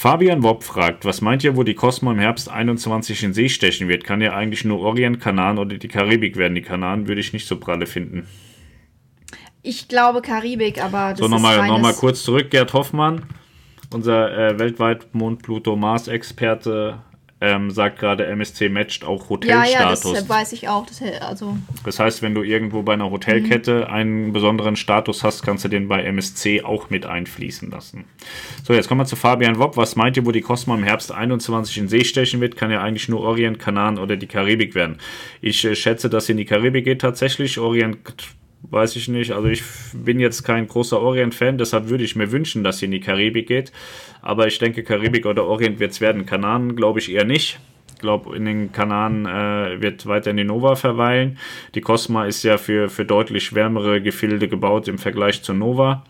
Fabian Wobb fragt, was meint ihr, wo die Cosmo im Herbst 21 in See stechen wird? Kann ja eigentlich nur Orient, Kanaren oder die Karibik werden. Die Kanaren würde ich nicht so pralle finden. Ich glaube Karibik, aber das so, nochmal noch mal kurz zurück. Gerd Hoffmann, unser äh, weltweit Mond-Pluto-Mars-Experte, ähm, sagt gerade, MSC matcht auch Hotelstatus. Ja, ja, das weiß ich auch. Das, also das heißt, wenn du irgendwo bei einer Hotelkette mhm. einen besonderen Status hast, kannst du den bei MSC auch mit einfließen lassen. So, jetzt kommen wir zu Fabian Wobb. Was meint ihr, wo die Cosmo im Herbst 21 in See stechen wird? Kann ja eigentlich nur Orient, Kanaren oder die Karibik werden. Ich äh, schätze, dass sie in die Karibik geht tatsächlich. Orient weiß ich nicht. Also ich bin jetzt kein großer Orient-Fan, deshalb würde ich mir wünschen, dass sie in die Karibik geht. Aber ich denke, Karibik oder Orient wird es werden. Kanaren glaube ich eher nicht. Ich glaube, in den Kanaren äh, wird weiterhin die Nova verweilen. Die Cosma ist ja für, für deutlich wärmere Gefilde gebaut im Vergleich zur Nova.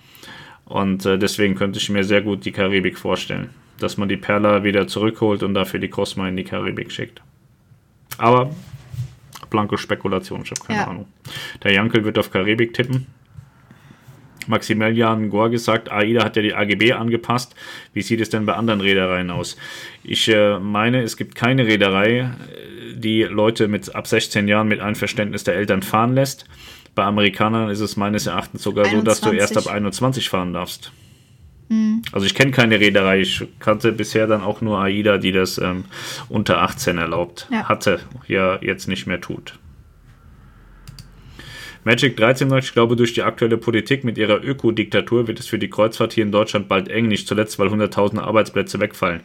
Und äh, deswegen könnte ich mir sehr gut die Karibik vorstellen. Dass man die Perla wieder zurückholt und dafür die Cosma in die Karibik schickt. Aber blanke Spekulation, ich habe keine ja. Ahnung. Der Jankel wird auf Karibik tippen. Maximilian Gore gesagt, AIDA hat ja die AGB angepasst. Wie sieht es denn bei anderen Reedereien aus? Ich äh, meine, es gibt keine Reederei, äh, die Leute mit ab 16 Jahren mit Einverständnis der Eltern fahren lässt. Bei Amerikanern ist es meines Erachtens sogar 21. so, dass du erst ab 21 fahren darfst. Mhm. Also ich kenne keine Reederei, ich kannte bisher dann auch nur AIDA, die das ähm, unter 18 erlaubt ja. hatte, ja jetzt nicht mehr tut. Magic 13 sagt, ich glaube, durch die aktuelle Politik mit ihrer Ökodiktatur wird es für die Kreuzfahrt hier in Deutschland bald eng, nicht zuletzt, weil hunderttausende Arbeitsplätze wegfallen.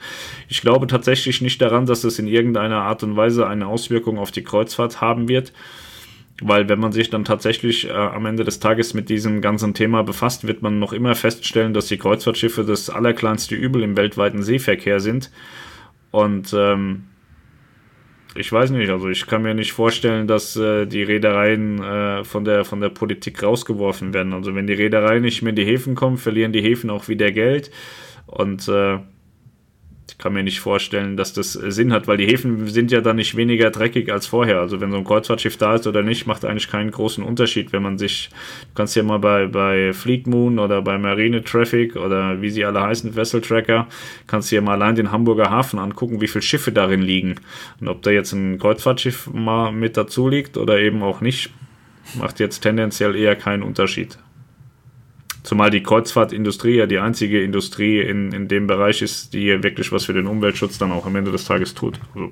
Ich glaube tatsächlich nicht daran, dass es in irgendeiner Art und Weise eine Auswirkung auf die Kreuzfahrt haben wird. Weil wenn man sich dann tatsächlich äh, am Ende des Tages mit diesem ganzen Thema befasst, wird man noch immer feststellen, dass die Kreuzfahrtschiffe das allerkleinste Übel im weltweiten Seeverkehr sind. Und ähm, ich weiß nicht, also ich kann mir nicht vorstellen, dass äh, die Reedereien äh, von, der, von der Politik rausgeworfen werden. Also wenn die Reedereien nicht mehr in die Häfen kommen, verlieren die Häfen auch wieder Geld. Und äh, ich kann mir nicht vorstellen, dass das Sinn hat, weil die Häfen sind ja dann nicht weniger dreckig als vorher. Also wenn so ein Kreuzfahrtschiff da ist oder nicht, macht eigentlich keinen großen Unterschied, wenn man sich, du kannst ja mal bei, bei Fleet Moon oder bei Marine Traffic oder wie sie alle heißen, Vessel Tracker, kannst du ja mal allein den Hamburger Hafen angucken, wie viele Schiffe darin liegen. Und ob da jetzt ein Kreuzfahrtschiff mal mit dazu liegt oder eben auch nicht, macht jetzt tendenziell eher keinen Unterschied. Zumal die Kreuzfahrtindustrie ja die einzige Industrie in, in dem Bereich ist, die wirklich was für den Umweltschutz dann auch am Ende des Tages tut. Also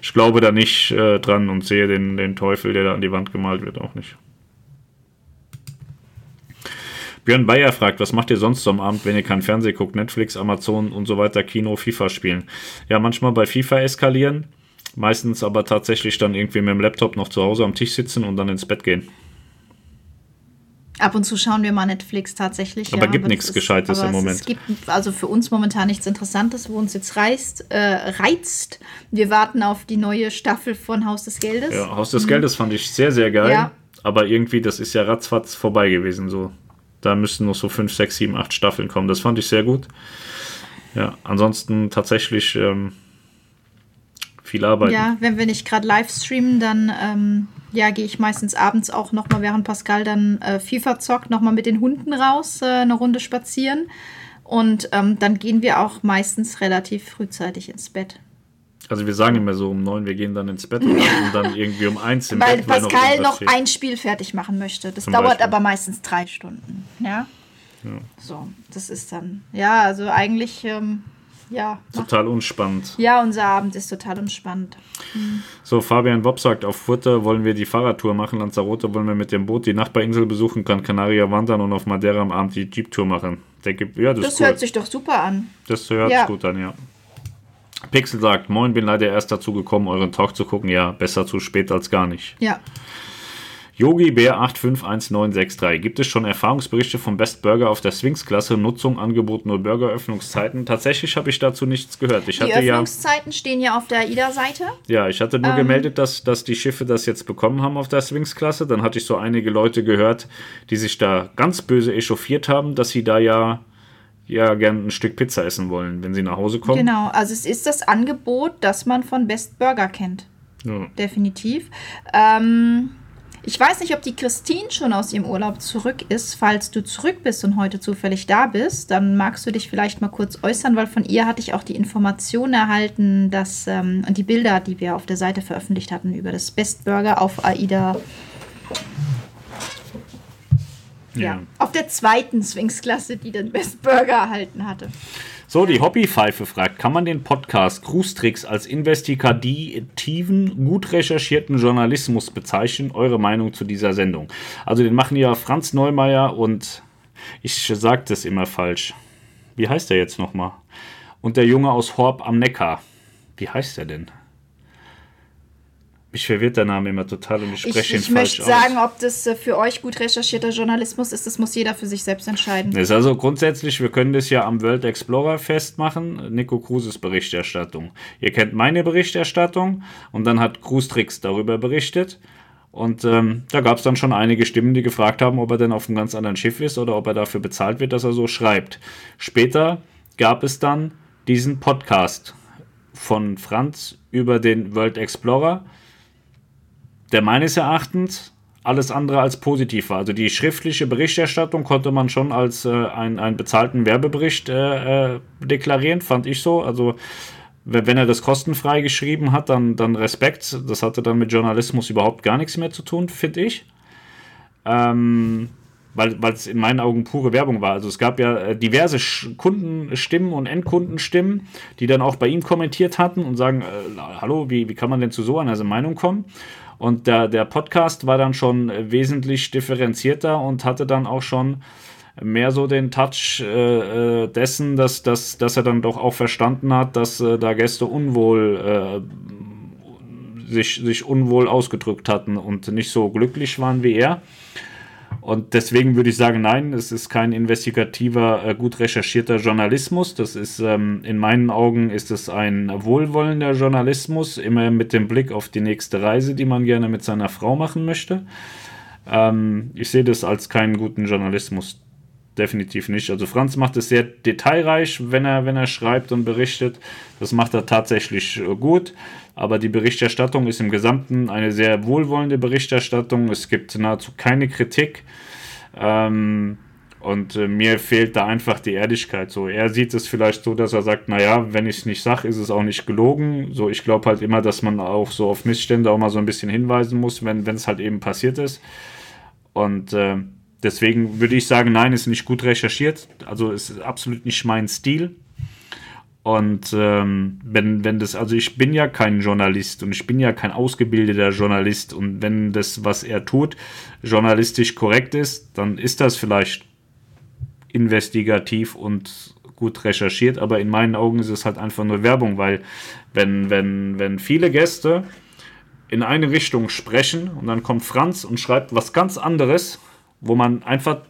ich glaube da nicht äh, dran und sehe den, den Teufel, der da an die Wand gemalt wird, auch nicht. Björn Bayer fragt, was macht ihr sonst so am Abend, wenn ihr kein Fernsehen guckt? Netflix, Amazon und so weiter, Kino, FIFA spielen. Ja, manchmal bei FIFA eskalieren, meistens aber tatsächlich dann irgendwie mit dem Laptop noch zu Hause am Tisch sitzen und dann ins Bett gehen. Ab und zu schauen wir mal Netflix tatsächlich. Aber ja, gibt aber nichts Gescheites im Moment. Es gibt also für uns momentan nichts Interessantes, wo uns jetzt reizt. Äh, reizt. Wir warten auf die neue Staffel von Haus des Geldes. Ja, Haus des mhm. Geldes fand ich sehr, sehr geil. Ja. Aber irgendwie, das ist ja ratzfatz vorbei gewesen. So. Da müssten noch so 5, 6, 7, 8 Staffeln kommen. Das fand ich sehr gut. Ja, ansonsten tatsächlich ähm, viel Arbeit. Ja, wenn wir nicht gerade live streamen, dann ähm, ja, gehe ich meistens abends auch nochmal, während Pascal dann äh, FIFA zockt, nochmal mit den Hunden raus, äh, eine Runde spazieren. Und ähm, dann gehen wir auch meistens relativ frühzeitig ins Bett. Also wir sagen immer so um neun, wir gehen dann ins Bett und dann [LAUGHS] irgendwie um eins im weil Bett. Weil Pascal noch, noch ein Spiel fertig machen möchte. Das Zum dauert Beispiel. aber meistens drei Stunden. Ja? ja? So, das ist dann, ja, also eigentlich ähm, ja. Total unspannend. Ja, unser Abend ist total unspannend. Mhm. So, Fabian Bob sagt, auf Fuerte wollen wir die Fahrradtour machen, Lanzarote wollen wir mit dem Boot die Nachbarinsel besuchen, kann Canaria wandern und auf Madeira am Abend die Jeep-Tour machen. Denke, ja, das, das cool. hört sich doch super an. Das hört ja. sich gut an, ja. Pixel sagt, moin, bin leider erst dazu gekommen, euren Talk zu gucken. Ja, besser zu spät als gar nicht. Ja. Yogi Bär 851963. Gibt es schon Erfahrungsberichte vom Best Burger auf der Sphinx-Klasse? Nutzung, Angebot, nur Burger-Öffnungszeiten? Tatsächlich habe ich dazu nichts gehört. Ich Die hatte ja, Öffnungszeiten stehen ja auf der AIDA-Seite. ja, ich hatte nur Ähm. gemeldet, dass, dass die Schiffe das jetzt bekommen haben auf der Sphinx-Klasse. Dann hatte ich so einige Leute gehört, die sich da ganz böse echauffiert haben, dass sie da ja, ja gern ein Stück Pizza essen wollen, wenn sie nach Hause kommen. Genau, also es ist das Angebot, das man von Best Burger kennt. Ja. Definitiv. Ähm, ich weiß nicht, ob die Christine schon aus ihrem Urlaub zurück ist. Falls du zurück bist und heute zufällig da bist, dann magst du dich vielleicht mal kurz äußern, weil von ihr hatte ich auch die Information erhalten, dass ähm, und die Bilder, die wir auf der Seite veröffentlicht hatten über das Best Burger auf AIDA. Ja. Auf der zweiten Sphinx-Klasse, die den Best Burger erhalten hatte. So, die Hobbypfeife fragt, kann man den Podcast Cruise-Tricks als investigativen, gut recherchierten Journalismus bezeichnen? Eure Meinung zu dieser Sendung? Also den machen ja Franz Neumeier und ich sage das immer falsch. Wie heißt der jetzt nochmal? Und der Junge aus Horb am Neckar. Wie heißt der denn? Mich verwirrt der Name immer total und ich Ich, spreche ihn ich falsch möchte aus. sagen, ob das äh, für euch gut recherchierter Journalismus ist, das muss jeder für sich selbst entscheiden. Das ist also grundsätzlich, wir können das ja am World Explorer festmachen. Nico Cruises Berichterstattung. Ihr kennt meine Berichterstattung und dann hat Tricks darüber berichtet. Und ähm, da gab es dann schon einige Stimmen, die gefragt haben, ob er denn auf einem ganz anderen Schiff ist oder ob er dafür bezahlt wird, dass er so schreibt. Später gab es dann diesen Podcast von Franz über den World Explorer, der meines Erachtens alles andere als positiv war. Also die schriftliche Berichterstattung konnte man schon als äh, ein, einen bezahlten Werbebericht äh, äh, deklarieren, fand ich so. Also wenn er das kostenfrei geschrieben hat, dann, dann Respekt. Das hatte dann mit Journalismus überhaupt gar nichts mehr zu tun, finde ich. Ähm, weil es in meinen Augen pure Werbung war. Also es gab ja äh, diverse Kundenstimmen und Endkundenstimmen, die dann auch bei ihm kommentiert hatten und sagen, äh, hallo, wie, wie kann man denn zu so einer Meinung kommen? Und der, der Podcast war dann schon wesentlich differenzierter und hatte dann auch schon mehr so den Touch äh, äh, dessen, dass, dass, dass er dann doch auch verstanden hat, dass äh, da Gäste unwohl äh, sich, sich unwohl ausgedrückt hatten und nicht so glücklich waren wie er. Und deswegen würde ich sagen, nein, es ist kein investigativer, äh, gut recherchierter Journalismus. Das ist ähm, in meinen Augen ist es ein wohlwollender Journalismus, immer mit dem Blick auf die nächste Reise, die man gerne mit seiner Frau machen möchte. Ähm, ich sehe das als keinen guten Journalismus. Definitiv nicht. Also Franz macht es sehr detailreich, wenn er, wenn er schreibt und berichtet. Das macht er tatsächlich äh, gut. Aber die Berichterstattung ist im Gesamten eine sehr wohlwollende Berichterstattung. Es gibt nahezu keine Kritik. Ähm, und äh, mir fehlt da einfach die Ehrlichkeit. So, er sieht es vielleicht so, dass er sagt, naja, wenn ich es nicht sage, ist es auch nicht gelogen. So, ich glaube halt immer, dass man auch so auf Missstände auch mal so ein bisschen hinweisen muss, wenn es halt eben passiert ist. Und äh, deswegen würde ich sagen, nein, ist nicht gut recherchiert. Also es ist absolut nicht mein Stil. Und ähm, wenn, wenn das, also ich bin ja kein Journalist und ich bin ja kein ausgebildeter Journalist und wenn das, was er tut, journalistisch korrekt ist, dann ist das vielleicht investigativ und gut recherchiert, aber in meinen Augen ist es halt einfach nur Werbung, weil wenn, wenn, wenn viele Gäste in eine Richtung sprechen und dann kommt Franz und schreibt was ganz anderes, wo man einfach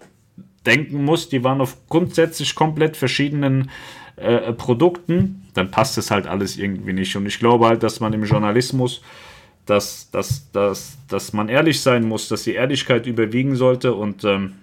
denken muss, die waren auf grundsätzlich komplett verschiedenen äh, Produkten, dann passt es halt alles irgendwie nicht. Und ich glaube halt, dass man im Journalismus, dass, dass, dass, dass man ehrlich sein muss, dass die Ehrlichkeit überwiegen sollte und ähm,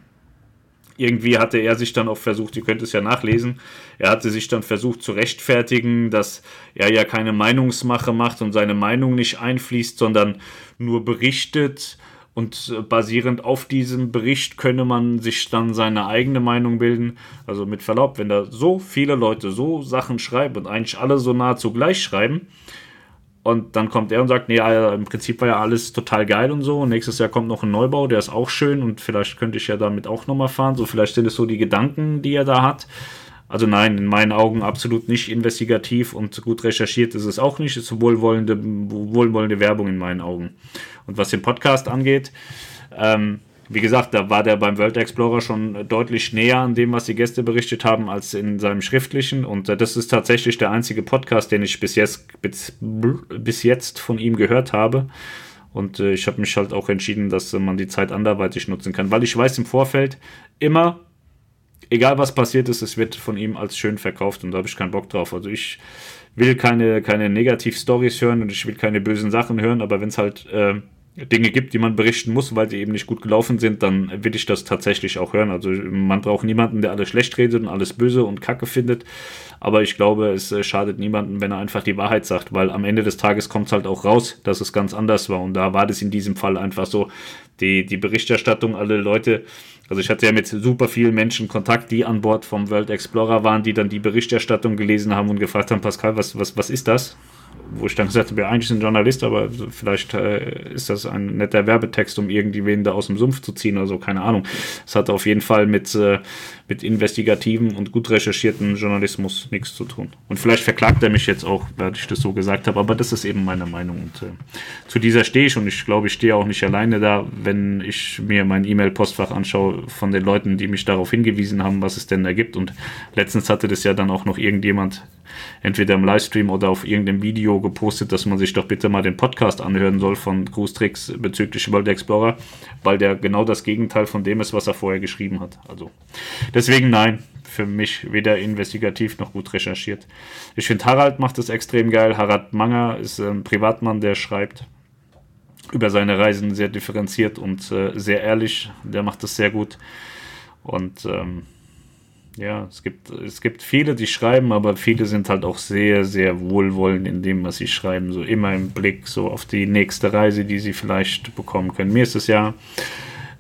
irgendwie hatte er sich dann auch versucht, ihr könnt es ja nachlesen, er hatte sich dann versucht zu rechtfertigen, dass er ja keine Meinungsmache macht und seine Meinung nicht einfließt, sondern nur berichtet und äh, basierend auf diesem Bericht könne man sich dann seine eigene Meinung bilden. Also mit Verlaub, wenn da so viele Leute so Sachen schreiben und eigentlich alle so nahezu gleich schreiben, und dann kommt er und sagt, nee, ja, im Prinzip war ja alles total geil und so. Und nächstes Jahr kommt noch ein Neubau, der ist auch schön und vielleicht könnte ich ja damit auch nochmal fahren. So, vielleicht sind es so die Gedanken, die er da hat. Also nein, in meinen Augen absolut nicht investigativ und gut recherchiert ist es auch nicht. Es ist wohlwollende, wohlwollende Werbung in meinen Augen. Und was den Podcast angeht, ähm, wie gesagt, da war der beim World Explorer schon deutlich näher an dem, was die Gäste berichtet haben, als in seinem schriftlichen. Und äh, das ist tatsächlich der einzige Podcast, den ich bis jetzt, bis, bis jetzt von ihm gehört habe. Und äh, ich habe mich halt auch entschieden, dass man die Zeit anderweitig nutzen kann, weil ich weiß im Vorfeld immer, egal was passiert ist, es wird von ihm als schön verkauft und da habe ich keinen Bock drauf. Also ich will keine, keine Negativ-Stories hören und ich will keine bösen Sachen hören, aber wenn es halt äh, Dinge gibt, die man berichten muss, weil sie eben nicht gut gelaufen sind, dann will ich das tatsächlich auch hören. Also man braucht niemanden, der alles schlecht redet und alles böse und kacke findet. Aber ich glaube, es äh, schadet niemanden, wenn er einfach die Wahrheit sagt, weil am Ende des Tages kommt es halt auch raus, dass es ganz anders war. Und da war das in diesem Fall einfach so, die, die Berichterstattung, alle Leute, also ich hatte ja mit super vielen Menschen Kontakt, die an Bord vom World Explorer waren, die dann die Berichterstattung gelesen haben und gefragt haben, Pascal, was, was, was ist das? Wo ich dann gesagt habe, ja, eigentlich ein Journalist, aber vielleicht äh, ist das ein netter Werbetext, um irgendwie wen da aus dem Sumpf zu ziehen oder so, keine Ahnung. Es hat auf jeden Fall mit, äh, mit investigativen und gut recherchierten Journalismus nichts zu tun. Und vielleicht verklagt er mich jetzt auch, weil ich das so gesagt habe, aber das ist eben meine Meinung. Und äh, zu dieser stehe ich und ich glaube, ich stehe auch nicht alleine da, wenn ich mir mein E-Mail-Postfach anschaue von den Leuten, die mich darauf hingewiesen haben, was es denn da gibt. Und letztens hatte das ja dann auch noch irgendjemand entweder im Livestream oder auf irgendeinem Video gepostet, dass man sich doch bitte mal den Podcast anhören soll von Cruise Tricks bezüglich World Explorer, weil der genau das Gegenteil von dem ist, was er vorher geschrieben hat. Also deswegen nein, für mich weder investigativ noch gut recherchiert. Ich finde, Harald macht es extrem geil. Harald Manger ist ein Privatmann, der schreibt über seine Reisen sehr differenziert und äh, sehr ehrlich. Der macht das sehr gut. Und ähm, ja, es gibt, es gibt viele, die schreiben, aber viele sind halt auch sehr, sehr wohlwollend in dem, was sie schreiben. So immer im Blick so auf die nächste Reise, die sie vielleicht bekommen können. Mir ist es ja,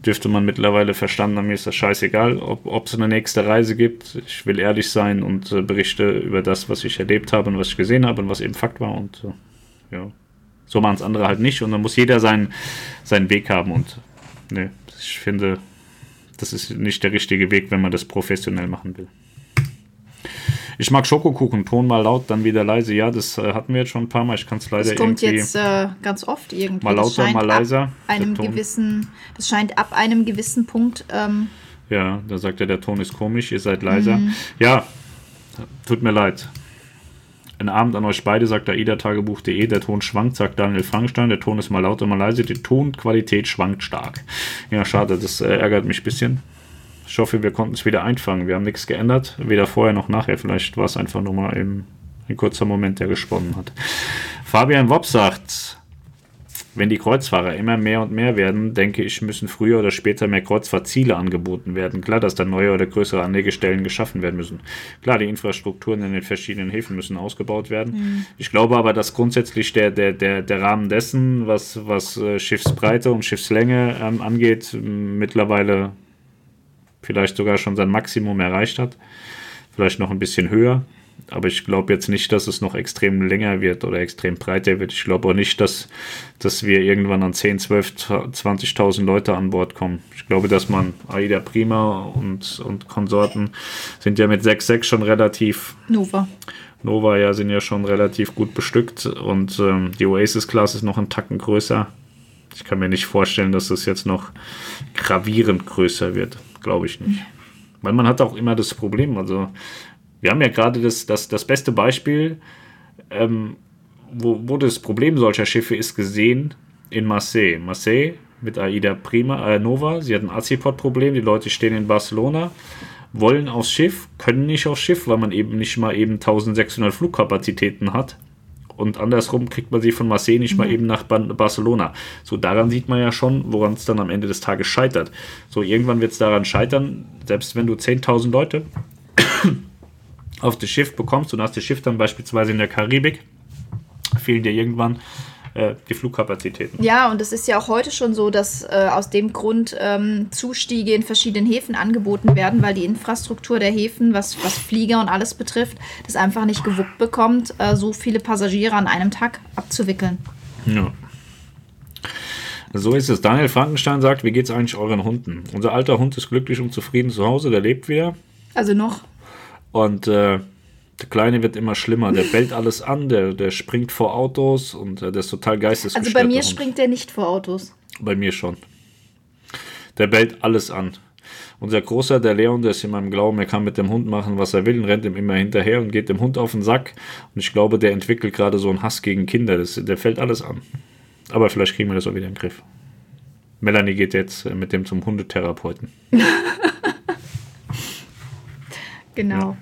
dürfte man mittlerweile verstanden haben, mir ist das scheißegal, ob es eine nächste Reise gibt. Ich will ehrlich sein und äh, berichte über das, was ich erlebt habe und was ich gesehen habe und was eben Fakt war. Und äh, ja, so machen es andere halt nicht. Und dann muss jeder seinen, seinen Weg haben. Und ne, ich finde, das ist nicht der richtige Weg, wenn man das professionell machen will. Ich mag Schokokuchen, Ton mal laut, dann wieder leise. Ja, das äh, hatten wir jetzt schon ein paar Mal. Ich kann es leider irgendwie. Das kommt jetzt äh, ganz oft irgendwie. Mal lauter, mal leiser. Einem gewissen, das scheint ab einem gewissen Punkt. Ähm, ja, da sagt er, der Ton ist komisch, ihr seid leiser. Mhm. Ja, tut mir leid. Ein Abend an euch beide, sagt aida-tagebuch.de. Der Ton schwankt, sagt Daniel Frankenstein. Der Ton ist mal lauter, mal leise. Die Tonqualität schwankt stark. Ja, schade, das äh, ärgert mich ein bisschen. Ich hoffe, wir konnten es wieder einfangen. Wir haben nichts geändert, weder vorher noch nachher. Vielleicht war es einfach nur mal im, ein kurzer Moment, der gesponnen hat. Fabian Wopp sagt, wenn die Kreuzfahrer immer mehr und mehr werden, denke ich, müssen früher oder später mehr Kreuzfahrtziele angeboten werden. Klar, dass dann neue oder größere Anlegestellen geschaffen werden müssen. Klar, die Infrastrukturen in den verschiedenen Häfen müssen ausgebaut werden. Mhm. Ich glaube aber, dass grundsätzlich der, der, der, der Rahmen dessen, was, was äh, Schiffsbreite und Schiffslänge ähm, angeht, mittlerweile vielleicht sogar schon sein Maximum erreicht hat. Vielleicht noch ein bisschen höher. Aber ich glaube jetzt nicht, dass es noch extrem länger wird oder extrem breiter wird. Ich glaube auch nicht, dass, dass wir irgendwann an 10, 12, 20.000 Leute an Bord kommen. Ich glaube, dass man Aida Prima und, und Konsorten sind ja mit 6,6 schon relativ. Nova. Nova ja sind ja schon relativ gut bestückt und ähm, die Oasis-Class ist noch einen Tacken größer. Ich kann mir nicht vorstellen, dass das jetzt noch gravierend größer wird. Glaube ich nicht. Weil man hat auch immer das Problem, also wir haben ja gerade das, das, das beste Beispiel, ähm, wo, wo das Problem solcher Schiffe ist, gesehen in Marseille. Marseille mit Aida Prima, äh, Nova, sie hat ein Azipod-Problem, die Leute stehen in Barcelona, wollen aufs Schiff, können nicht aufs Schiff, weil man eben nicht mal eben 1600 Flugkapazitäten hat. Und andersrum kriegt man sie von Marseille nicht mhm. mal eben nach Barcelona. So daran sieht man ja schon, woran es dann am Ende des Tages scheitert. So irgendwann wird es daran scheitern, selbst wenn du 10.000 Leute auf das Schiff bekommst und hast das Schiff dann beispielsweise in der Karibik, fehlen dir irgendwann äh, die Flugkapazitäten. Ja, und es ist ja auch heute schon so, dass äh, aus dem Grund ähm, Zustiege in verschiedenen Häfen angeboten werden, weil die Infrastruktur der Häfen, was, was Flieger und alles betrifft, das einfach nicht gewuppt bekommt, äh, so viele Passagiere an einem Tag abzuwickeln. Ja. So ist es. Daniel Frankenstein sagt, wie geht es eigentlich euren Hunden? Unser alter Hund ist glücklich und zufrieden zu Hause, der lebt wieder. Also noch. Und äh, der Kleine wird immer schlimmer. Der bellt alles an, der, der springt vor Autos und äh, der ist total geistesgestört. Also bei mir springt der nicht vor Autos. Bei mir schon. Der bellt alles an. Unser Großer, der Leon, der ist in meinem Glauben, er kann mit dem Hund machen, was er will und rennt ihm immer hinterher und geht dem Hund auf den Sack. Und ich glaube, der entwickelt gerade so einen Hass gegen Kinder. Das, der fällt alles an. Aber vielleicht kriegen wir das auch wieder in den Griff. Melanie geht jetzt äh, mit dem zum Hundetherapeuten. [LAUGHS] genau. Ja.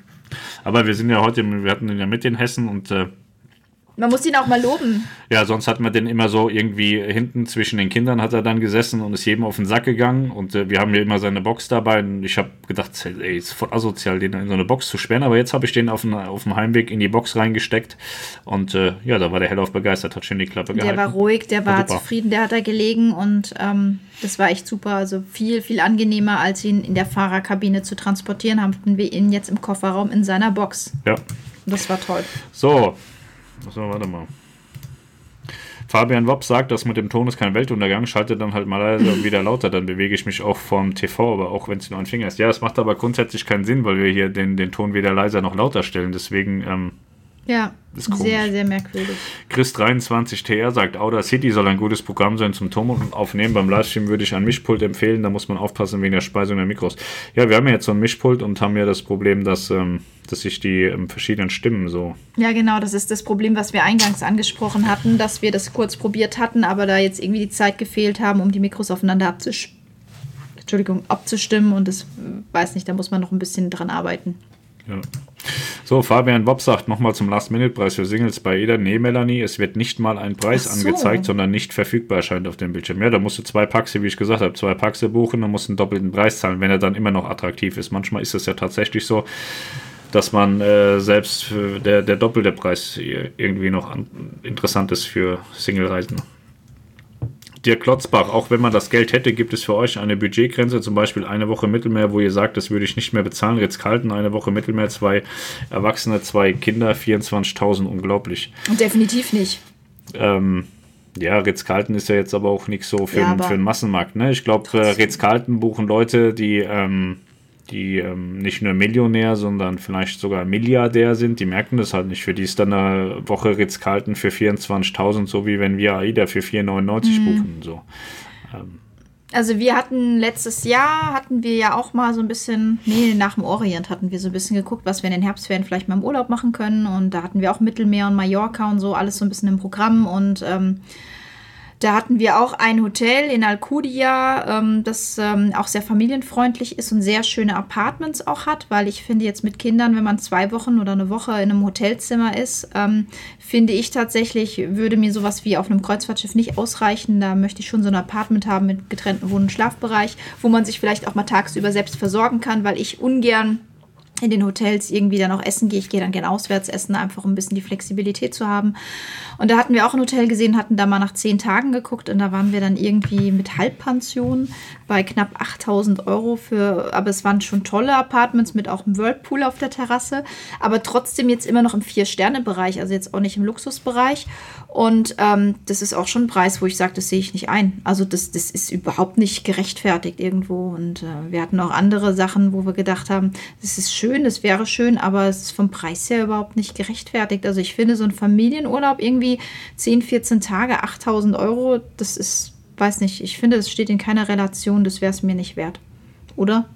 Aber wir sind ja heute, wir hatten ihn ja mit in Hessen und äh, man muss ihn auch mal loben. Ja, sonst hat man den immer so irgendwie hinten zwischen den Kindern hat er dann gesessen und ist jedem auf den Sack gegangen. Und äh, wir haben ja immer seine Box dabei. Und ich habe gedacht, ey, ist voll asozial, den in so eine Box zu sperren. Aber jetzt habe ich den auf, den auf dem Heimweg in die Box reingesteckt. Und äh, ja, da war der hellauf begeistert, hat schön die Klappe gehalten. Der war ruhig, der war, war zufrieden, der hat da gelegen. Und ähm, das war echt super. Also viel, viel angenehmer, als ihn in der Fahrerkabine zu transportieren, haben wir ihn jetzt im Kofferraum in seiner Box. Ja. Das war toll. So, so, warte mal. Fabian Wopp sagt, das mit dem Ton ist kein Weltuntergang, schalte dann halt mal leise und wieder lauter, dann bewege ich mich auch vom TV, aber auch wenn es nur ein Finger ist. Ja, es macht aber grundsätzlich keinen Sinn, weil wir hier den, den Ton weder leiser noch lauter stellen. Deswegen ähm, ja, sehr, sehr merkwürdig. Chris23TR sagt, Outer City soll ein gutes Programm sein zum Ton aufnehmen. Beim Livestream würde ich ein Mischpult empfehlen, da muss man aufpassen wegen der Speisung der Mikros. Ja, wir haben ja jetzt so ein Mischpult und haben ja das Problem, dass, ähm, dass sich die ähm, verschiedenen Stimmen so. Ja, genau, das ist das Problem, was wir eingangs angesprochen hatten, dass wir das kurz probiert hatten, aber da jetzt irgendwie die Zeit gefehlt haben, um die Mikros aufeinander abzustimmen. Entschuldigung, abzustimmen und das weiß nicht, da muss man noch ein bisschen dran arbeiten. Ja. So, Fabian Bob sagt nochmal zum Last-Minute-Preis für Singles bei Eda. Nee, Melanie, es wird nicht mal ein Preis so. angezeigt, sondern nicht verfügbar erscheint auf dem Bildschirm. Ja, da musst du zwei Paxe, wie ich gesagt habe, zwei Paxe buchen, dann musst du einen doppelten Preis zahlen, wenn er dann immer noch attraktiv ist. Manchmal ist es ja tatsächlich so, dass man äh, selbst der, der doppelte Preis irgendwie noch an, interessant ist für Single-Reisende. Dirk Klotzbach, auch wenn man das Geld hätte, gibt es für euch eine Budgetgrenze, zum Beispiel eine Woche Mittelmeer, wo ihr sagt, das würde ich nicht mehr bezahlen. Jetzt kalten eine Woche Mittelmeer, zwei Erwachsene, zwei Kinder, 24.000, unglaublich. Definitiv nicht. Ähm, ja, Ritz-Carlton ist ja jetzt aber auch nicht so für, ja, für den Massenmarkt. Ne? Ich glaube, äh, Ritz-Carlton buchen Leute, die ähm, die ähm, nicht nur Millionär, sondern vielleicht sogar Milliardär sind, die merken das halt nicht. Für die ist dann eine Woche Ritz-Carlton für 24.000, so wie wenn wir AIDA für 4,99 mhm. buchen. So. Ähm. Also wir hatten letztes Jahr, hatten wir ja auch mal so ein bisschen, nee, nach dem Orient hatten wir so ein bisschen geguckt, was wir in den Herbstferien vielleicht mal im Urlaub machen können. Und da hatten wir auch Mittelmeer und Mallorca und so, alles so ein bisschen im Programm. Und ähm, da hatten wir auch ein Hotel in Alcudia, ähm, das ähm, auch sehr familienfreundlich ist und sehr schöne Apartments auch hat, weil ich finde jetzt mit Kindern, wenn man zwei Wochen oder eine Woche in einem Hotelzimmer ist, ähm, finde ich tatsächlich, würde mir sowas wie auf einem Kreuzfahrtschiff nicht ausreichen. Da möchte ich schon so ein Apartment haben mit getrennten Wohn- und Schlafbereich, wo man sich vielleicht auch mal tagsüber selbst versorgen kann, weil ich ungern in den Hotels irgendwie dann auch essen gehe. Ich gehe dann gerne auswärts essen, einfach um ein bisschen die Flexibilität zu haben. Und da hatten wir auch ein Hotel gesehen, hatten da mal nach zehn Tagen geguckt und da waren wir dann irgendwie mit Halbpension bei knapp 8000 Euro für, aber es waren schon tolle Apartments mit auch einem Whirlpool auf der Terrasse, aber trotzdem jetzt immer noch im Vier-Sterne-Bereich, also jetzt auch nicht im Luxusbereich. Und ähm, das ist auch schon ein Preis, wo ich sage, das sehe ich nicht ein. Also das, das ist überhaupt nicht gerechtfertigt irgendwo. Und äh, wir hatten auch andere Sachen, wo wir gedacht haben, das ist schön, das wäre schön, aber es ist vom Preis her überhaupt nicht gerechtfertigt. Also ich finde so ein Familienurlaub irgendwie 10, 14 Tage, 8000 Euro, das ist weiß nicht, ich finde, es steht in keiner Relation, das wäre es mir nicht wert. Oder?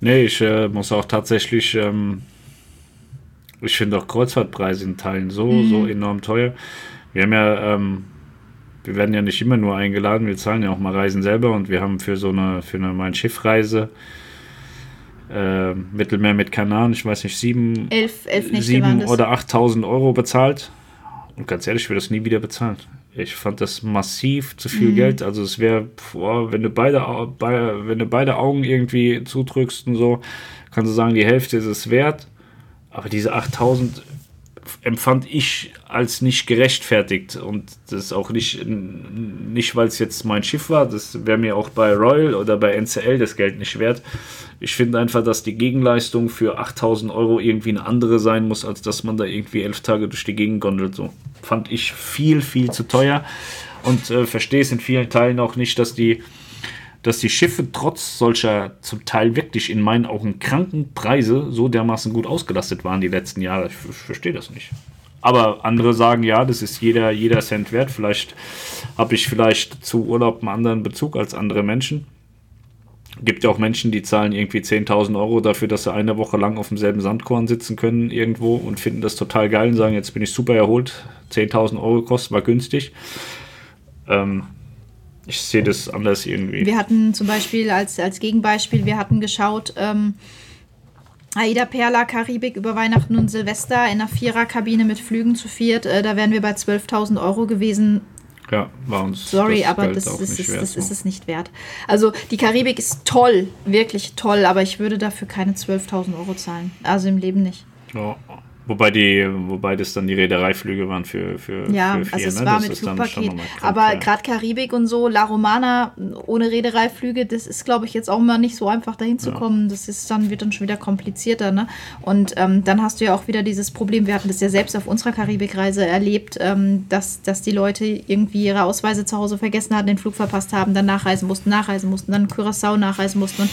Nee, ich äh, muss auch tatsächlich, ähm, ich finde auch Kreuzfahrtpreise in Teilen so, mhm. so enorm teuer. Wir haben ja, ähm, wir werden ja nicht immer nur eingeladen, wir zahlen ja auch mal Reisen selber und wir haben für so eine, für eine Mein Schiffreise äh, Mittelmeer mit Kanaren, ich weiß nicht, sieben, elf, elf sieben oder 8000 Euro bezahlt. Und ganz ehrlich, ich würde das nie wieder bezahlen. Ich fand das massiv zu viel mhm. Geld. Also es wäre, wenn du beide, wenn du beide Augen irgendwie zudrückst und so, kannst du sagen, die Hälfte ist es wert. Aber diese 8000 empfand ich als nicht gerechtfertigt und das auch nicht, nicht weil es jetzt mein Schiff war, das wäre mir auch bei Royal oder bei NCL das Geld nicht wert. Ich finde einfach, dass die Gegenleistung für 8000 Euro irgendwie eine andere sein muss, als dass man da irgendwie elf Tage durch die Gegend gondelt. So fand ich viel, viel zu teuer und äh, verstehe es in vielen Teilen auch nicht, dass die dass die Schiffe trotz solcher zum Teil wirklich in meinen Augen kranken Preise so dermaßen gut ausgelastet waren die letzten Jahre. Ich, ich verstehe das nicht. Aber andere sagen, ja, das ist jeder, jeder Cent wert. Vielleicht habe ich vielleicht zu Urlaub einen anderen Bezug als andere Menschen. Gibt ja auch Menschen, die zahlen irgendwie 10.000 Euro dafür, dass sie eine Woche lang auf demselben Sandkorn sitzen können irgendwo und finden das total geil und sagen, jetzt bin ich super erholt. 10.000 Euro kostet, war günstig. Ähm, ich sehe das anders irgendwie. Wir hatten zum Beispiel als, als Gegenbeispiel, wir hatten geschaut, ähm, Aida Perla Karibik über Weihnachten und Silvester in einer Viererkabine mit Flügen zu viert. Äh, da wären wir bei 12.000 Euro gewesen. Ja, war uns. Sorry, das aber das, ist, ist, das so. ist es nicht wert. Also die Karibik ist toll, wirklich toll, aber ich würde dafür keine 12.000 Euro zahlen. Also im Leben nicht. Ja, Wobei die, wobei das dann die Reedereiflüge waren für, für, ja, für vier, also es ne? war das mit Flugpaket. Aber gerade Karibik und so, La Romana ohne Reedereiflüge, das ist, glaube ich, jetzt auch mal nicht so einfach dahin zu ja. kommen. Das ist dann, wird dann schon wieder komplizierter, ne? Und ähm, dann hast du ja auch wieder dieses Problem, wir hatten das ja selbst auf unserer Karibikreise erlebt, ähm, dass, dass die Leute irgendwie ihre Ausweise zu Hause vergessen hatten, den Flug verpasst haben, dann nachreisen mussten, nachreisen mussten, dann Curaçao nachreisen mussten und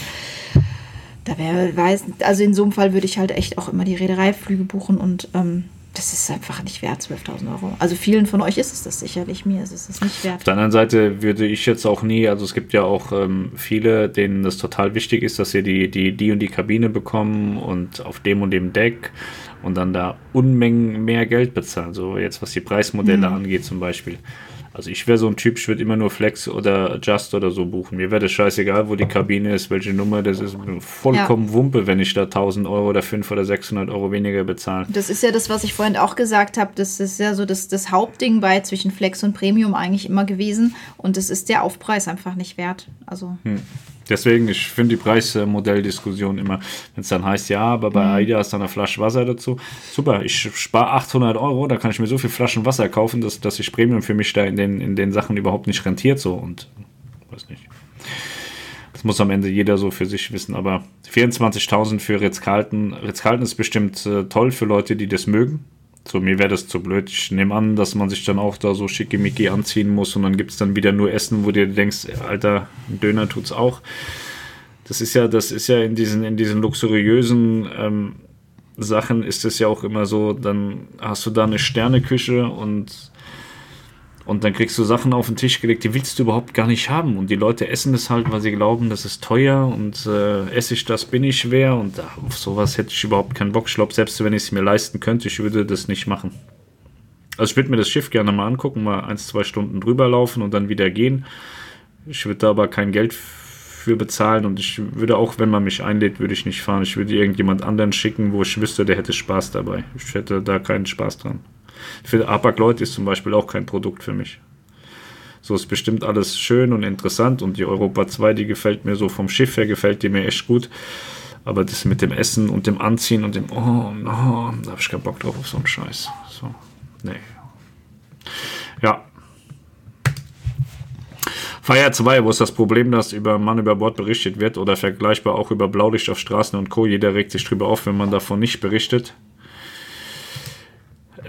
da wäre, weiß, also in so einem Fall würde ich halt echt auch immer die Reedereiflüge buchen und ähm, das ist einfach nicht wert, 12.000 Euro. Also vielen von euch ist es das sicherlich, mir ist es das nicht wert. Auf der anderen Seite würde ich jetzt auch nie, also es gibt ja auch ähm, viele, denen das total wichtig ist, dass sie die, die, die und die Kabine bekommen und auf dem und dem Deck und dann da Unmengen mehr Geld bezahlen. So jetzt was die Preismodelle mhm. angeht zum Beispiel. Also ich wäre so ein Typ, ich würde immer nur Flex oder Just oder so buchen. Mir wäre das scheißegal, wo die Kabine ist, welche Nummer, das ist vollkommen ja. Wumpe, wenn ich da 1000 Euro oder 500 oder 600 Euro weniger bezahle. Das ist ja das, was ich vorhin auch gesagt habe. Das ist ja so das, das Hauptding bei zwischen Flex und Premium eigentlich immer gewesen. Und das ist der Aufpreis einfach nicht wert. Also. Hm. Deswegen, ich finde die Preismodelldiskussion immer, wenn es dann heißt, ja, aber bei mhm. AIDA ist dann eine Flasche Wasser dazu. Super, ich spare 800 Euro, da kann ich mir so viele Flaschen Wasser kaufen, dass, dass sich Premium für mich da in den, in den Sachen überhaupt nicht rentiert. So und weiß nicht. Das muss am Ende jeder so für sich wissen. Aber 24.000 für Ritz-Carlton. Ritz-Carlton ist bestimmt äh, toll für Leute, die das mögen. So, mir wäre das zu blöd. Ich nehme an, dass man sich dann auch da so schickimicki anziehen muss und dann gibt es dann wieder nur Essen, wo du denkst, Alter, ein Döner tut's auch. Das ist ja, das ist ja in diesen, in diesen luxuriösen ähm, Sachen ist es ja auch immer so, dann hast du da eine Sterneküche und und dann kriegst du Sachen auf den Tisch gelegt, die willst du überhaupt gar nicht haben. Und die Leute essen das halt, weil sie glauben, das ist teuer und äh, esse ich das, bin ich schwer. Und äh, auf sowas hätte ich überhaupt keinen Bock. Ich glaube, selbst wenn ich es mir leisten könnte, ich würde das nicht machen. Also ich würde mir das Schiff gerne mal angucken, mal ein, zwei Stunden drüber laufen und dann wieder gehen. Ich würde da aber kein Geld für bezahlen und ich würde auch, wenn man mich einlädt, würde ich nicht fahren. Ich würde irgendjemand anderen schicken, wo ich wüsste, der hätte Spaß dabei. Ich hätte da keinen Spaß dran. Für Hapag-Lloyd ist zum Beispiel auch kein Produkt für mich. So ist bestimmt alles schön und interessant und die Europa 2, die gefällt mir so vom Schiff her, gefällt die mir echt gut. Aber das mit dem Essen und dem Anziehen und dem, oh, no, da habe ich keinen Bock drauf auf so einen Scheiß. So, nee. Ja. Feier 2, wo ist das Problem, dass über Mann über Bord berichtet wird oder vergleichbar auch über Blaulicht auf Straßen und Co. Jeder regt sich drüber auf, wenn man davon nicht berichtet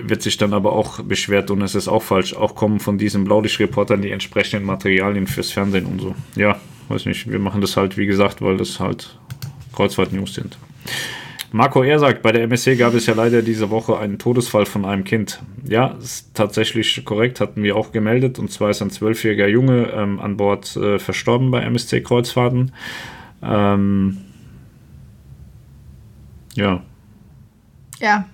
wird sich dann aber auch beschwert und es ist auch falsch. Auch kommen von diesen Blaulichtreportern die entsprechenden Materialien fürs Fernsehen und so. Ja, weiß nicht. Wir machen das halt, wie gesagt, weil das halt Kreuzfahrt-News sind. Marco R. sagt, bei der MSC gab es ja leider diese Woche einen Todesfall von einem Kind. Ja, ist tatsächlich korrekt, hatten wir auch gemeldet. Und zwar ist ein zwölfjähriger Junge ähm, an Bord äh, verstorben bei MSC Kreuzfahrten. Ähm, ja. Ja,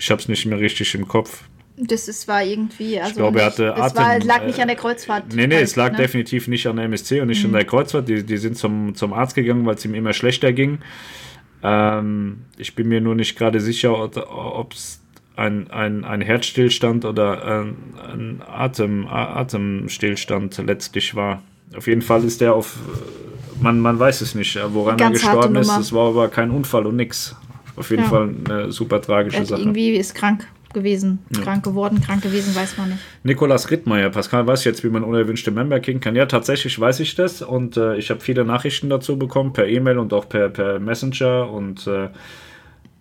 ich habe es nicht mehr richtig im Kopf. Das ist, war irgendwie. Also ich glaube, er hatte Atem. War, lag nicht an der Kreuzfahrt. Nee, nee, halt, es lag ne? definitiv nicht an der MSC und nicht mhm. an der Kreuzfahrt. Die, die sind zum, zum Arzt gegangen, weil es ihm immer schlechter ging. Ähm, ich bin mir nur nicht gerade sicher, ob es ein, ein, ein Herzstillstand oder ein, ein Atem, Atemstillstand letztlich war. Auf jeden Fall ist der auf. Man, man weiß es nicht, woran er gestorben ist. Es war aber kein Unfall und nichts auf jeden ja. Fall eine super tragische Sache. Irgendwie ist krank gewesen, ja. krank geworden, krank gewesen, weiß man nicht. Nikolas Rittmeier, Pascal weiß jetzt, wie man unerwünschte Member kriegen kann. Ja, tatsächlich weiß ich das und äh, ich habe viele Nachrichten dazu bekommen, per E-Mail und auch per, per Messenger und äh,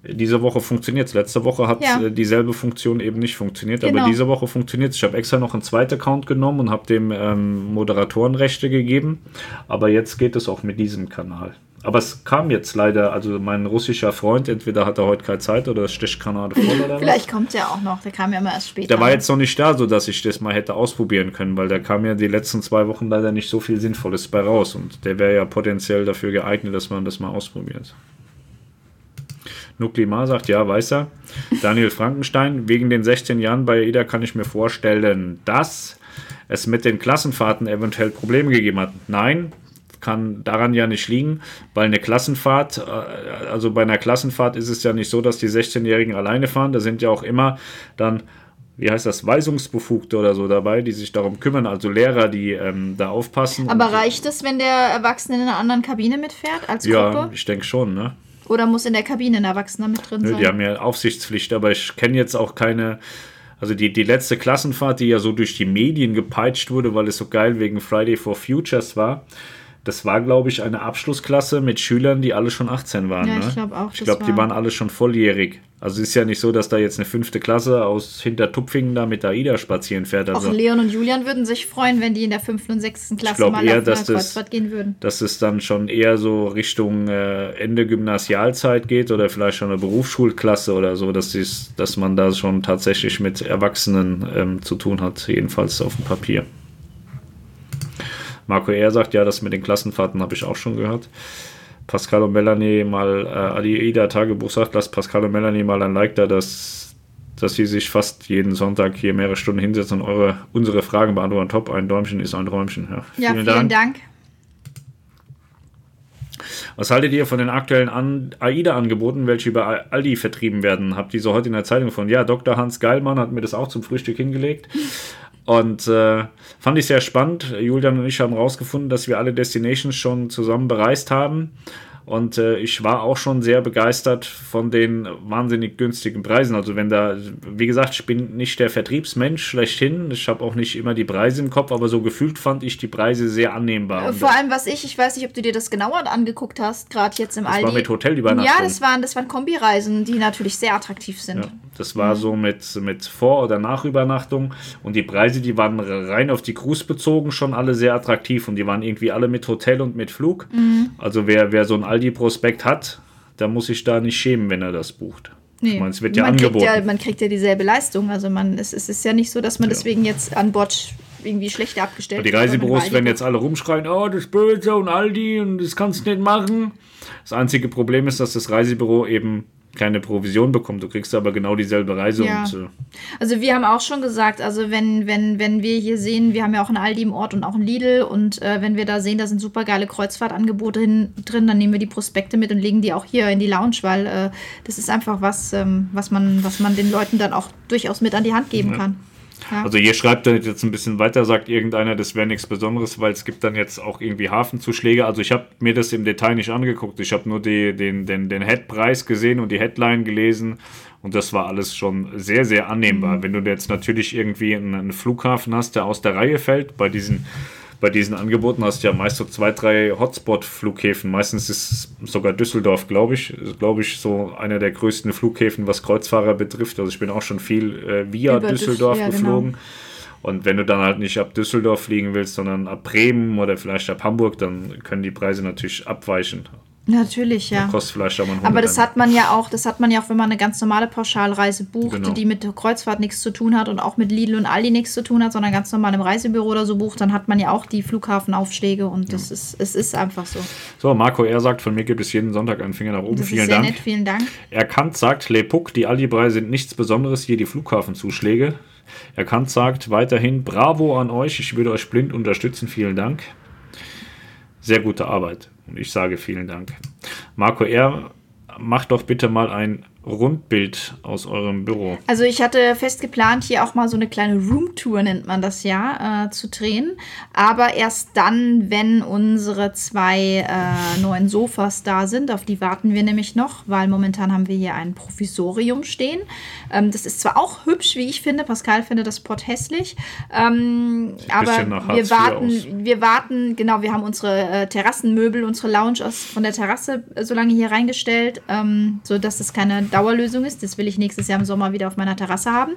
diese Woche funktioniert es. Letzte Woche hat ja. äh, dieselbe Funktion eben nicht funktioniert, genau. aber diese Woche funktioniert es. Ich habe extra noch einen zweiten Account genommen und habe dem ähm, Moderatorenrechte gegeben, aber jetzt geht es auch mit diesem Kanal. Aber es kam jetzt leider, also mein russischer Freund, entweder hat er heute keine Zeit oder es stecht Kanade voll oder. Vielleicht kommt er auch noch, der kam ja immer erst später. Der war jetzt noch nicht da, sodass ich das mal hätte ausprobieren können, weil da kam ja die letzten zwei Wochen leider nicht so viel Sinnvolles bei raus und der wäre ja potenziell dafür geeignet, dass man das mal ausprobiert. Nuklimar sagt, ja, weiß er. Daniel Frankenstein, wegen den 16 Jahren bei AIDA kann ich mir vorstellen, dass es mit den Klassenfahrten eventuell Probleme gegeben hat. Nein, kann daran ja nicht liegen, weil eine Klassenfahrt, äh, also bei einer Klassenfahrt ist es ja nicht so, dass die 16-Jährigen alleine fahren. Da sind ja auch immer dann, wie heißt das, Weisungsbefugte oder so dabei, die sich darum kümmern, also Lehrer, die ähm, da aufpassen. Aber reicht es, wenn der Erwachsene in einer anderen Kabine mitfährt als Gruppe? Ja, ich denke schon, ne? Oder muss in der Kabine ein Erwachsener mit drin Nö, sein? die haben ja Aufsichtspflicht, aber ich kenne jetzt auch keine. Also die, die letzte Klassenfahrt, die ja so durch die Medien gepeitscht wurde, weil es so geil wegen Friday for Futures war, das war, glaube ich, eine Abschlussklasse mit Schülern, die alle schon 18 waren. Ja, ich ne? glaub auch, Ich glaube, die war- waren alle schon volljährig. Also es ist ja nicht so, dass da jetzt eine fünfte Klasse aus Hintertupfingen da mit der AIDA spazieren fährt. Auch Also Leon und Julian würden sich freuen, wenn die in der fünften und sechsten Klasse glaub mal eher, dass das- gehen würden. dass es dann schon eher so Richtung äh, Ende Gymnasialzeit geht oder vielleicht schon eine Berufsschulklasse oder so, dass, dies, dass man da schon tatsächlich mit Erwachsenen ähm, zu tun hat, jedenfalls auf dem Papier. Marco R. sagt, ja, das mit den Klassenfahrten habe ich auch schon gehört. Pascal und Melanie mal, äh, Adi Ida Tagebuch sagt, lasst Pascal und Melanie mal ein Like da, dass, dass sie sich fast jeden Sonntag hier mehrere Stunden hinsetzen und eure, unsere Fragen beantworten. Top, ein Däumchen ist ein Träumchen. Ja, Ja, vielen, Dank. Was haltet ihr von den aktuellen An AIDA-Angeboten, welche über Aldi vertrieben werden? Habt ihr so heute in der Zeitung von? Ja, Dr. Hans Geilmann hat mir das auch zum Frühstück hingelegt. Und äh, fand ich sehr spannend. Julian und ich haben rausgefunden, dass wir alle Destinations schon zusammen bereist haben. Und äh, ich war auch schon sehr begeistert von den wahnsinnig günstigen Preisen. Also wenn da, wie gesagt, ich bin nicht der Vertriebsmensch schlechthin. Ich habe auch nicht immer die Preise im Kopf, aber so gefühlt fand ich die Preise sehr annehmbar. Und Vor allem, was ich, ich weiß nicht, ob du dir das genauer angeguckt hast, gerade jetzt im das Aldi. war mit Hotelübernachtung. ja, das waren, das waren Kombireisen, die natürlich sehr attraktiv sind. Ja, das war so mit, mit Vor- oder Nachübernachtung und die Preise, die waren rein auf die Cruise bezogen schon alle sehr attraktiv und die waren irgendwie alle mit Hotel und mit Flug. Also wer, wer so ein Aldi-Prospekt hat, der muss sich da nicht schämen, wenn er das bucht. Nee. Ich meine, es wird ja man angeboten. Kriegt ja, man kriegt ja dieselbe Leistung. Also man, es, es ist ja nicht so, dass man Ja. deswegen jetzt an Bord irgendwie schlechter abgestellt die wird, sondern Reisebüros werden die- jetzt alle rumschreien, oh, das ist böse und Aldi und das kannst du nicht machen. Das einzige Problem ist, dass das Reisebüro eben keine Provision bekommt. Du kriegst aber genau dieselbe Reise Ja. und äh, Also wir haben auch schon gesagt, also wenn, wenn, wenn wir hier sehen, wir haben ja auch ein Aldi im Ort und auch ein Lidl und äh, wenn wir da sehen, da sind super geile Kreuzfahrtangebote hin, drin, dann nehmen wir die Prospekte mit und legen die auch hier in die Lounge, weil äh, das ist einfach was, ähm, was, man, was man den Leuten dann auch durchaus mit an die Hand geben kann. Ja. Also hier schreibt er jetzt ein bisschen weiter, sagt irgendeiner, das wäre nichts Besonderes, weil es gibt dann jetzt auch irgendwie Hafenzuschläge. Also ich habe mir das im Detail nicht angeguckt. Ich habe nur die, den, den, den Headpreis gesehen und die Headline gelesen und das war alles schon sehr, sehr annehmbar. Wenn du jetzt natürlich irgendwie einen Flughafen hast, der aus der Reihe fällt, bei diesen bei diesen Angeboten hast du ja meist so zwei, drei Hotspot-Flughäfen. Meistens ist es sogar Düsseldorf, glaube ich. Glaube ich, so einer der größten Flughäfen, was Kreuzfahrer betrifft. Also ich bin auch schon viel äh, via Über Düs- Düsseldorf ja, genau. geflogen. Und wenn du dann halt nicht ab Düsseldorf fliegen willst, sondern ab Bremen oder vielleicht ab Hamburg, dann können die Preise natürlich abweichen. Natürlich, ja. Kostet vielleicht aber ein Aber das hat man ja auch, das hat man ja auch, wenn man eine ganz normale Pauschalreise bucht, Genau. die mit Kreuzfahrt nichts zu tun hat und auch mit Lidl und Aldi nichts zu tun hat, sondern ganz normal im Reisebüro oder so bucht, dann hat man ja auch die Flughafenaufschläge und das ist, es ist einfach so. So, Marco R. sagt, von mir gibt es jeden Sonntag einen Finger nach oben. Das Vielen ist sehr Dank. nett, vielen Dank. Erkannt sagt, Lepuk, die Aldi-Preise sind nichts Besonderes, hier die Flughafenzuschläge. Erkannt sagt weiterhin, bravo an euch, ich würde euch blind unterstützen, vielen Dank. Sehr gute Arbeit und ich sage vielen Dank. Marco R., macht doch bitte mal ein Rundbild aus eurem Büro. Also ich hatte fest geplant, hier auch mal so eine kleine Roomtour, nennt man das ja, äh, zu drehen. Aber erst dann, wenn unsere zwei äh, neuen Sofas da sind. Auf die warten wir nämlich noch, weil momentan haben wir hier ein Provisorium stehen. Ähm, das ist zwar auch hübsch, wie ich finde. Pascal findet das Pott hässlich. Ähm, aber wir warten, aus. wir warten, genau, wir haben unsere äh, Terrassenmöbel, unsere Lounge aus, von der Terrasse äh, so lange hier reingestellt, ähm, so dass es keine Dauerlösung ist. Das will ich nächstes Jahr im Sommer wieder auf meiner Terrasse haben.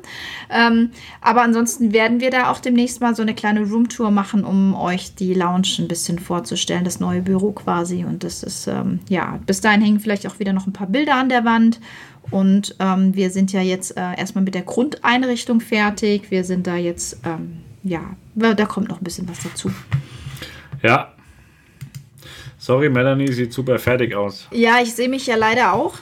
Ähm, aber ansonsten werden wir da auch demnächst mal so eine kleine Roomtour machen, um euch die Lounge ein bisschen vorzustellen, das neue Büro quasi. Und das ist, ähm, ja, bis dahin hängen vielleicht auch wieder noch ein paar Bilder an der Wand. Und ähm, wir sind ja jetzt äh, erstmal mit der Grundeinrichtung fertig. Wir sind da jetzt, ähm, ja, da kommt noch ein bisschen was dazu. Ja. Sorry, Melanie sieht super fertig aus. Ja, ich sehe mich ja leider auch.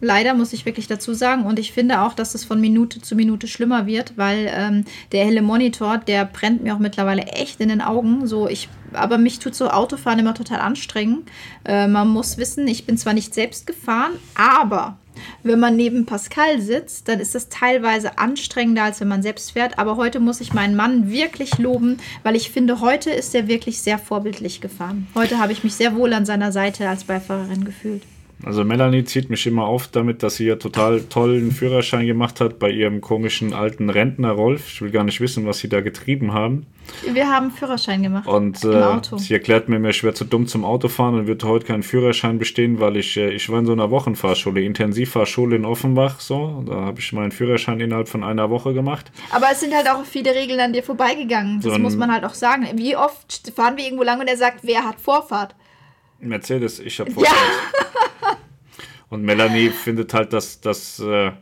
Leider muss ich wirklich dazu sagen. Und ich finde auch, dass es von Minute zu Minute schlimmer wird, weil ähm, der helle Monitor, der brennt mir auch mittlerweile echt in den Augen. So, ich, aber mich tut so Autofahren immer total anstrengend. Äh, man muss wissen, ich bin zwar nicht selbst gefahren, aber wenn man neben Pascal sitzt, dann ist das teilweise anstrengender, als wenn man selbst fährt. Aber heute muss ich meinen Mann wirklich loben, weil ich finde, heute ist er wirklich sehr vorbildlich gefahren. Heute habe ich mich sehr wohl an seiner Seite als Beifahrerin gefühlt. Also Melanie zieht mich immer auf damit, dass sie ja total tollen Führerschein gemacht hat bei ihrem komischen alten Rentner Rolf. Ich will gar nicht wissen, was sie da getrieben haben. Wir haben Führerschein gemacht. Und äh, sie erklärt mir, mir schwer zu dumm zum Autofahren und wird heute keinen Führerschein bestehen, weil ich, äh, ich war in so einer Wochenfahrschule, Intensivfahrschule in Offenbach, so. Da habe ich meinen Führerschein innerhalb von einer Woche gemacht. Aber es sind halt auch viele Regeln an dir vorbeigegangen. Das so muss man halt auch sagen. Wie oft fahren wir irgendwo lang und er sagt, wer hat Vorfahrt? Mercedes, ich habe Vorfahrt. Ja. Und Melanie findet halt, dass das, äh,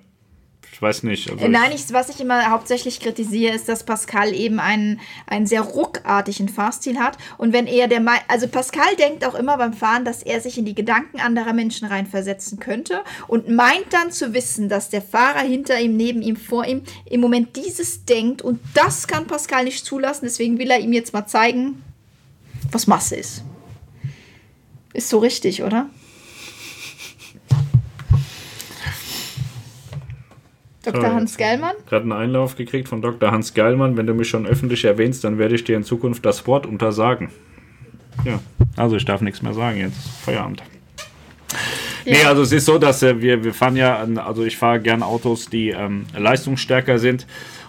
ich weiß nicht. Also Nein, ich, was ich immer hauptsächlich kritisiere, ist, dass Pascal eben einen, einen sehr ruckartigen Fahrstil hat. Und wenn er der, also Pascal denkt auch immer beim Fahren, dass er sich in die Gedanken anderer Menschen reinversetzen könnte und meint dann zu wissen, dass der Fahrer hinter ihm, neben ihm, vor ihm im Moment dieses denkt. Und das kann Pascal nicht zulassen. Deswegen will er ihm jetzt mal zeigen, was Masse ist. Ist so richtig, oder? Dr. Hans Geilmann? Gerade einen Einlauf gekriegt von Dr. Hans Geilmann. Wenn du mich schon öffentlich erwähnst, dann werde ich dir in Zukunft das Wort untersagen. Ja, also ich darf nichts mehr sagen jetzt. Feierabend. Ja. Nee, also es ist so, dass äh, wir, wir fahren ja, also ich fahre gerne Autos, die ähm, leistungsstärker sind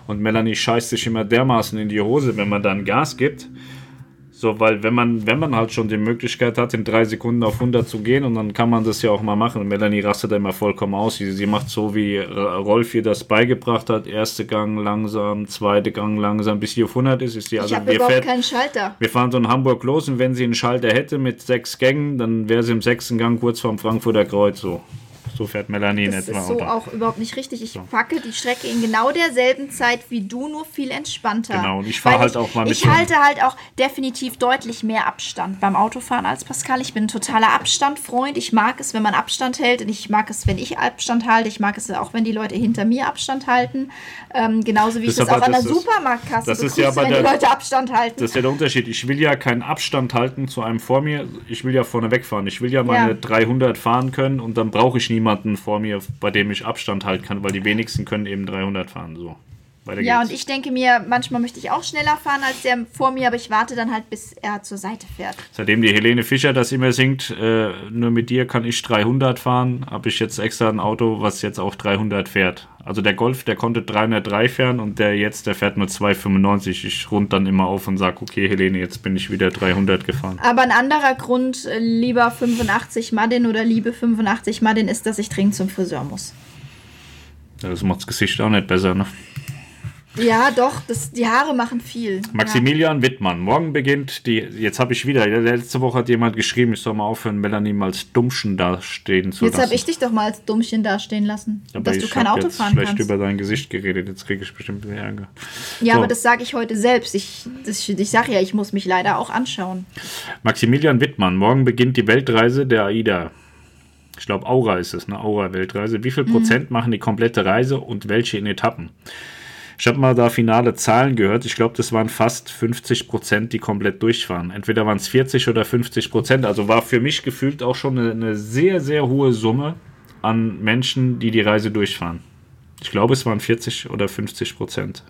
und Melanie scheißt sich immer dermaßen in die Hose, wenn man dann Gas gibt. So, weil wenn man, wenn man halt schon die Möglichkeit hat, in drei Sekunden auf 100 zu gehen und dann kann man das ja auch mal machen. Melanie rastet immer vollkommen aus. Sie, sie macht so, wie Rolf ihr das beigebracht hat. Erste Gang langsam, zweite Gang langsam, bis sie auf 100 ist. ist sie, also ich habe überhaupt fährt, keinen Schalter. Wir fahren so in Hamburg los und wenn sie einen Schalter hätte mit sechs Gängen, dann wäre sie im sechsten Gang kurz vorm Frankfurter Kreuz so. So fährt Melanie das in etwa. Das ist so auch überhaupt nicht richtig. Ich so. packe die Strecke in genau derselben Zeit wie du, nur viel entspannter. Genau, und ich fahre halt auch mal mit. Ich halte halt auch definitiv deutlich mehr Abstand beim Autofahren als Pascal. Ich bin ein totaler Abstandfreund. Ich mag es, wenn man Abstand hält. Und ich mag es, wenn ich Abstand halte. Ich mag es auch, wenn die Leute hinter mir Abstand halten. Ähm, genauso wie das ich das auch an der Supermarktkasse das ist ja wenn der, die Leute Abstand halten. Das ist ja der Unterschied. Ich will ja keinen Abstand halten zu einem vor mir. Ich will ja vorne wegfahren. Ich will ja meine ja. 300 fahren können und dann brauche ich niemanden niemanden vor mir, bei dem ich Abstand halten kann, weil die wenigsten können eben 300 fahren. So. Weiter ja, geht's. und ich denke mir, manchmal möchte ich auch schneller fahren als der vor mir, aber ich warte dann halt, bis er zur Seite fährt. Seitdem die Helene Fischer das immer singt, äh, nur mit dir kann ich 300 fahren, habe ich jetzt extra ein Auto, was jetzt auch 300 fährt. Also der Golf, der konnte 303 fahren und der jetzt, der fährt nur 295. Ich rund dann immer auf und sage, okay, Helene, jetzt bin ich wieder 300 gefahren. Aber ein anderer Grund, äh, lieber 85 Madin oder liebe 85 Madin, ist, dass ich dringend zum Friseur muss. Das macht das Gesicht auch nicht besser, ne? Ja, doch, das, die Haare machen viel. Maximilian ja. Wittmann. Morgen beginnt die. Jetzt habe ich wieder. Letzte Woche hat jemand geschrieben, ich soll mal aufhören, Melanie mal als Dummchen dastehen zu jetzt lassen. Jetzt habe ich dich doch mal als Dummchen dastehen lassen. Aber dass du kein Auto fahren schlecht über dein Gesicht geredet. Jetzt kriege ich bestimmt mehr Ärger. Ja, so. aber das sage ich heute selbst. Ich, ich sage ja, ich muss mich leider auch anschauen. Maximilian Wittmann. Morgen beginnt die Weltreise der AIDA. Ich glaube, Aura ist es, eine Aura-Weltreise. Wie viel mhm. Prozent machen die komplette Reise und welche in Etappen? Ich habe mal da finale Zahlen gehört. Ich glaube, das waren fast 50 Prozent, die komplett durchfahren. Entweder waren es 40 oder 50 Prozent. Also war für mich gefühlt auch schon eine, eine sehr, sehr hohe Summe an Menschen, die die Reise durchfahren. Ich glaube, es waren 40 oder 50 Prozent.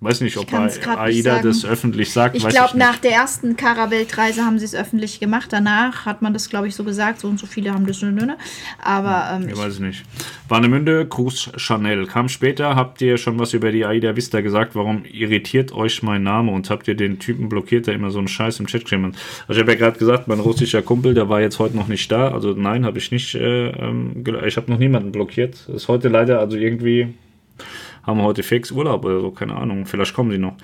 Weiß nicht, ob AIDA das öffentlich sagt. Ich glaube, nach der ersten Kara-Weltreise haben sie es öffentlich gemacht. Danach hat man das, glaube ich, so gesagt. So und so viele haben das. Ne, ne, ne. Aber ähm, Ich weiß es nicht. Warnemünde, Cruise Chanel. Kam später, habt ihr schon was über die AIDA Vista gesagt? Warum irritiert euch mein Name und habt ihr den Typen blockiert, der immer so einen Scheiß im Chat geschrieben hat? Also ich habe ja gerade gesagt, mein russischer Kumpel, der war jetzt heute noch nicht da. Also nein, habe ich nicht. Äh, ähm, ich habe noch niemanden blockiert. Ist heute leider, also irgendwie haben heute fix Urlaub oder so, keine Ahnung. Vielleicht kommen sie noch.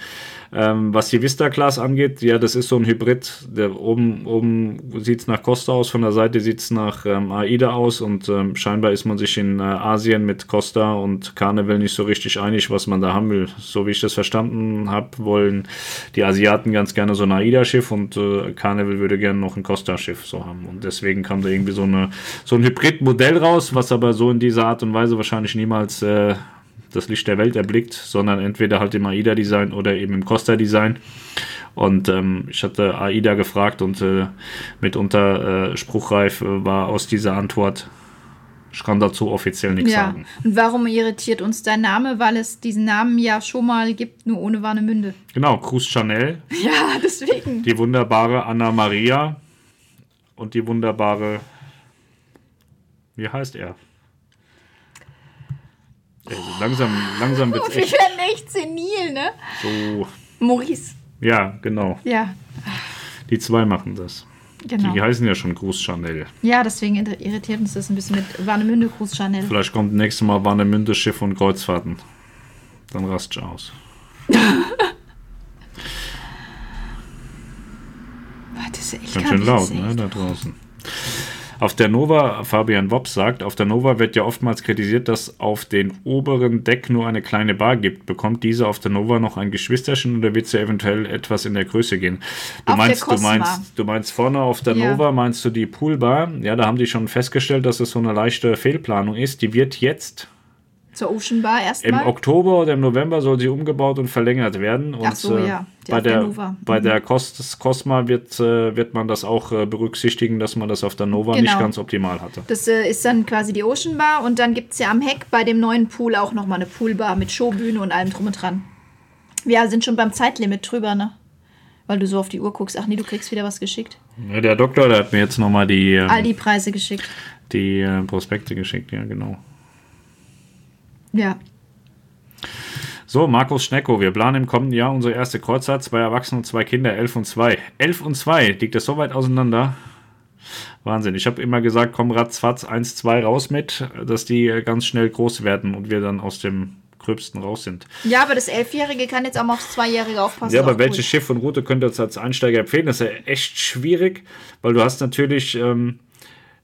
Ähm, was die Vista Class angeht, ja, das ist so ein Hybrid. Der oben oben sieht es nach Costa aus, von der Seite sieht es nach ähm, AIDA aus und ähm, scheinbar ist man sich in äh, Asien mit Costa und Carnival nicht so richtig einig, was man da haben will. So wie ich das verstanden habe, wollen die Asiaten ganz gerne so ein AIDA-Schiff und äh, Carnival würde gerne noch ein Costa-Schiff so haben. Und deswegen kam da irgendwie so, eine, so ein Hybrid-Modell raus, was aber so in dieser Art und Weise wahrscheinlich niemals äh, das Licht der Welt erblickt, sondern entweder halt im AIDA-Design oder eben im Costa-Design. Und ähm, ich hatte AIDA gefragt und äh, mitunter äh, spruchreif äh, war aus dieser Antwort, ich kann dazu offiziell nichts ja. sagen. Und warum irritiert uns dein Name? Weil es diesen Namen ja schon mal gibt, nur ohne Warnemünde. Genau, Cruz Chanel, [LAUGHS] Ja, deswegen. die wunderbare Anna Maria und die wunderbare, wie heißt er? Ey, langsam, langsam wird es [LAUGHS] Wir echt werden echt senil, ne? so. Maurice. Ja, genau. Ja, Die zwei machen das. genau. Die heißen ja schon Gruß Chanel. Ja, deswegen irritiert uns das ein bisschen mit Warnemünde, Gruß Chanel. Vielleicht kommt nächstes Mal Warnemünde Schiff und Kreuzfahrten. Dann rast aus. [LAUGHS] Boah, das ist echt Ganz schön laut, ne, da draußen. Auf der Nova, Fabian Wopp sagt, auf der Nova wird ja oftmals kritisiert, dass auf den oberen Deck nur eine kleine Bar gibt. Bekommt diese auf der Nova noch ein Geschwisterchen oder wird sie eventuell etwas in der Größe gehen? Du Auf meinst, du meinst, du meinst vorne auf der Ja. Nova, meinst du die Poolbar? Ja, da haben die schon festgestellt, dass es so eine leichte Fehlplanung ist. Die wird jetzt Zur Ocean Bar Im erstmal. Oktober oder im November soll sie umgebaut und verlängert werden. Und, Ach so, äh, ja, die Bei der Nova. bei Mhm. der Cos Cosma wird, äh, wird man das auch äh, berücksichtigen, dass man das auf der Nova Genau. nicht ganz optimal hatte. Das äh, ist dann quasi die Ocean Bar und dann gibt es ja am Heck bei dem neuen Pool auch nochmal eine Poolbar mit Showbühne und allem drum und dran. Wir sind schon beim Zeitlimit drüber, ne? Weil du so auf die Uhr guckst. Ach nee, du kriegst wieder was geschickt. Der Doktor, der hat mir jetzt nochmal die, ähm, All die Preise geschickt. die äh, Prospekte geschickt, ja, genau. Ja. So, Markus Schnecko, wir planen im kommenden Jahr unsere erste Kreuzfahrt, zwei Erwachsene und zwei Kinder, elf und zwei. Elf und zwei, liegt das so weit auseinander? Wahnsinn. Ich habe immer gesagt, komm ratzfatz 1, 2 raus mit, dass die ganz schnell groß werden und wir dann aus dem Gröbsten raus sind. Ja, aber das Elfjährige kann jetzt auch mal aufs Zweijährige aufpassen. Ja, ist aber welches. Schiff und Route könnt ihr jetzt als Einsteiger empfehlen? Das ist ja echt schwierig, weil du hast natürlich ähm,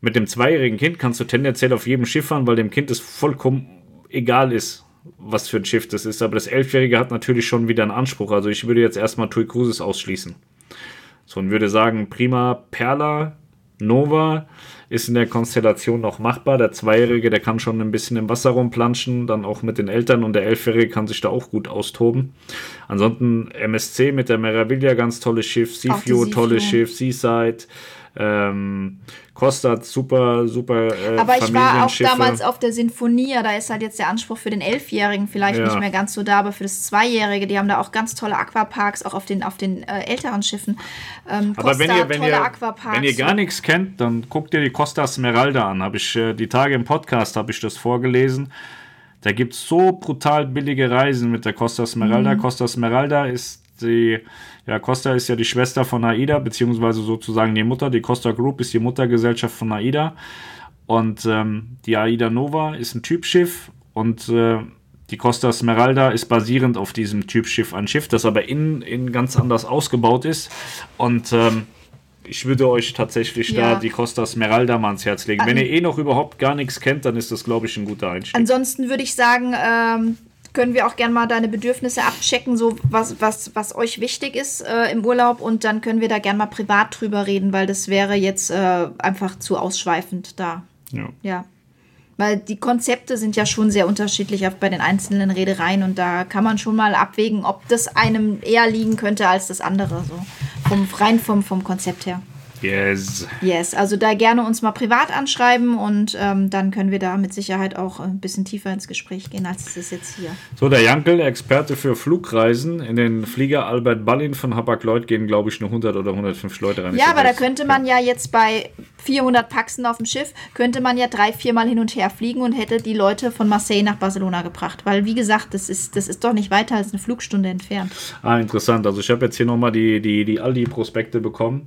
mit dem zweijährigen Kind kannst du tendenziell auf jedem Schiff fahren, weil dem Kind es vollkommen egal ist, was für ein Schiff das ist. Aber das Elfjährige hat natürlich schon wieder einen Anspruch. Also ich würde jetzt erstmal Tui Cruises ausschließen. So und würde sagen, prima Perla, Nova ist in der Konstellation noch machbar. Der Zweijährige, der kann schon ein bisschen im Wasser rumplanschen, dann auch mit den Eltern und der Elfjährige kann sich da auch gut austoben. Ansonsten MSC mit der Meraviglia, ganz tolles Schiff, Seafew, tolles. Schiff, Seaside, ähm, Costa, super, super äh, Aber ich war auch damals auf der Sinfonia, da ist halt jetzt der Anspruch für den Elfjährigen vielleicht Ja. nicht mehr ganz so da, aber für das Zweijährige, die haben da auch ganz tolle Aquaparks, auch auf den, auf den äh, älteren Schiffen. Ähm, Aber wenn ihr, wenn, tolle ihr, Aquaparks. wenn ihr gar nichts kennt, dann guckt ihr die Costa Smeralda an. Habe ich äh, die Tage im Podcast habe ich das vorgelesen. Da gibt es so brutal billige Reisen mit der Costa Smeralda. Mhm. Costa Smeralda ist die, ja, Costa ist ja die Schwester von AIDA, beziehungsweise sozusagen die Mutter. Die Costa Group ist die Muttergesellschaft von AIDA. Und ähm, die AIDA Nova ist ein Typschiff und äh, die Costa Smeralda ist basierend auf diesem Typschiff ein Schiff, das aber innen, innen ganz anders ausgebaut ist. Und ähm, ich würde euch tatsächlich Ja. da die Costa Smeralda mal ans Herz legen. Wenn An- ihr eh noch überhaupt gar nichts kennt, dann ist das, glaube ich, ein guter Einstieg. Ansonsten würde ich sagen, ähm, können wir auch gerne mal deine Bedürfnisse abchecken, so was, was, was euch wichtig ist äh, im Urlaub und dann können wir da gerne mal privat drüber reden, weil das wäre jetzt äh, einfach zu ausschweifend da. ja. Ja. Weil die Konzepte sind ja schon sehr unterschiedlich bei den einzelnen Reedereien und da kann man schon mal abwägen, ob das einem eher liegen könnte als das andere. So vom rein vom, vom Konzept her. Yes. Yes, also da gerne uns mal privat anschreiben und ähm, dann können wir da mit Sicherheit auch ein bisschen tiefer ins Gespräch gehen, als es ist jetzt hier. So, der Jankel, Experte für Flugreisen. In den Flieger Albert Ballin von Hapag-Lloyd gehen, glaube ich, nur 100 oder 150 Leute rein. Ja, aber da könnte man ja jetzt bei 400 Paxen auf dem Schiff, könnte man ja drei, viermal hin und her fliegen und hätte die Leute von Marseille nach Barcelona gebracht. Weil, wie gesagt, das ist, das ist doch nicht weiter als eine Flugstunde entfernt. Ah, interessant. Also ich habe jetzt hier nochmal die, die, die Aldi-Prospekte bekommen.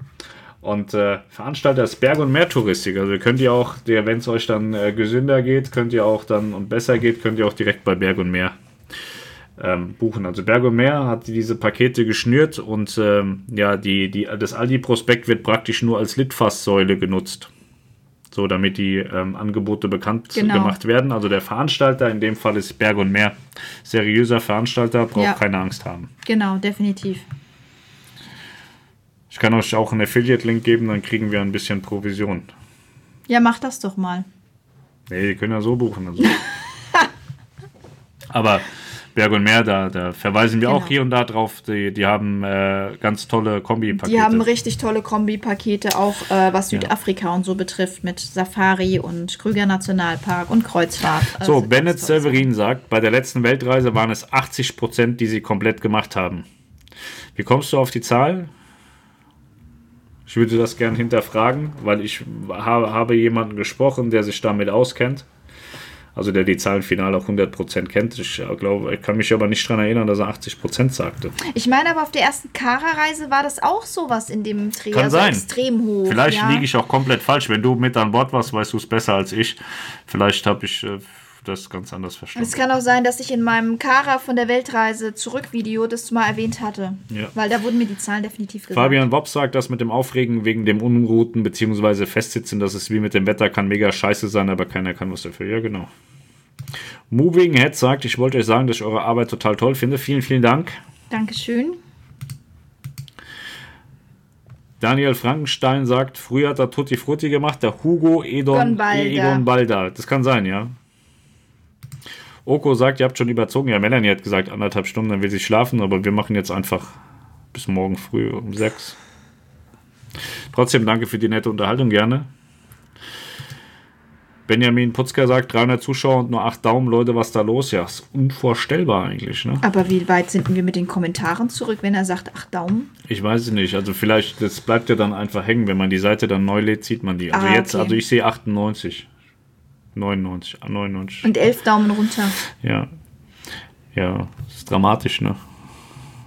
Und äh, Veranstalter ist Berg- und Meertouristik. Also könnt ihr auch, wenn es euch dann äh, gesünder geht, könnt ihr auch dann und besser geht, könnt ihr auch direkt bei Berg und Meer ähm, buchen. Also Berg und Meer hat diese Pakete geschnürt und ähm, ja, die, die, das Aldi-Prospekt wird praktisch nur als Litfaßsäule genutzt. So, damit die ähm, Angebote bekannt Genau. gemacht werden. Also der Veranstalter, in dem Fall ist Berg und Meer, seriöser Veranstalter, braucht Ja. keine Angst haben. Genau, definitiv. Ich kann euch auch einen Affiliate-Link geben, dann kriegen wir ein bisschen Provision. Ja, mach das doch mal. Nee, die können ja so buchen. Also. [LAUGHS] Aber Berg und Meer, da, da verweisen wir auch Genau. hier und da drauf. Die, die haben äh, ganz tolle Kombi-Pakete. Die haben richtig tolle Kombi-Pakete, auch äh, was Südafrika und so betrifft, mit Safari und Krüger Nationalpark und Kreuzfahrt. So, Also Bennett ganz toll. Severin sagt, bei der letzten Weltreise waren es 80 Prozent, die sie komplett gemacht haben. Wie kommst du auf die Zahl? Ich würde das gern hinterfragen, weil ich habe, jemanden gesprochen, der sich damit auskennt. Also der die Zahlen final auch 100% kennt. Ich glaube, ich kann mich aber nicht daran erinnern, dass er 80% sagte. Ich meine, aber auf der ersten Kara-Reise war das auch sowas in dem Dreh. Kann also sein. extrem hoch. Vielleicht ja. liege ich auch komplett falsch. Wenn du mit an Bord warst, weißt du es besser als ich. Vielleicht habe ich äh, das ganz anders verstanden. Es kann auch sein, dass ich in meinem Kara von der Weltreise zurück Video das mal erwähnt hatte. Ja. Weil da wurden mir die Zahlen definitiv gesagt. Fabian Wob sagt, dass mit dem Aufregen wegen dem Unrouten bzw. Festsitzen, das ist wie mit dem Wetter, kann mega scheiße sein, aber keiner kann was dafür. Ja, genau. Moving Head sagt, ich wollte euch sagen, dass ich eure Arbeit total toll finde. Vielen, vielen Dank. Dankeschön. Daniel Frankenstein sagt, früher hat er Tutti Frutti gemacht, der Hugo Edon. Egon Balda. Das kann sein, ja. Oko sagt, ihr habt schon überzogen. Ja, Melanie hat gesagt, anderthalb Stunden, dann will sie schlafen, aber wir machen jetzt einfach bis morgen früh um sechs. Trotzdem danke für die nette Unterhaltung, gerne. Benjamin Putzker sagt, 300 Zuschauer und nur 8 Daumen. Leute, was da los? Ja, ist unvorstellbar eigentlich, ne? Aber wie weit sind wir mit den Kommentaren zurück, wenn er sagt, ach Daumen? Ich weiß es nicht. Also vielleicht, das bleibt ja dann einfach hängen. Wenn man die Seite dann neu lädt, sieht man die. Also Ah, jetzt, okay. also ich sehe 98. 99, ah, 99. Und elf Daumen runter. Ja. Ja, das ist dramatisch, ne?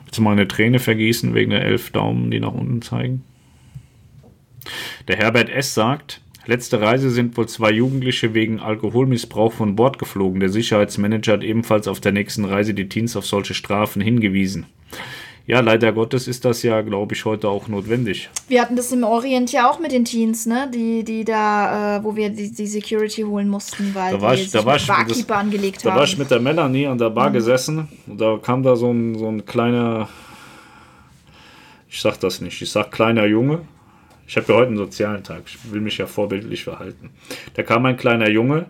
Willst du mal eine Träne vergießen wegen der elf Daumen, die nach unten zeigen? Der Herbert S. sagt, letzte Reise sind wohl zwei Jugendliche wegen Alkoholmissbrauch von Bord geflogen. Der Sicherheitsmanager hat ebenfalls auf der nächsten Reise die Teens auf solche Strafen hingewiesen. Ja, leider Gottes ist das ja, glaube ich, heute auch notwendig. Wir hatten das im Orient ja auch mit den Teens, ne? Die, die da, äh, wo wir die, die Security holen mussten, weil Da war die ich- da war ich- Barkeeper das- angelegt Da haben. war ich mit der Melanie an der Bar gesessen und da kam da so ein, so ein kleiner, ich sag das nicht, ich sag kleiner Junge. Ich habe ja heute einen sozialen Tag, ich will mich ja vorbildlich verhalten. Da kam ein kleiner Junge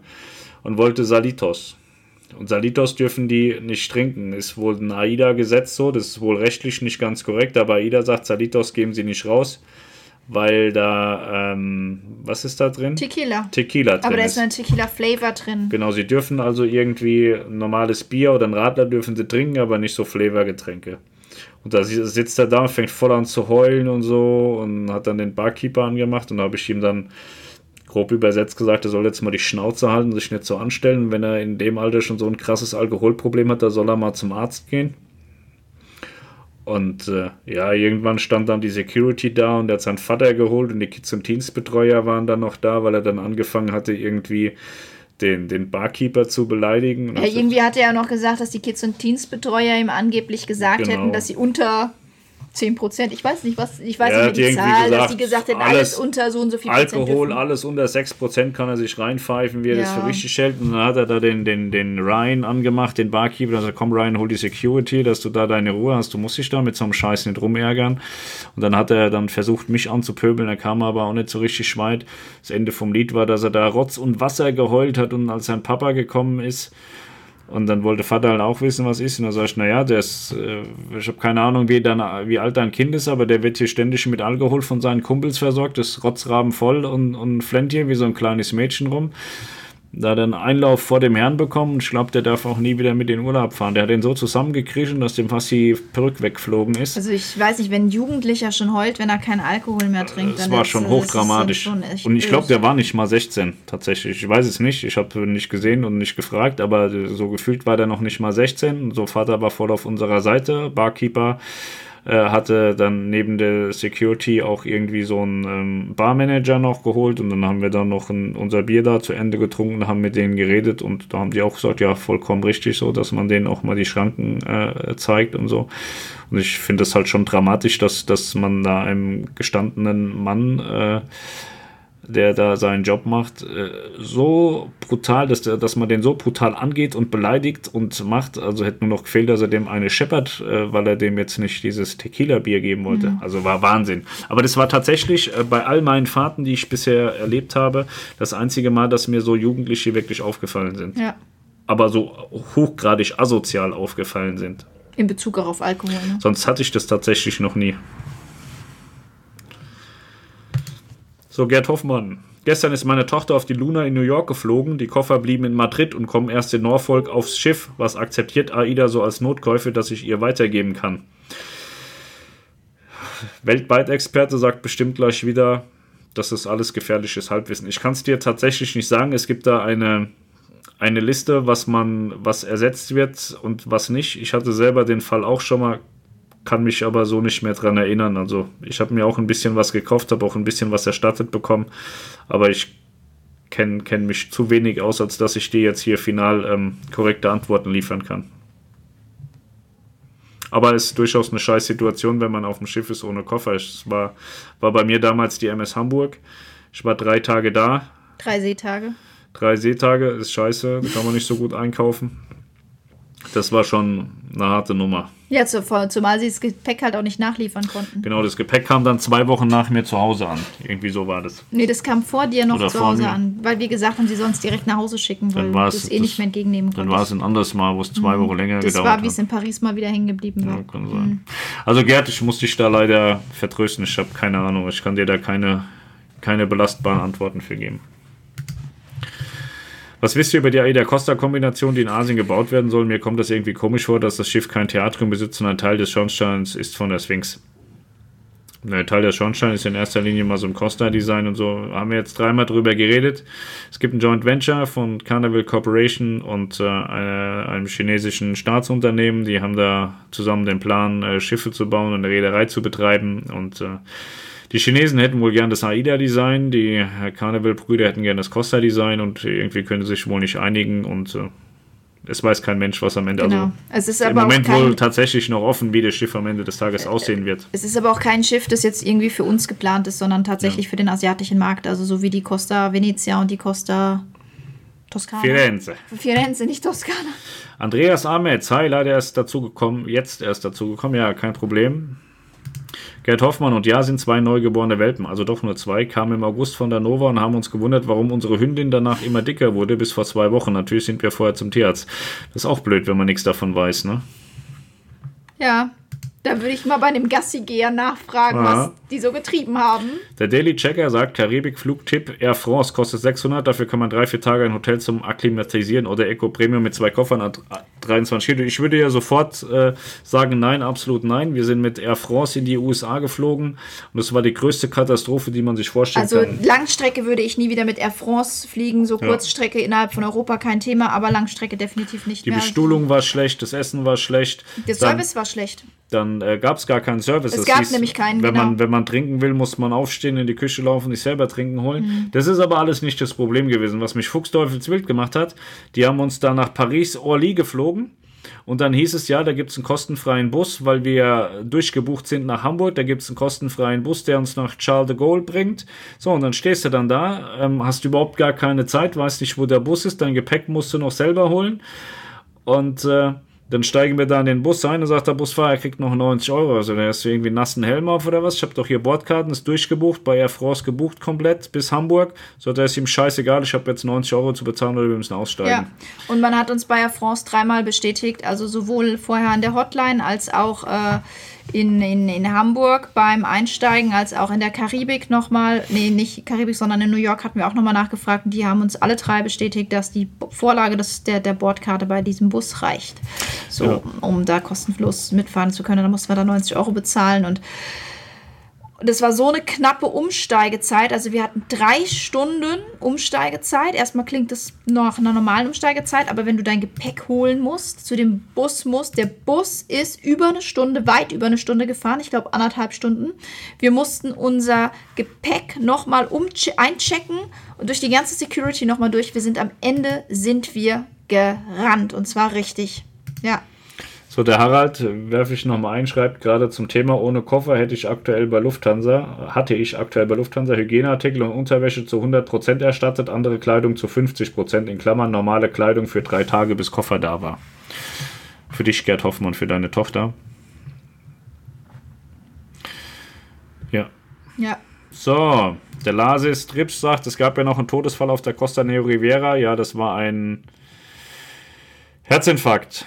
und wollte Salitos. Und Salitos dürfen die nicht trinken. Ist wohl ein AIDA-Gesetz so, das ist wohl rechtlich nicht ganz korrekt, aber AIDA sagt, Salitos geben sie nicht raus, weil da, ähm, was ist da drin? Tequila. Tequila drin Aber da ist. ein Tequila-Flavor drin. Genau, sie dürfen also irgendwie ein normales Bier oder ein Radler dürfen sie trinken, aber nicht so Flavorgetränke. Und da si- sitzt er da und fängt voll an zu heulen und so und hat dann den Barkeeper angemacht und da habe ich ihm dann grob übersetzt gesagt, er soll jetzt mal die Schnauze halten, sich nicht so anstellen. Wenn er in dem Alter schon so ein krasses Alkoholproblem hat, da soll er mal zum Arzt gehen. Und äh, ja, irgendwann stand dann die Security da und er hat seinen Vater geholt und die Kids- und Teensbetreuer waren dann noch da, weil er dann angefangen hatte, irgendwie den, den Barkeeper zu beleidigen. Ja, irgendwie hat er ja noch gesagt, dass die Kids- und Teens-Betreuer ihm angeblich gesagt Genau. hätten, dass sie unter 10 Prozent, ich weiß nicht, was, ich weiß Er nicht mehr die Zahl, dass gesagt, die gesagt hätten, alles, alles unter so und so viel Prozent Alkohol, dürfen. alles unter 6% kann er sich reinpfeifen, wie er das Ja. für richtig hält. Und dann hat er da den, den, den Ryan angemacht, den Barkeeper, er sagt, komm Ryan, hol die Security, dass du da deine Ruhe hast, du musst dich da mit so einem Scheiß nicht rumärgern. Und dann hat er dann versucht, mich anzupöbeln, er kam aber auch nicht so richtig weit. Das Ende vom Lied war, dass er da Rotz und Wasser geheult hat und als sein Papa gekommen ist, Und dann wollte Vater halt auch wissen, was ist. Und dann sag ich, naja, der ist, äh, ich habe keine Ahnung, wie, dann, wie alt dein Kind ist, aber der wird hier ständig mit Alkohol von seinen Kumpels versorgt, ist rotzraben voll und, und flennt hier wie so ein kleines Mädchen rum da hat er einen Einlauf vor dem Herrn bekommen. Ich glaube, der darf auch nie wieder mit in den Urlaub fahren. Der hat den so zusammengekriechen, dass dem fast die Perücke weggeflogen ist. Also ich weiß nicht, wenn ein Jugendlicher schon heult, wenn er keinen Alkohol mehr trinkt. Das war schon hochdramatisch. und ich glaube, der war nicht mal 16 tatsächlich. Ich weiß es nicht. Ich habe nicht gesehen und nicht gefragt, aber so gefühlt war der noch nicht mal 16. So Vater war voll auf unserer Seite, Barkeeper hatte dann neben der Security auch irgendwie so einen ähm, Barmanager noch geholt und dann haben wir dann noch ein, unser Bier da zu Ende getrunken, haben mit denen geredet und da haben die auch gesagt, ja, vollkommen richtig so, dass man denen auch mal die Schranken äh, zeigt und so. Und ich finde es halt schon dramatisch, dass, dass man da einem gestandenen Mann äh, der da seinen Job macht, äh, so brutal, dass, der, dass man den so brutal angeht und beleidigt und macht. Also hätte nur noch gefehlt, dass er dem eine scheppert, äh, weil er dem jetzt nicht dieses Tequila-Bier geben wollte. Mhm. Also war Wahnsinn. Aber das war tatsächlich äh, bei all meinen Fahrten, die ich bisher erlebt habe, das einzige Mal, dass mir so Jugendliche wirklich aufgefallen sind. Ja. Aber so hochgradig asozial aufgefallen sind. In Bezug auch auf Alkohol. Ne? Sonst hatte ich das tatsächlich noch nie. So, Gerd Hoffmann. Gestern ist meine Tochter auf die Luna in New York geflogen. Die Koffer blieben in Madrid und kommen erst in Norfolk aufs Schiff. Was akzeptiert AIDA so als Notkäufe, dass ich ihr weitergeben kann? Weltweit-Experte sagt bestimmt gleich wieder, das ist alles gefährliches Halbwissen. Ich kann es dir tatsächlich nicht sagen. Es gibt da eine, eine Liste, was man, was ersetzt wird und was nicht. Ich hatte selber den Fall auch schon mal kann mich aber so nicht mehr dran erinnern. Also ich habe mir auch ein bisschen was gekauft, habe auch ein bisschen was erstattet bekommen, aber ich kenne kenn mich zu wenig aus, als dass ich dir jetzt hier final ähm, korrekte Antworten liefern kann. Aber es ist durchaus eine scheiß Situation, wenn man auf dem Schiff ist ohne Koffer. Es war, war bei mir damals die MS Hamburg. Ich war drei Tage da. Drei Seetage. Drei Seetage ist scheiße, da kann man nicht so gut einkaufen. Das war schon eine harte Nummer. Ja, zumal sie das Gepäck halt auch nicht nachliefern konnten. Genau, das Gepäck kam dann zwei Wochen nach mir zu Hause an. Irgendwie so war das. Nee, das kam vor dir noch Oder zu Hause an. Weil wir gesagt haben, sie es direkt nach Hause schicken, weil du es eh nicht mehr entgegennehmen konntest. Dann war es ein anderes Mal, wo es zwei mhm. Wochen länger das gedauert hat. Das war, wie es in Paris mal wieder hängen geblieben war. Ja, kann sein. Mhm. Also Gerd, ich muss dich da leider vertrösten. Ich habe keine Ahnung. Ich kann dir da keine, keine belastbaren Antworten für geben. Was wisst ihr über die Aida-Costa-Kombination, die in Asien gebaut werden soll? Mir kommt das irgendwie komisch vor, dass das Schiff kein Theatrium besitzt, sondern ein Teil des Schornsteins ist von der Sphinx. Der Teil der Schornstein ist in erster Linie mal so ein Costa-Design und so. Haben wir jetzt dreimal drüber geredet. Es gibt ein Joint Venture von Carnival Corporation und äh, einem chinesischen Staatsunternehmen. Die haben da zusammen den Plan, äh, Schiffe zu bauen und eine Reederei zu betreiben. Und äh, die Chinesen hätten wohl gern das AIDA-Design, die Carnival-Brüder hätten gern das Costa-Design und irgendwie können sie sich wohl nicht einigen und äh, es weiß kein Mensch, was am Ende. Also genau. Also es ist im Moment kein, wohl tatsächlich noch offen, wie das Schiff am Ende des Tages aussehen wird. Es ist aber auch kein Schiff, das jetzt irgendwie für uns geplant ist, sondern tatsächlich ja. für den asiatischen Markt. Also so wie die Costa Venezia und die Costa Toskana. Firenze. Firenze, nicht Toskana. Andreas Ahmed, hi, leider erst dazu gekommen, jetzt erst dazu gekommen, ja, kein Problem. Gerd Hoffmann und ja sind zwei neugeborene Welpen, also doch nur zwei, kamen im August von der Nova und haben uns gewundert, warum unsere Hündin danach immer dicker wurde, bis vor zwei Wochen. Natürlich sind wir vorher zum Tierarzt. Das ist auch blöd, wenn man nichts davon weiß, ne? Ja, da würde ich mal bei einem Gassigeher nachfragen, ja. was die so getrieben haben. Der Daily Checker sagt, Karibik-Flugtipp Air France kostet 600, dafür kann man drei, vier Tage ein Hotel zum Akklimatisieren oder Eco Premium mit zwei Koffern 23 Kilo. Ich würde ja sofort äh, sagen, nein, absolut nein. Wir sind mit Air France in die USA geflogen und es war die größte Katastrophe, die man sich vorstellen also, kann. Also Langstrecke würde ich nie wieder mit Air France fliegen, so ja. Kurzstrecke innerhalb von Europa kein Thema, aber Langstrecke definitiv nicht die mehr. Die Bestuhlung war schlecht, das Essen war schlecht. Der Service war schlecht dann äh, gab es gar keinen Service. Es das gab hieß, nämlich keinen. Wenn, genau. man, wenn man trinken will, muss man aufstehen, in die Küche laufen, sich selber trinken holen. Mhm. Das ist aber alles nicht das Problem gewesen. Was mich fuchsteufelswild gemacht hat, die haben uns da nach Paris Orly geflogen. Und dann hieß es ja, da gibt es einen kostenfreien Bus, weil wir durchgebucht sind nach Hamburg. Da gibt es einen kostenfreien Bus, der uns nach Charles de Gaulle bringt. So, und dann stehst du dann da, ähm, hast überhaupt gar keine Zeit, weißt nicht, wo der Bus ist. Dein Gepäck musst du noch selber holen. Und äh, Dann steigen wir da in den Bus ein und sagt der Busfahrer, er kriegt noch 90 Euro. Also der du irgendwie nassen Helm auf oder was? Ich habe doch hier Bordkarten, ist durchgebucht, bei Air France gebucht komplett bis Hamburg. So, da ist ihm scheißegal, ich habe jetzt 90 Euro zu bezahlen oder wir müssen aussteigen. Ja, und man hat uns bei Air France dreimal bestätigt, also sowohl vorher an der Hotline als auch äh, in, in, in Hamburg beim Einsteigen als auch in der Karibik nochmal, nee, nicht Karibik, sondern in New York hatten wir auch nochmal nachgefragt und die haben uns alle drei bestätigt, dass die Vorlage des, der, der Bordkarte bei diesem Bus reicht. So, ja. um da kostenlos mitfahren zu können. Da mussten wir da 90 Euro bezahlen und und es war so eine knappe Umsteigezeit. Also wir hatten drei Stunden Umsteigezeit. Erstmal klingt das nach einer normalen Umsteigezeit, aber wenn du dein Gepäck holen musst, zu dem Bus musst, der Bus ist über eine Stunde, weit über eine Stunde gefahren, ich glaube anderthalb Stunden. Wir mussten unser Gepäck nochmal einchecken und durch die ganze Security nochmal durch. Wir sind am Ende, sind wir gerannt und zwar richtig. Ja, so, der Harald, werfe ich nochmal ein, schreibt gerade zum Thema ohne Koffer hätte ich aktuell bei Lufthansa, hatte ich aktuell bei Lufthansa Hygieneartikel und Unterwäsche zu 100% erstattet, andere Kleidung zu 50%, in Klammern normale Kleidung für drei Tage, bis Koffer da war. Für dich, Gerd Hoffmann, für deine Tochter. Ja. Ja. So, der Lasis Trips sagt, es gab ja noch einen Todesfall auf der Costa Neo Rivera. Ja, das war ein Herzinfarkt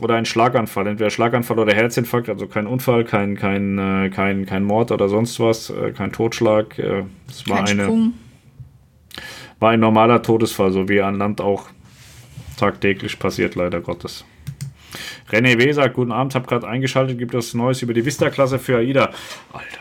oder ein Schlaganfall, entweder Schlaganfall oder Herzinfarkt, also kein Unfall, kein, kein, äh, kein, kein Mord oder sonst was, äh, kein Totschlag. Äh, es war, kein eine, war ein normaler Todesfall, so wie an Land auch tagtäglich passiert, leider Gottes. René W. sagt, guten Abend, hab gerade eingeschaltet, gibt es Neues über die Vista-Klasse für AIDA. Alter,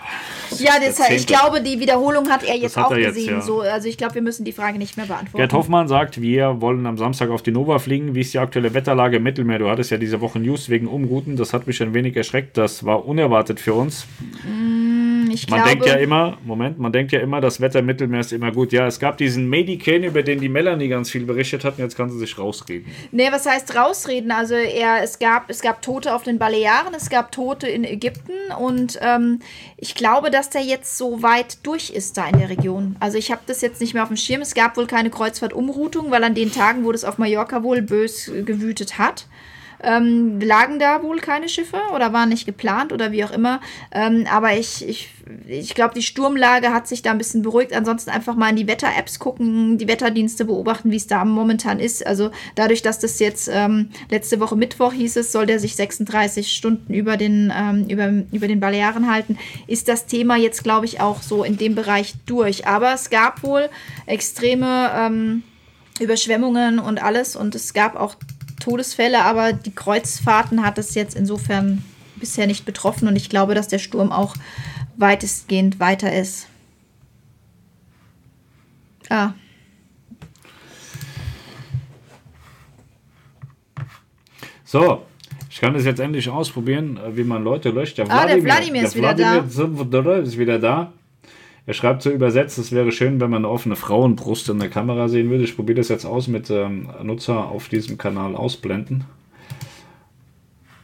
ja, das, ich glaube, die Wiederholung hat er jetzt hat auch er jetzt, gesehen. Ja. So, also ich glaube, wir müssen die Frage nicht mehr beantworten. Gerd Hoffmann sagt, wir wollen am Samstag auf die Nova fliegen. Wie ist die aktuelle Wetterlage im Mittelmeer? Du hattest ja diese Woche News wegen Umrouten. Das hat mich ein wenig erschreckt. Das war unerwartet für uns. Mm ich man denkt ja immer, Moment, man denkt ja immer, das Wetter im Mittelmeer ist immer gut. Ja, es gab diesen Medicane, über den die Melanie ganz viel berichtet hat, und jetzt kann sie sich rausreden. Nee, was heißt rausreden? Also er, es, gab, es gab Tote auf den Balearen, es gab Tote in Ägypten und ähm, ich glaube, dass der jetzt so weit durch ist da in der Region. Also ich habe das jetzt nicht mehr auf dem Schirm. Es gab wohl keine Kreuzfahrtumroutung, weil an den Tagen, wo das auf Mallorca wohl bös gewütet hat, ähm, lagen da wohl keine Schiffe oder waren nicht geplant oder wie auch immer. Ähm, aber ich, ich, ich glaube, die Sturmlage hat sich da ein bisschen beruhigt. Ansonsten einfach mal in die Wetter-Apps gucken, die Wetterdienste beobachten, wie es da momentan ist. Also dadurch, dass das jetzt ähm, letzte Woche Mittwoch hieß es, soll der sich 36 Stunden über den, ähm, über, über den Balearen halten, ist das Thema jetzt, glaube ich, auch so in dem Bereich durch. Aber es gab wohl extreme ähm, Überschwemmungen und alles und es gab auch Todesfälle, aber die Kreuzfahrten hat es jetzt insofern bisher nicht betroffen und ich glaube, dass der Sturm auch weitestgehend weiter ist. Ah. So, ich kann das jetzt endlich ausprobieren, wie man Leute löscht. Der ah, der Vladimir ist wieder Vladimir da. Ist wieder da. Er schreibt so übersetzt, es wäre schön, wenn man eine offene Frauenbrust in der Kamera sehen würde. Ich probiere das jetzt aus mit ähm, Nutzer auf diesem Kanal ausblenden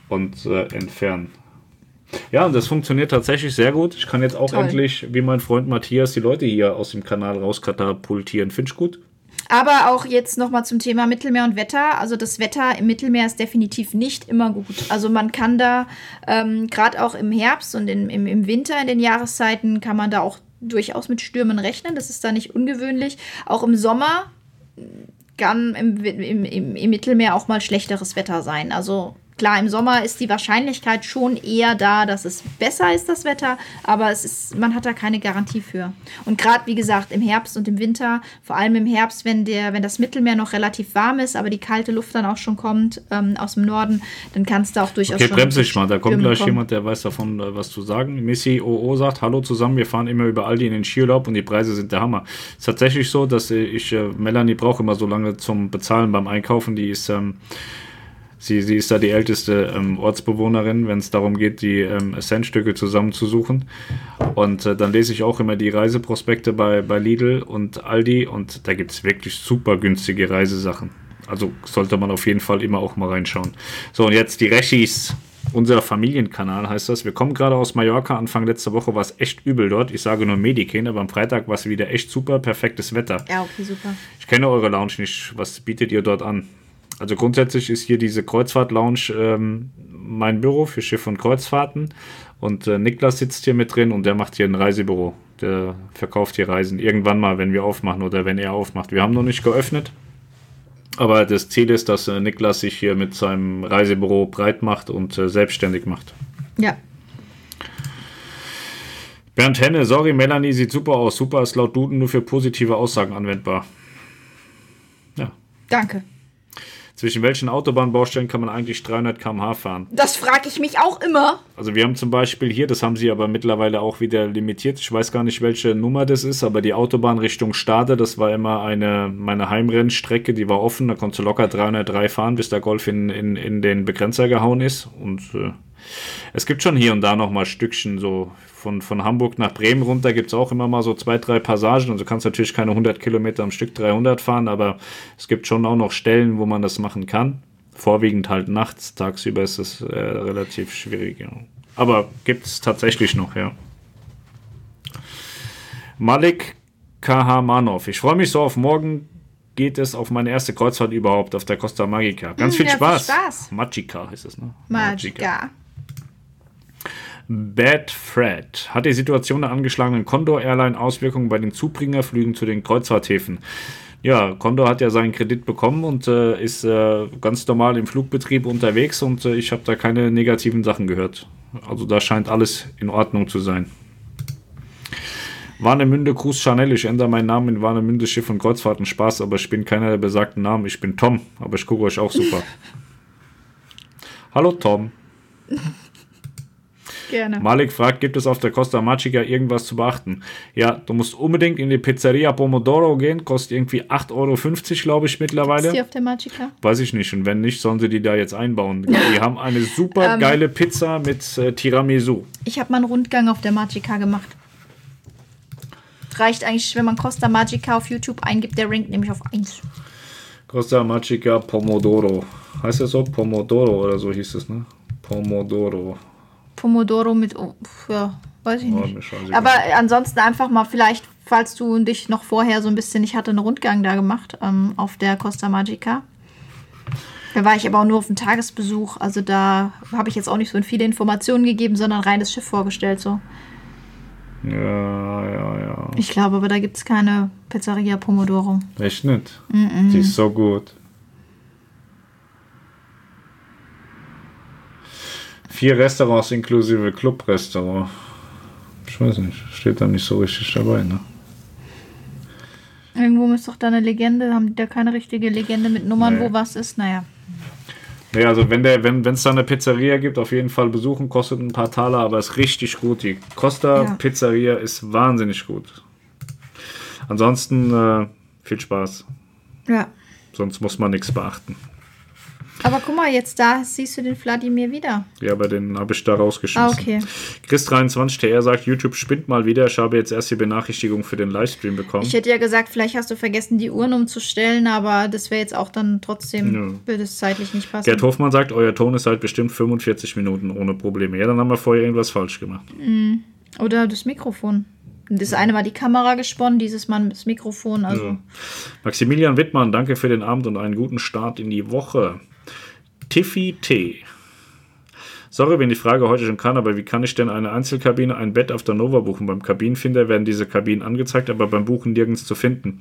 und äh, entfernen. Ja, und das funktioniert tatsächlich sehr gut. Ich kann jetzt auch Toll. endlich, wie mein Freund Matthias, die Leute hier aus dem Kanal rauskatapultieren. Finde ich gut. Aber auch jetzt nochmal zum Thema Mittelmeer und Wetter. Also das Wetter im Mittelmeer ist definitiv nicht immer gut. Also man kann da, ähm, gerade auch im Herbst und in, im, im Winter in den Jahreszeiten, kann man da auch durchaus mit Stürmen rechnen. Das ist da nicht ungewöhnlich. Auch im Sommer kann im, im, im, Mittelmeer auch mal schlechteres Wetter sein. Also Klar, im Sommer ist die Wahrscheinlichkeit schon eher da, dass es besser ist, das Wetter, aber es ist, man hat da keine Garantie für. Und gerade, wie gesagt, im Herbst und im Winter, vor allem im Herbst, wenn, der, wenn das Mittelmeer noch relativ warm ist, aber die kalte Luft dann auch schon kommt ähm, aus dem Norden, dann kannst du auch durchaus okay, bremse ich mal, da kommt gleich kommen. jemand, der weiß davon, äh, was zu sagen. Missy OO sagt, hallo zusammen, wir fahren immer über Aldi in den Skiurlaub und die Preise sind der Hammer. Es ist tatsächlich so, dass ich, äh, Melanie brauche immer so lange zum Bezahlen beim Einkaufen, die ist... Ähm, Sie, sie ist da die älteste ähm, Ortsbewohnerin, wenn es darum geht, die ähm, Centstücke zusammenzusuchen. Und äh, dann lese ich auch immer die Reiseprospekte bei, bei Lidl und Aldi und da gibt es wirklich super günstige Reisesachen. Also sollte man auf jeden Fall immer auch mal reinschauen. So, und jetzt die Rechis. Unser Familienkanal heißt das. Wir kommen gerade aus Mallorca. Anfang letzter Woche war es echt übel dort. Ich sage nur Medicaid, aber am Freitag war es wieder echt super, perfektes Wetter. Ja, okay, super. Ich kenne eure Lounge nicht. Was bietet ihr dort an? Also grundsätzlich ist hier diese Kreuzfahrt-Lounge ähm, mein Büro für Schiff- und Kreuzfahrten. Und äh, Niklas sitzt hier mit drin und der macht hier ein Reisebüro. Der verkauft hier Reisen irgendwann mal, wenn wir aufmachen oder wenn er aufmacht. Wir haben noch nicht geöffnet. Aber das Ziel ist, dass äh, Niklas sich hier mit seinem Reisebüro breit macht und äh, selbstständig macht. Ja. Bernd Henne, sorry, Melanie sieht super aus. Super ist laut Duden nur für positive Aussagen anwendbar. Ja. Danke. Zwischen welchen Autobahnbaustellen kann man eigentlich 300 km/h fahren? Das frage ich mich auch immer. Also wir haben zum Beispiel hier, das haben sie aber mittlerweile auch wieder limitiert. Ich weiß gar nicht, welche Nummer das ist, aber die Autobahn Richtung Stade, das war immer eine meine Heimrennstrecke, die war offen. Da konntest du locker 303 fahren, bis der Golf in, in, in den Begrenzer gehauen ist. Und äh, es gibt schon hier und da noch mal Stückchen so von, von Hamburg nach Bremen runter gibt es auch immer mal so zwei, drei Passagen. Und du kannst natürlich keine 100 Kilometer am Stück 300 fahren, aber es gibt schon auch noch Stellen, wo man das machen kann. Vorwiegend halt nachts, tagsüber ist es äh, relativ schwierig. Ja. Aber gibt es tatsächlich noch, ja. Malik Kahamanov. Ich freue mich so auf morgen geht es auf meine erste Kreuzfahrt überhaupt auf der Costa Magica. Ganz Hm, viel ja, viel Spaß. Spaß. Magica ist es, ne? Magica. Bad Fred. Hat die Situation der angeschlagenen Condor Airline Auswirkungen bei den Zubringerflügen zu den Kreuzfahrthäfen? Ja, Condor hat ja seinen Kredit bekommen und äh, ist äh, ganz normal im Flugbetrieb unterwegs und äh, ich habe da keine negativen Sachen gehört. Also da scheint alles in Ordnung zu sein. Warnemünde Cruise Chanel. Ich ändere meinen Namen in Warnemünde Schiff und Kreuzfahrten. Spaß, aber ich bin keiner der besagten Namen. Ich bin Tom, aber ich gucke euch auch super. [LAUGHS] Hallo Tom. [LAUGHS] Gerne. Malik fragt, gibt es auf der Costa Magica irgendwas zu beachten? Ja, du musst unbedingt in die Pizzeria Pomodoro gehen, kostet irgendwie 8,50 Euro, glaube ich, Ist mittlerweile. die auf der Magica? Weiß ich nicht. Und wenn nicht, sollen sie die da jetzt einbauen. Die haben eine super Ähm. geile Pizza mit äh, Tiramisu. Ich habe mal einen Rundgang auf der Magica gemacht. Reicht eigentlich, wenn man Costa Magica auf YouTube eingibt, der rankt nämlich auf 1. Costa Magica Pomodoro. Heißt das so? Pomodoro oder so hieß es, ne? Pomodoro. Pomodoro mit, oh, ja, weiß ich Oh, nicht. scheißegal. Aber ansonsten einfach mal vielleicht, falls du dich noch vorher so ein bisschen, ich hatte einen Rundgang da gemacht ähm, auf der Costa Magica. Da war ich aber auch nur auf einem Tagesbesuch. Also da habe ich jetzt auch nicht so viele Informationen gegeben, sondern rein das Schiff vorgestellt. So. Ja, ja, ja. Ich glaube, aber da gibt es keine Pizzeria Pomodoro. Echt nicht? Die ist so gut. Vier Restaurants inklusive Clubrestaurant. Ich weiß nicht, steht da nicht so richtig dabei, ne? Irgendwo muss doch da eine Legende, haben die da keine richtige Legende mit Nummern, Nee. wo was ist? Naja. Ja, also wenn der, wenn es da eine Pizzeria gibt, auf jeden Fall besuchen, kostet ein paar Taler, aber ist richtig gut. Die Costa Ja. Pizzeria ist wahnsinnig gut. Ansonsten äh, viel Spaß. Ja. Sonst muss man nichts beachten. Aber guck mal, jetzt da siehst du den Vladimir wieder. Ja, aber den habe ich da rausgeschmissen. Ah, okay. Chris23TR sagt, YouTube spinnt mal wieder. Ich habe jetzt erst die Benachrichtigung für den Livestream bekommen. Ich hätte ja gesagt, vielleicht hast du vergessen, die Uhren umzustellen, aber das wäre jetzt auch dann trotzdem, Ja. würde es zeitlich nicht passen. Gerd Hofmann sagt, euer Ton ist halt bestimmt 45 Minuten ohne Probleme. Ja, dann haben wir vorher irgendwas falsch gemacht. Oder das Mikrofon. Das eine war die Kamera gesponnen, dieses Mal das Mikrofon. Also Ja. Maximilian Wittmann, danke für den Abend und einen guten Start in die Woche. Tiffy T. Sorry, wenn die Frage heute schon kann, aber wie kann ich denn eine Einzelkabine, ein Bett auf der Nova buchen? Beim Kabinenfinder werden diese Kabinen angezeigt, aber beim Buchen nirgends zu finden.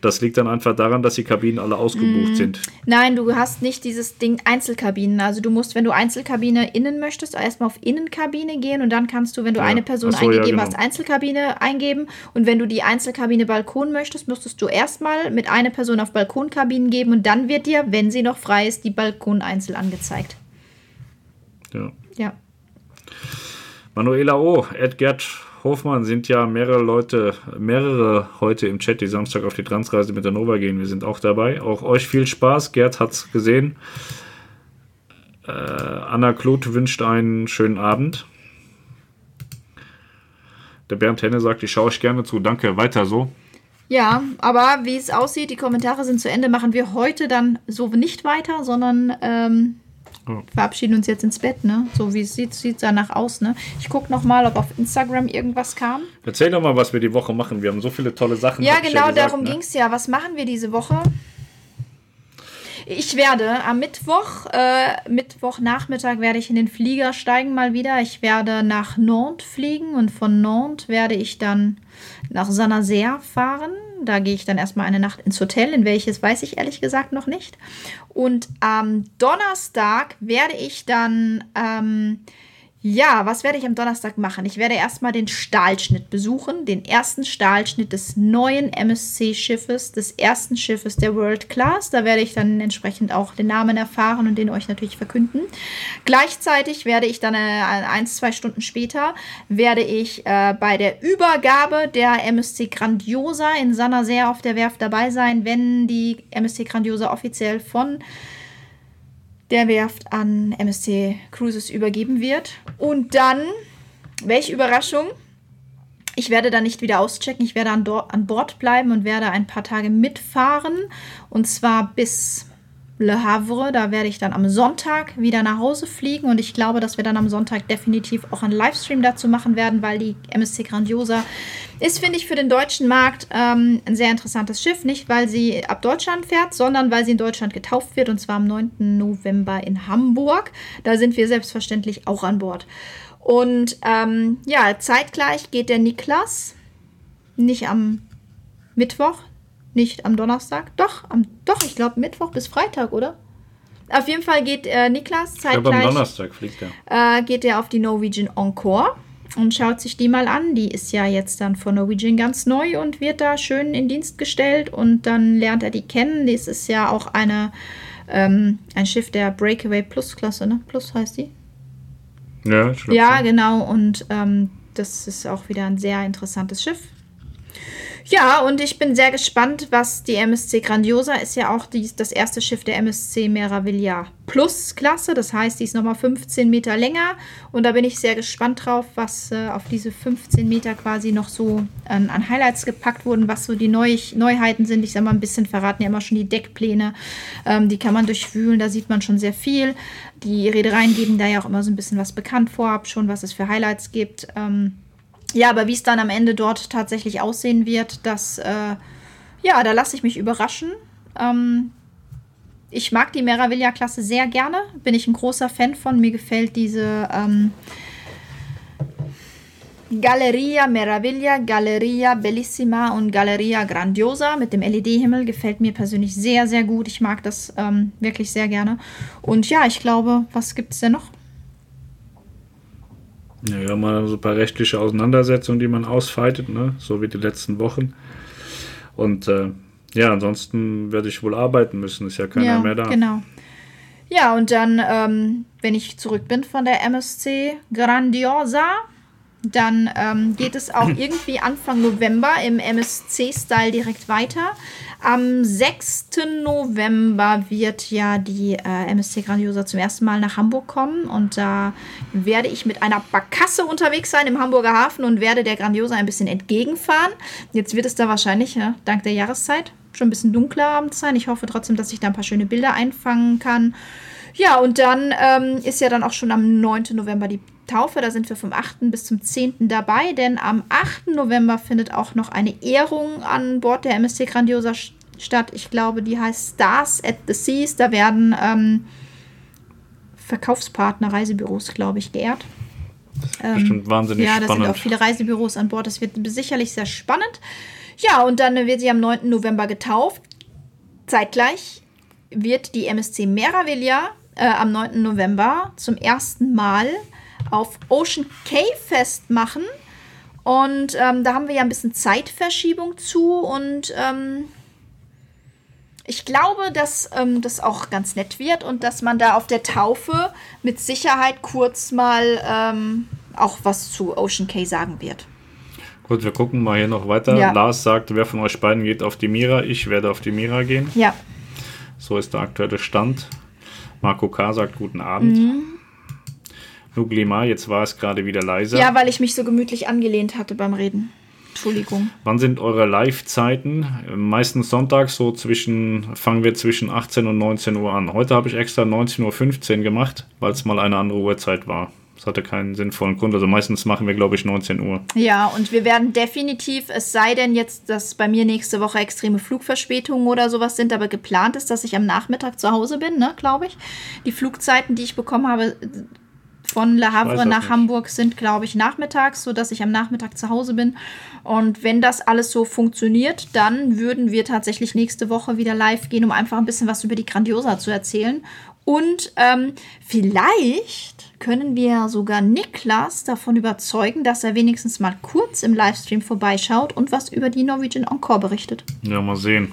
Das liegt dann einfach daran, dass die Kabinen alle ausgebucht sind. Nein, du hast nicht dieses Ding Einzelkabinen. Also du musst, wenn du Einzelkabine innen möchtest, erstmal auf Innenkabine gehen und dann kannst du, wenn du Ja. eine Person so, ja, eingegeben genau. hast, Einzelkabine eingeben. Und wenn du die Einzelkabine Balkon möchtest, müsstest du erstmal mit einer Person auf Balkonkabinen geben und dann wird dir, wenn sie noch frei ist, die Balkon einzeln angezeigt. Ja. Ja. Manuela O., Edgert Hofmann sind ja mehrere Leute, mehrere heute im Chat, die Samstag auf die Transreise mit der Nova gehen. Wir sind auch dabei. Auch euch viel Spaß. Gerd hat's gesehen. Äh, Anna Kluth wünscht einen schönen Abend. Der Bernd Henne sagt, ich schaue euch gerne zu. Danke, weiter so. Ja, aber wie es aussieht, die Kommentare sind zu Ende, machen wir heute dann so nicht weiter, sondern ähm, Ja. verabschieden uns jetzt ins Bett, ne? So wie es sieht, sieht danach aus, ne? Ich gucke noch mal, ob auf Instagram irgendwas kam. Erzähl doch mal, was wir die Woche machen. Wir haben so viele tolle Sachen. Ja, genau, gesagt, darum ne? ging's ja. Was machen wir diese Woche? Ich werde am Mittwoch, äh, Mittwochnachmittag werde ich in den Flieger steigen mal wieder. Ich werde nach Nantes fliegen und von Nantes werde ich dann nach Saint-Nazaire fahren. Da gehe ich dann erstmal eine Nacht ins Hotel, in welches weiß ich ehrlich gesagt noch nicht. Und am Donnerstag werde ich dann ähm, ja, was werde ich am Donnerstag machen? Ich werde erstmal den Stahlschnitt besuchen, den ersten Stahlschnitt des neuen MSC-Schiffes, des ersten Schiffes der World Class. Da werde ich dann entsprechend auch den Namen erfahren und den euch natürlich verkünden. Gleichzeitig werde ich dann äh, ein, zwei Stunden später, werde ich äh, bei der Übergabe der MSC Grandiosa in Sannaser auf der Werft dabei sein, wenn die MSC Grandiosa offiziell von der Werft an MSC Cruises übergeben wird. Und dann, welche Überraschung, ich werde dann nicht wieder auschecken, ich werde an, an Bord bleiben und werde ein paar Tage mitfahren. Und zwar bis Le Havre. Da werde ich dann am Sonntag wieder nach Hause fliegen und ich glaube, dass wir dann am Sonntag definitiv auch einen Livestream dazu machen werden, weil die MSC Grandiosa ist, finde ich, für den deutschen Markt ähm, ein sehr interessantes Schiff. Nicht, weil sie ab Deutschland fährt, sondern weil sie in Deutschland getauft wird und zwar am 9. November in Hamburg. Da sind wir selbstverständlich auch an Bord. Und ähm, ja, zeitgleich geht der Niklas nicht am Mittwoch, nicht am Donnerstag. Doch, am, doch, ich glaube Mittwoch bis Freitag, oder? Auf jeden Fall geht äh, Niklas zeitgleich. Ich glaube, am Donnerstag fliegt er. Äh, geht er auf die Norwegian Encore und schaut sich die mal an. Die ist ja jetzt dann von Norwegian ganz neu und wird da schön in Dienst gestellt und dann lernt er die kennen. Das ist ja auch eine, ähm, ein Schiff der Breakaway Plus Klasse, ne? Plus heißt die? Ja, ich Ja, so. genau. Und ähm, das ist auch wieder ein sehr interessantes Schiff. Ja, und ich bin sehr gespannt, was die MSC Grandiosa ist ja auch die, das erste Schiff der MSC Meraviglia Plus Klasse. Das heißt, die ist nochmal 15 Meter länger. Und da bin ich sehr gespannt drauf, was äh, auf diese 15 Meter quasi noch so an, an, Highlights gepackt wurden, was so die Neu Neuheiten sind. Ich sag mal, ein bisschen verraten ja immer schon die Deckpläne. Ähm, die kann man durchwühlen, da sieht man schon sehr viel. Die Reedereien geben da ja auch immer so ein bisschen was bekannt vorab, schon was es für Highlights gibt. Ähm, ja, aber wie es dann am Ende dort tatsächlich aussehen wird, das, äh, ja, da lasse ich mich überraschen. Ähm, ich mag die Meraviglia-Klasse sehr gerne, bin ich ein großer Fan von. Mir gefällt diese ähm, Galleria Meraviglia, Galleria Bellissima und Galleria Grandiosa mit dem LED-Himmel gefällt mir persönlich sehr, sehr gut. Ich mag das ähm, wirklich sehr gerne. Und ja, ich glaube, was gibt es denn noch? Ja, wir haben mal so ein paar rechtliche Auseinandersetzungen, die man ausfeitet, ne? so wie die letzten Wochen. Und äh, ja, ansonsten werde ich wohl arbeiten müssen, ist ja keiner ja, mehr da. Genau. Ja, und dann, ähm, wenn ich zurück bin von der MSC Grandiosa, dann ähm, geht es auch [CLEARS THROAT] irgendwie Anfang November im MSC-Style direkt weiter. Am 6. November wird ja die äh, MSC Grandiosa zum ersten Mal nach Hamburg kommen und da werde ich mit einer Barkasse unterwegs sein im Hamburger Hafen und werde der Grandiosa ein bisschen entgegenfahren. Jetzt wird es da wahrscheinlich, ja, dank der Jahreszeit, schon ein bisschen dunkler abends sein. Ich hoffe trotzdem, dass ich da ein paar schöne Bilder einfangen kann. Ja, und dann ähm, ist ja dann auch schon am 9. November die Taufe. Da sind wir vom 8. bis zum 10. dabei, denn am 8. November findet auch noch eine Ehrung an Bord der MSC Grandiosa statt. Ich glaube, die heißt Stars at the Seas. Da werden ähm, Verkaufspartner, Reisebüros, glaube ich, geehrt. Ähm, Bestimmt wahnsinnig ja, spannend. Ja, da sind auch viele Reisebüros an Bord. Das wird sicherlich sehr spannend. Ja, und dann wird sie am 9. November getauft. Zeitgleich wird die MSC Meraviglia äh, am 9. November zum ersten Mal auf Ocean Cave festmachen. Und ähm, da haben wir ja ein bisschen Zeitverschiebung zu und ähm, ich glaube, dass ähm, das auch ganz nett wird und dass man da auf der Taufe mit Sicherheit kurz mal ähm, auch was zu Ocean Cay sagen wird. Gut, wir gucken mal hier noch weiter. Ja. Lars sagt, wer von euch beiden geht auf die Mira? Ich werde auf die Mira gehen. Ja. So ist der aktuelle Stand. Marco K. sagt guten Abend. Mhm. Nuglima, jetzt war es gerade wieder leiser. Ja, weil ich mich so gemütlich angelehnt hatte beim Reden. Entschuldigung. Wann sind eure Live-Zeiten? Meistens sonntags, so zwischen, fangen wir zwischen 18 und 19 Uhr an. Heute habe ich extra 19.15 Uhr gemacht, weil es mal eine andere Uhrzeit war. Das hatte keinen sinnvollen Grund. Also meistens machen wir, glaube ich, 19 Uhr. Ja, und wir werden definitiv, es sei denn jetzt, dass bei mir nächste Woche extreme Flugverspätungen oder sowas sind, aber geplant ist, dass ich am Nachmittag zu Hause bin, ne, glaube ich. Die Flugzeiten, die ich bekommen habe, von Le Havre nach nicht. Hamburg sind, glaube ich, nachmittags, sodass ich am Nachmittag zu Hause bin. Und wenn das alles so funktioniert, dann würden wir tatsächlich nächste Woche wieder live gehen, um einfach ein bisschen was über die Grandiosa zu erzählen. Und ähm, vielleicht können wir sogar Niklas davon überzeugen, dass er wenigstens mal kurz im Livestream vorbeischaut und was über die Norwegian Encore berichtet. Ja, mal sehen.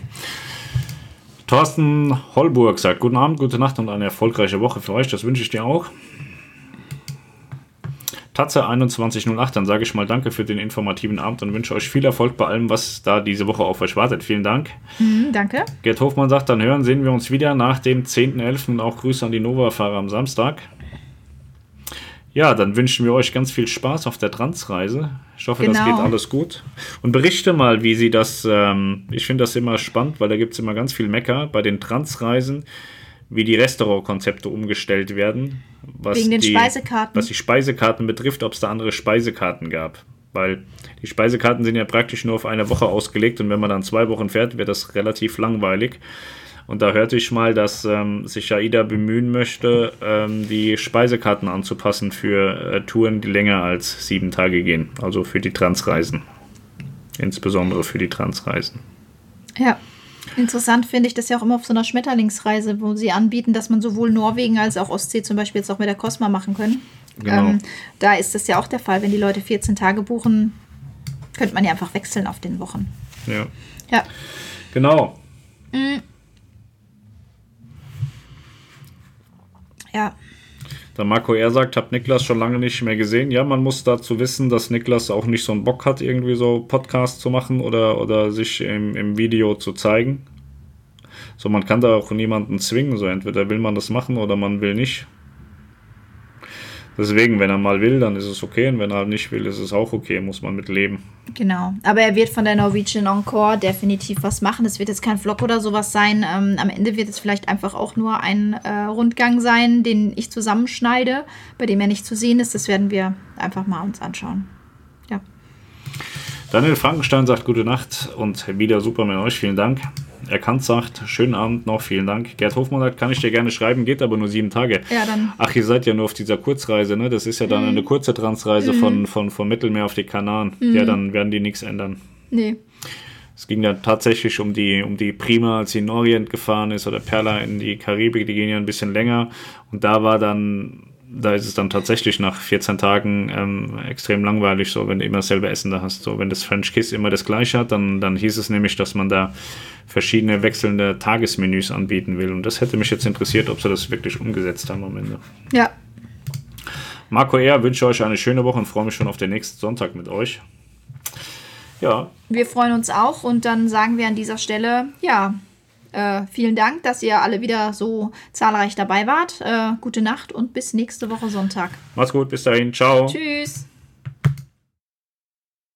Thorsten Holburg sagt: Guten Abend, gute Nacht und eine erfolgreiche Woche für euch. Das wünsche ich dir auch. Tatze 2108, dann sage ich mal danke für den informativen Abend und wünsche euch viel Erfolg bei allem, was da diese Woche auf euch wartet. Vielen Dank. Mhm, danke. Gerd Hofmann sagt, dann hören, sehen wir uns wieder nach dem 10.11. und auch Grüße an die Nova-Fahrer am Samstag. Ja, dann wünschen wir euch ganz viel Spaß auf der Transreise. Ich hoffe, genau. das geht genau. alles gut. Und berichte mal, wie sie das, ähm, ich finde das immer spannend, weil da gibt es immer ganz viel Mecker bei den Transreisen, wie die Restaurantkonzepte umgestellt werden. Was Wegen den die, Speisekarten. Was die Speisekarten betrifft, ob es da andere Speisekarten gab. Weil die Speisekarten sind ja praktisch nur auf eine Woche ausgelegt und wenn man dann zwei Wochen fährt, wird das relativ langweilig. Und da hörte ich mal, dass ähm, sich AIDA bemühen möchte, ähm, die Speisekarten anzupassen für äh, Touren, die länger als sieben Tage gehen. Also für die Transreisen. Insbesondere für die Transreisen. Ja. Interessant finde ich das ja auch immer auf so einer Schmetterlingsreise, wo sie anbieten, dass man sowohl Norwegen als auch Ostsee zum Beispiel jetzt auch mit der Cosma machen können. Genau. Ähm, da ist das ja auch der Fall. Wenn die Leute 14 Tage buchen, könnte man ja einfach wechseln auf den Wochen. Ja. Ja. Genau. Mhm. Ja. Der Marco R. sagt, habe Niklas schon lange nicht mehr gesehen. Ja, man muss dazu wissen, dass Niklas auch nicht so einen Bock hat, irgendwie so Podcast zu machen oder, oder sich im, im Video zu zeigen. So, man kann da auch niemanden zwingen. So, entweder will man das machen oder man will nicht. Deswegen, wenn er mal will, dann ist es okay. Und wenn er nicht will, ist es auch okay. Muss man mit leben. Genau. Aber er wird von der Norwegian Encore definitiv was machen. Es wird jetzt kein Vlog oder sowas sein. Ähm, am Ende wird es vielleicht einfach auch nur ein äh, Rundgang sein, den ich zusammenschneide, bei dem er nicht zu sehen ist. Das werden wir einfach mal uns anschauen. Ja. Daniel Frankenstein sagt gute Nacht und wieder super mit euch. Vielen Dank erkannt sagt, schönen Abend noch, vielen Dank. Gerd Hofmann sagt, kann ich dir gerne schreiben, geht aber nur sieben Tage. Ja, dann. Ach, ihr seid ja nur auf dieser Kurzreise, ne? Das ist ja dann mhm. eine kurze Transreise mhm. von, von, von Mittelmeer auf die Kanaren. Mhm. Ja, dann werden die nichts ändern. Nee. Es ging ja tatsächlich um die, um die Prima, als sie in den Orient gefahren ist, oder Perla in die Karibik, die gehen ja ein bisschen länger. Und da war dann da ist es dann tatsächlich nach 14 Tagen ähm, extrem langweilig, so wenn du immer dasselbe Essen da hast. So, wenn das French Kiss immer das gleiche hat, dann, dann hieß es nämlich, dass man da verschiedene wechselnde Tagesmenüs anbieten will. Und das hätte mich jetzt interessiert, ob sie das wirklich umgesetzt haben am Ende. Ja. Marco R. wünsche euch eine schöne Woche und freue mich schon auf den nächsten Sonntag mit euch. Ja. Wir freuen uns auch und dann sagen wir an dieser Stelle, ja, äh, vielen Dank, dass ihr alle wieder so zahlreich dabei wart. Äh, gute Nacht und bis nächste Woche Sonntag. Macht's gut, bis dahin. Ciao. Tschüss.